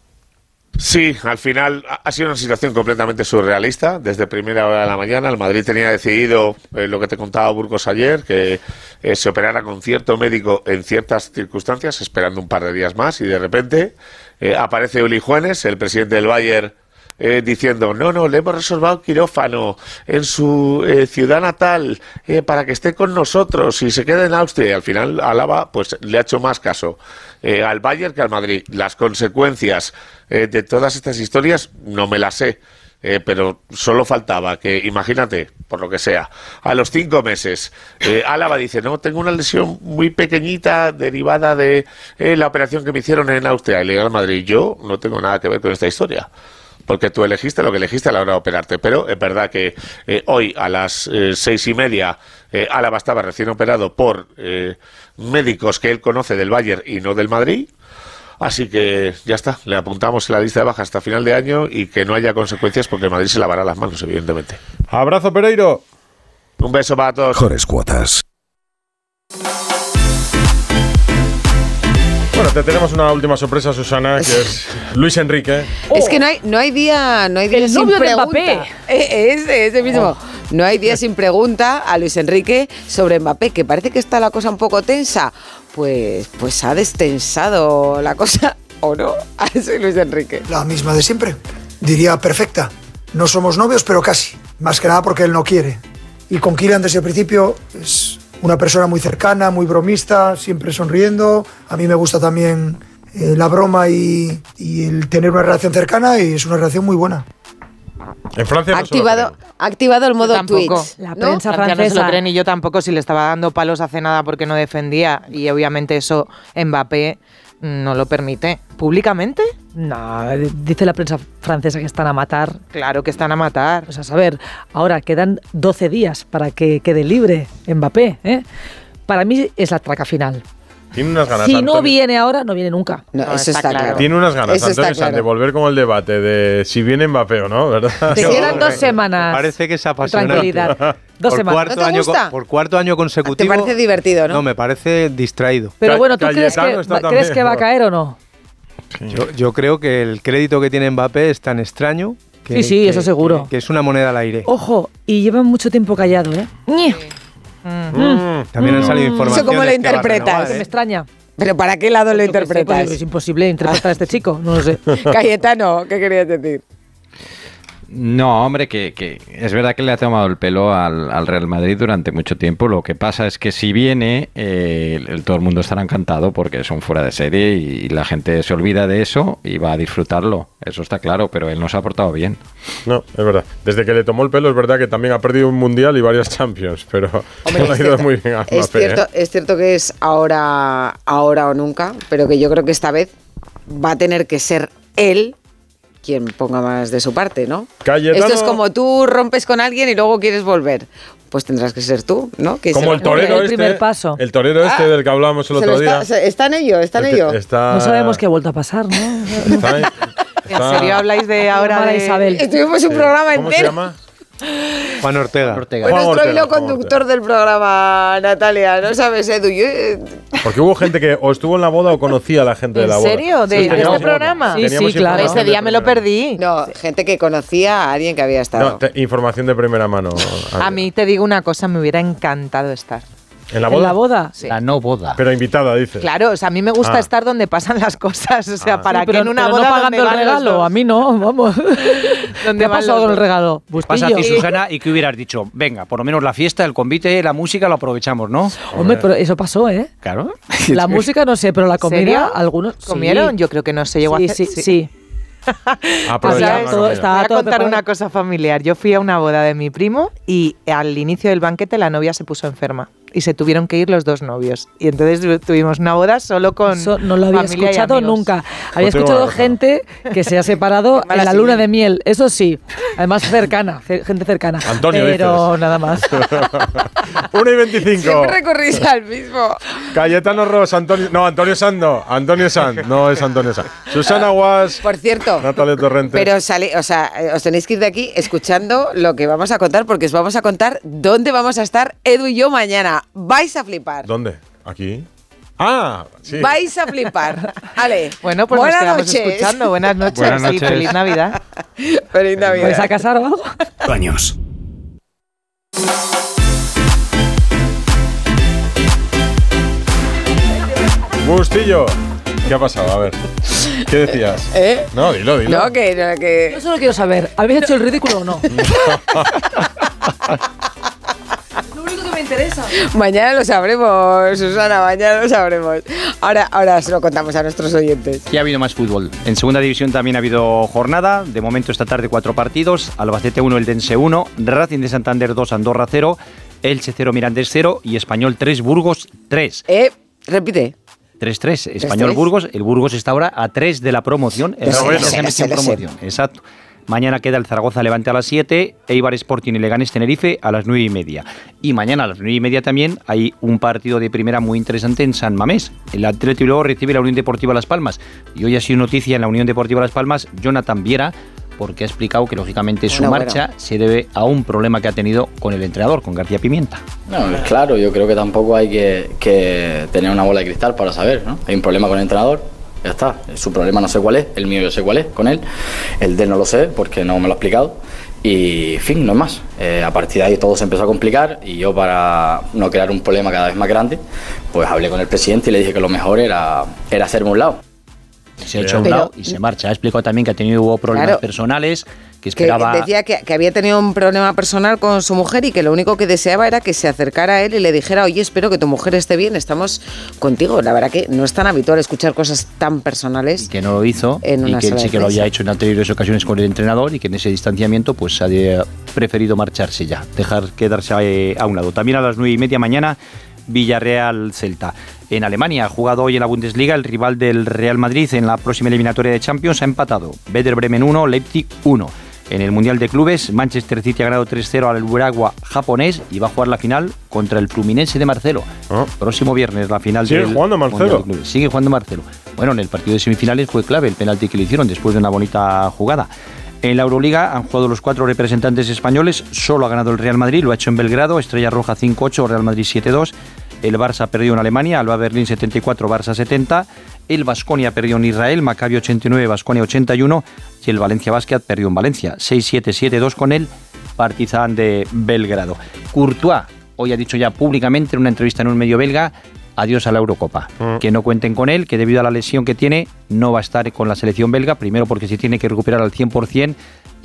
Sí, al final ha- ha sido una situación completamente surrealista. Desde primera hora de la mañana, el Madrid tenía decidido eh, lo que te contaba Burgos ayer, que eh, se operara con cierto médico en ciertas circunstancias, esperando un par de días más, y de repente eh, aparece Uli Juanes, el presidente del Bayern, eh, diciendo, no, no, le hemos reservado quirófano en su eh, ciudad natal eh, para que esté con nosotros y se quede en Austria. Y al final Álava pues, le ha hecho más caso eh, al Bayern que al Madrid. Las consecuencias eh, de todas estas historias no me las sé. Eh, pero solo faltaba que, imagínate, por lo que sea, a los cinco meses, eh, Álava dice, no, tengo una lesión muy pequeñita derivada de eh, la operación que me hicieron en Austria. Y le digo al Madrid, yo no tengo nada que ver con esta historia porque tú elegiste lo que elegiste a la hora de operarte. Pero es verdad que eh, hoy a las eh, seis y media eh, estaba recién operado por médicos que él conoce del Bayern y no del Madrid. Así que ya está, le apuntamos en la lista de bajas hasta final de año y que no haya consecuencias porque Madrid se lavará las manos, evidentemente.
Abrazo, Pereiro.
Un beso para todos.
Mejores cuotas.
Bueno, te tenemos una última sorpresa, Susana, que es Luis Enrique.
Es que no hay, no hay día, no hay día
El
sin
novio de. Mbappé.
Eh, Ese, ese mismo. No hay día sin pregunta a Luis Enrique sobre Mbappé, que parece que está la cosa un poco tensa. Pues, pues ha destensado la cosa, ¿o no? A ese Luis Enrique.
La misma de siempre. Diría perfecta. No somos novios, pero casi. Más que nada porque él no quiere. Y con Kylian desde el principio es una persona muy cercana, muy bromista, siempre sonriendo. A mí me gusta también eh, la broma y, y el tener una relación cercana y es una relación muy buena.
En Francia
Ha
no se lo
activado, activado el modo tweets.
La
¿no?
prensa
Francia no se lo
francesa.
creen y yo tampoco si le estaba dando palos hace nada porque no defendía y obviamente eso Mbappé no lo permite públicamente.
No, dice la prensa francesa que están a matar.
Claro que están a matar.
Pues a saber, ahora quedan 12 días para que quede libre Mbappé. ¿eh? Para mí es la traca final.
Tiene unas ganas.
Si no viene ahora, no viene nunca.
No,
No,
eso
está
está,
claro.
claro.
Tiene unas ganas,
Eso
Antonio de volver con el debate de si viene Mbappé o no, ¿verdad?
Te quedan dos semanas.
Parece que es
de
apasionante.
Tranquilidad. Dos
por
semanas.
Cuarto
¿No te
año,
gusta?
por cuarto año consecutivo.
Te parece divertido, ¿no?
No, me parece distraído.
Pero bueno, ¿tú crees que, va-
también,
crees que va a caer o no?
Yo, yo creo que el crédito que tiene Mbappé es tan extraño que,
Sí, sí,
que-
eso seguro.
Que, que es una moneda al aire.
Ojo, y lleva mucho tiempo callado, ¿eh?
Mm. También han salido informaciones.
¿Eso cómo lo interpretas?
¿eh?
me extraña.
¿Pero para qué lado lo
Yo qué sé,
interpretas?
pues es imposible interpretar a este chico, no lo sé.
Cayetano, ¿qué querías decir?
No, hombre, que, que es verdad que le ha tomado el pelo al, al Real Madrid durante mucho tiempo. Lo que pasa es que si viene, eh, el- todo el mundo estará encantado porque son fuera de serie y, la gente se olvida de eso y va a disfrutarlo. Eso está claro, pero él no se ha portado bien.
No, es verdad. Desde que le tomó el pelo es verdad que también ha perdido un mundial y varias Champions, pero no le ha ido muy bien a
Es
Mbappé,
cierto,
¿eh?
es cierto que es ahora, ahora o nunca, pero que yo creo que esta vez va a tener que ser él quien ponga más de su parte, ¿no?
Cayetano-
Esto es como tú rompes con alguien y luego quieres volver. Pues tendrás que ser tú, ¿no? Que
Como
se-
el torero este. El torero este
Ah,
del que hablábamos el
se
otro día.
está, se- está en ello, está en
El
ello.
está-
No sabemos qué ha vuelto a pasar, ¿no?
está-
¿En
está-
serio habláis de ahora de
Isabel.
Estuvimos un programa
¿Cómo se
entero.
llama?
Juan Ortega.
Fue nuestro hilo conductor del programa, Natalia. ¿No sabes, Edu? Yo, eh,
Porque hubo gente que o estuvo en la boda o conocía a la gente de la
¿En
boda.
serio? ¿De,
Sí,
este programa?
teníamos información
Ese
de
día me lo perdí.
No, gente que conocía a alguien que había estado.
No, te- información de primera mano.
A mí te digo una cosa, me hubiera encantado estar.
¿En la boda?
boda?
Sí.
La no boda.
Pero invitada, dices.
Claro, o sea, a mí me gusta
Ah.
estar donde pasan las cosas. O sea, para
Sí,
que
pero,
en una
pero
boda
no pagando el regalo, a mí no, vamos.
¿Dónde
¿Qué ha pasado con el regalo?
Pasa a ti. Susana, y que hubieras dicho, venga, por lo menos la fiesta, el convite, la música lo aprovechamos, ¿no?
Hombre, pero eso pasó, ¿eh?
Claro.
La música no sé, pero la comida, algunos.
¿Comieron?
sí.
Yo creo que no se llegó
Sí,
a hacer.
sí, sí.
Aprovechamos la
todo
Voy a
todo
contar una cosa familiar. Yo fui a una boda de mi primo y al inicio del banquete la novia se puso enferma y se tuvieron que ir los dos novios. Y entonces tuvimos una boda solo con
Eso no lo había
familia
escuchado nunca. Había
tengo
escuchado gente que se ha separado en la luna de miel, eso sí. Además cercana, ce- gente cercana.
Antonio,
Pero
dices.
nada más.
1 y 25.
Siempre recurrís al mismo.
Cayetano Ross, Antonio. No, Antonio Sando. Antonio Sand. No es Antonio Sand. Susana Guas.
Por cierto,
Natalia Torrente.
pero sale, o sea, eh, os tenéis que ir de aquí escuchando lo que vamos a contar, porque os vamos a contar dónde vamos a estar Edu y yo mañana. Vais a flipar.
¿Dónde? ¿Aquí? Ah, sí.
Vais a flipar. Ale,
Bueno, pues
buenas
nos quedamos
noches.
escuchando. Buenas noches.
Buenas
y
noches.
feliz Navidad.
Feliz Navidad.
¿Vais a casar o algo?
Años.
Bustillo. ¿Qué ha pasado? A ver. ¿Qué decías?
¿Eh?
No, dilo, dilo.
No, que, no, que-
Yo solo quiero saber, ¿habéis hecho el ridículo o no? Me interesa.
Mañana lo sabremos, Susana, mañana lo sabremos. Ahora, ahora se lo contamos a nuestros oyentes.
Ya ha habido más fútbol. En segunda división también ha habido jornada. De momento esta tarde cuatro partidos. Albacete 1, Eldense 1, Racing de Santander 2, Andorra 0, Elche 0, Mirandés 0 y Español 3, Burgos 3.
Eh, repite.
3-3. Español
3-3.
Burgos. El Burgos está ahora a 3 de la promoción. En
sé.
promoción. Exacto. Mañana queda el Zaragoza Levante a las 7, Eibar Sporting y Leganés Tenerife a las 9 y media. Y mañana a las 9 y media también hay un partido de primera muy interesante en San Mamés. El Atlético luego recibe la Unión Deportiva Las Palmas. Y hoy ha sido noticia en la Unión Deportiva Las Palmas Jonathan Viera, porque ha explicado que lógicamente su
Bueno, bueno.
marcha se debe a un problema que ha tenido con el entrenador, con García Pimienta.
No, es claro, yo creo que tampoco hay que, que tener una bola de cristal para saber, ¿no? Hay un problema con el entrenador, ya está. Su problema no sé cuál es, el mío yo sé cuál es con él, el de él no lo sé porque no me lo ha explicado. Y, fin, no es más. Eh, a partir de ahí todo se empezó a complicar y yo para no crear un problema cada vez más grande, pues hablé con el presidente y le dije que lo mejor era, era hacerme un lado.
Se ha hecho a un lado y se marcha. Ha explicado también que ha tenido problemas
Claro.
personales, que
Que
esperaba...
decía que, que había tenido un problema personal con su mujer y que lo único que deseaba era que se acercara a él y le dijera, oye, espero que tu mujer esté bien, estamos contigo. La verdad que no es tan habitual escuchar cosas tan personales.
que no lo hizo
En
y que él sí que lo había hecho en anteriores ocasiones con el entrenador y que en ese distanciamiento pues ha de- preferido marcharse ya, dejar quedarse eh, a un lado. También a las nueve y media mañana Villarreal Celta. En Alemania ha jugado hoy en la Bundesliga el rival del Real Madrid en la próxima eliminatoria de Champions ha empatado. Werder Bremen 1, Leipzig 1. En el Mundial de Clubes, Manchester City ha ganado 3-0 al Uragua japonés y va a jugar la final contra el Fluminense de Marcelo. Próximo viernes la final
Ah. ¿Sigue
del
jugando Marcelo?
Mundial de. Sigue jugando Marcelo. Bueno, en el partido de semifinales fue clave el penalti que le hicieron después de una bonita jugada. En la Euroliga han jugado los cuatro representantes españoles, solo ha ganado el Real Madrid, lo ha hecho en Belgrado, Estrella Roja 5-8, Real Madrid 7-2. El Barça perdió en Alemania, Alba Berlín 74, Barça 70, el Vasconia perdió en Israel, Maccabi 89, Vasconia 81 y el Valencia Basket perdió en Valencia 6-7-7-2 con el Partizan de Belgrado. Courtois hoy ha dicho ya públicamente en una entrevista en un medio belga adiós a la Eurocopa.
Mm.
Que no cuenten con él, que debido a la lesión que tiene no va a estar con la selección belga, primero porque se tiene que recuperar al 100%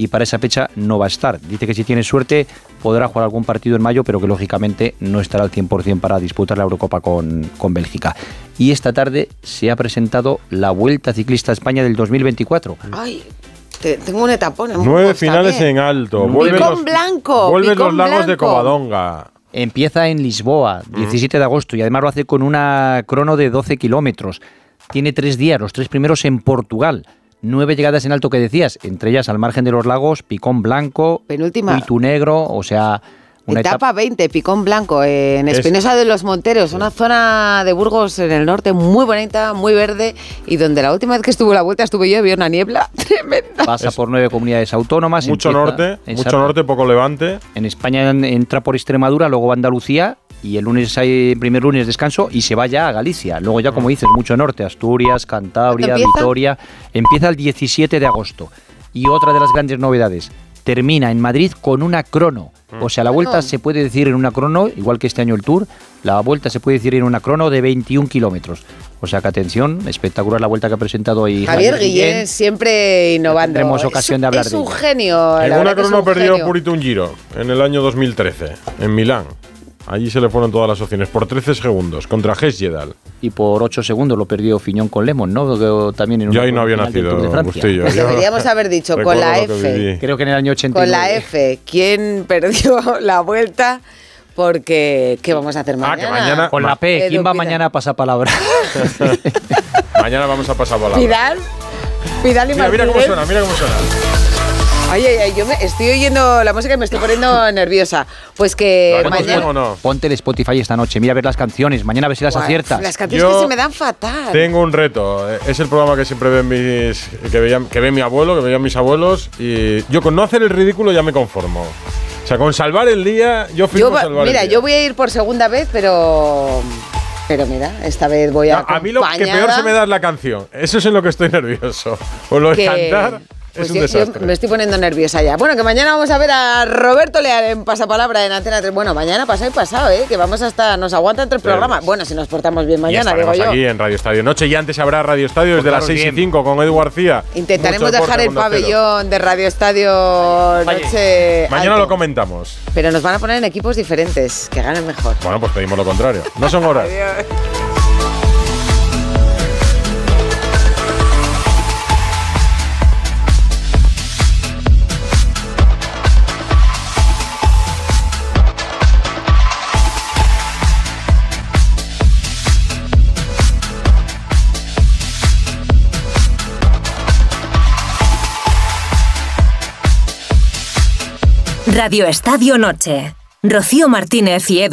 y para esa fecha no va a estar. Dice que si tiene suerte podrá jugar algún partido en mayo, pero que lógicamente no estará al 100% para disputar la Eurocopa con, con Bélgica. Y esta tarde se ha presentado la Vuelta Ciclista a España del 2024.
Ay, te- tengo un etapón. en
Nueve finales
también.
en alto. Vuelven los,
blanco.
vuelven los lagos de. Covadonga.
Empieza en Lisboa, 17 de agosto, y además lo hace con una crono de 12 kilómetros. Tiene tres días, los tres primeros en Portugal. Nueve llegadas en alto que decías, entre ellas al margen de los lagos, Picón Blanco,
Penúltima.
Huitu Negro, o sea, una
Etapa,
etapa...
20, Picón Blanco, en
Es-
Espinosa de los Monteros, una zona de Burgos en el norte muy bonita, muy verde, y donde la última vez que estuvo la vuelta estuve yo y había una niebla tremenda.
Pasa por nueve comunidades autónomas.
Mucho
empieza-
norte, mucho norte, poco levante.
En España en- entra por Extremadura, luego Andalucía y el lunes hay primer lunes descanso y se va ya a Galicia. Luego ya, como dices, mucho norte, Asturias, Cantabria. Vitoria. Empieza el 17 de agosto. Y otra de las grandes novedades, termina en Madrid con una crono. O sea, la vuelta se puede decir en una crono, igual que este año el Tour, la vuelta se puede decir en una crono de 21 kilómetros. O sea que atención, espectacular la vuelta que ha presentado hoy
Javier Guillén siempre innovando.
tendremos
Es
ocasión
un-
de hablar
es
de
un genio.
En una
es
crono perdió. Purito un Giro en el año 2013, en Milán. Allí se le fueron todas las opciones, por 13 segundos, contra Hesjedal.
Y por 8 segundos lo perdió Fiñón con Lemon, ¿no? También en
Yo ahí no había nacido. Bustillo.
Pues deberíamos haber dicho con la F.
Creo que en el año 89.
Con la F, ¿quién perdió la vuelta? Porque, ¿qué vamos a hacer mañana?
que mañana-
Con la P, ¿quién va
Pidal.
mañana a pasar palabra?
Mañana vamos a pasar palabra.
Pidal. Pidal y
Mira, mira cómo suena, mira cómo suena.
Ay, ay, ay, yo me estoy oyendo la música y me estoy poniendo nerviosa. Pues que mañana...
no?
Ponte el Spotify esta noche, mira a ver las canciones, mañana a ver si las
Guau,
aciertas.
Las canciones
Yo
que se me dan fatal.
Tengo un reto. Es el programa que siempre ven mis. que, veía- que ve mi abuelo, que veían mis abuelos. Y yo con no hacer el ridículo ya me conformo. O sea, con salvar el día, yo
Yo
firmo
va-
salvar
mira,
el día.
yo voy a ir por segunda vez, pero... Pero mira, esta vez voy a...
No, a mí lo que peor se me da es la canción. Eso es en lo que estoy nervioso. O lo de
que-
cantar
pues
es un
yo- yo
desastre.
me estoy poniendo nerviosa ya. Bueno, que mañana vamos a ver a Roberto Leal en Pasapalabra en Antena 3. Bueno, mañana pasado y pasado, ¿eh? Que vamos hasta... Nos aguanta entre el programa. Bueno, si nos portamos bien mañana, digo yo.
aquí en Radio Estadio Noche y antes habrá Radio Estadio desde las
Portaros
6 y
bien.
5 con Edu García.
Intentaremos
Mucho
dejar el
Cero.
pabellón de Radio Estadio Noche
Mañana
alto.
lo comentamos.
Pero nos van a poner en equipos diferentes, que ganen mejor.
Bueno, pues pedimos lo contrario. No son horas.
Radio Estadio Noche. Rocío Martínez y Edu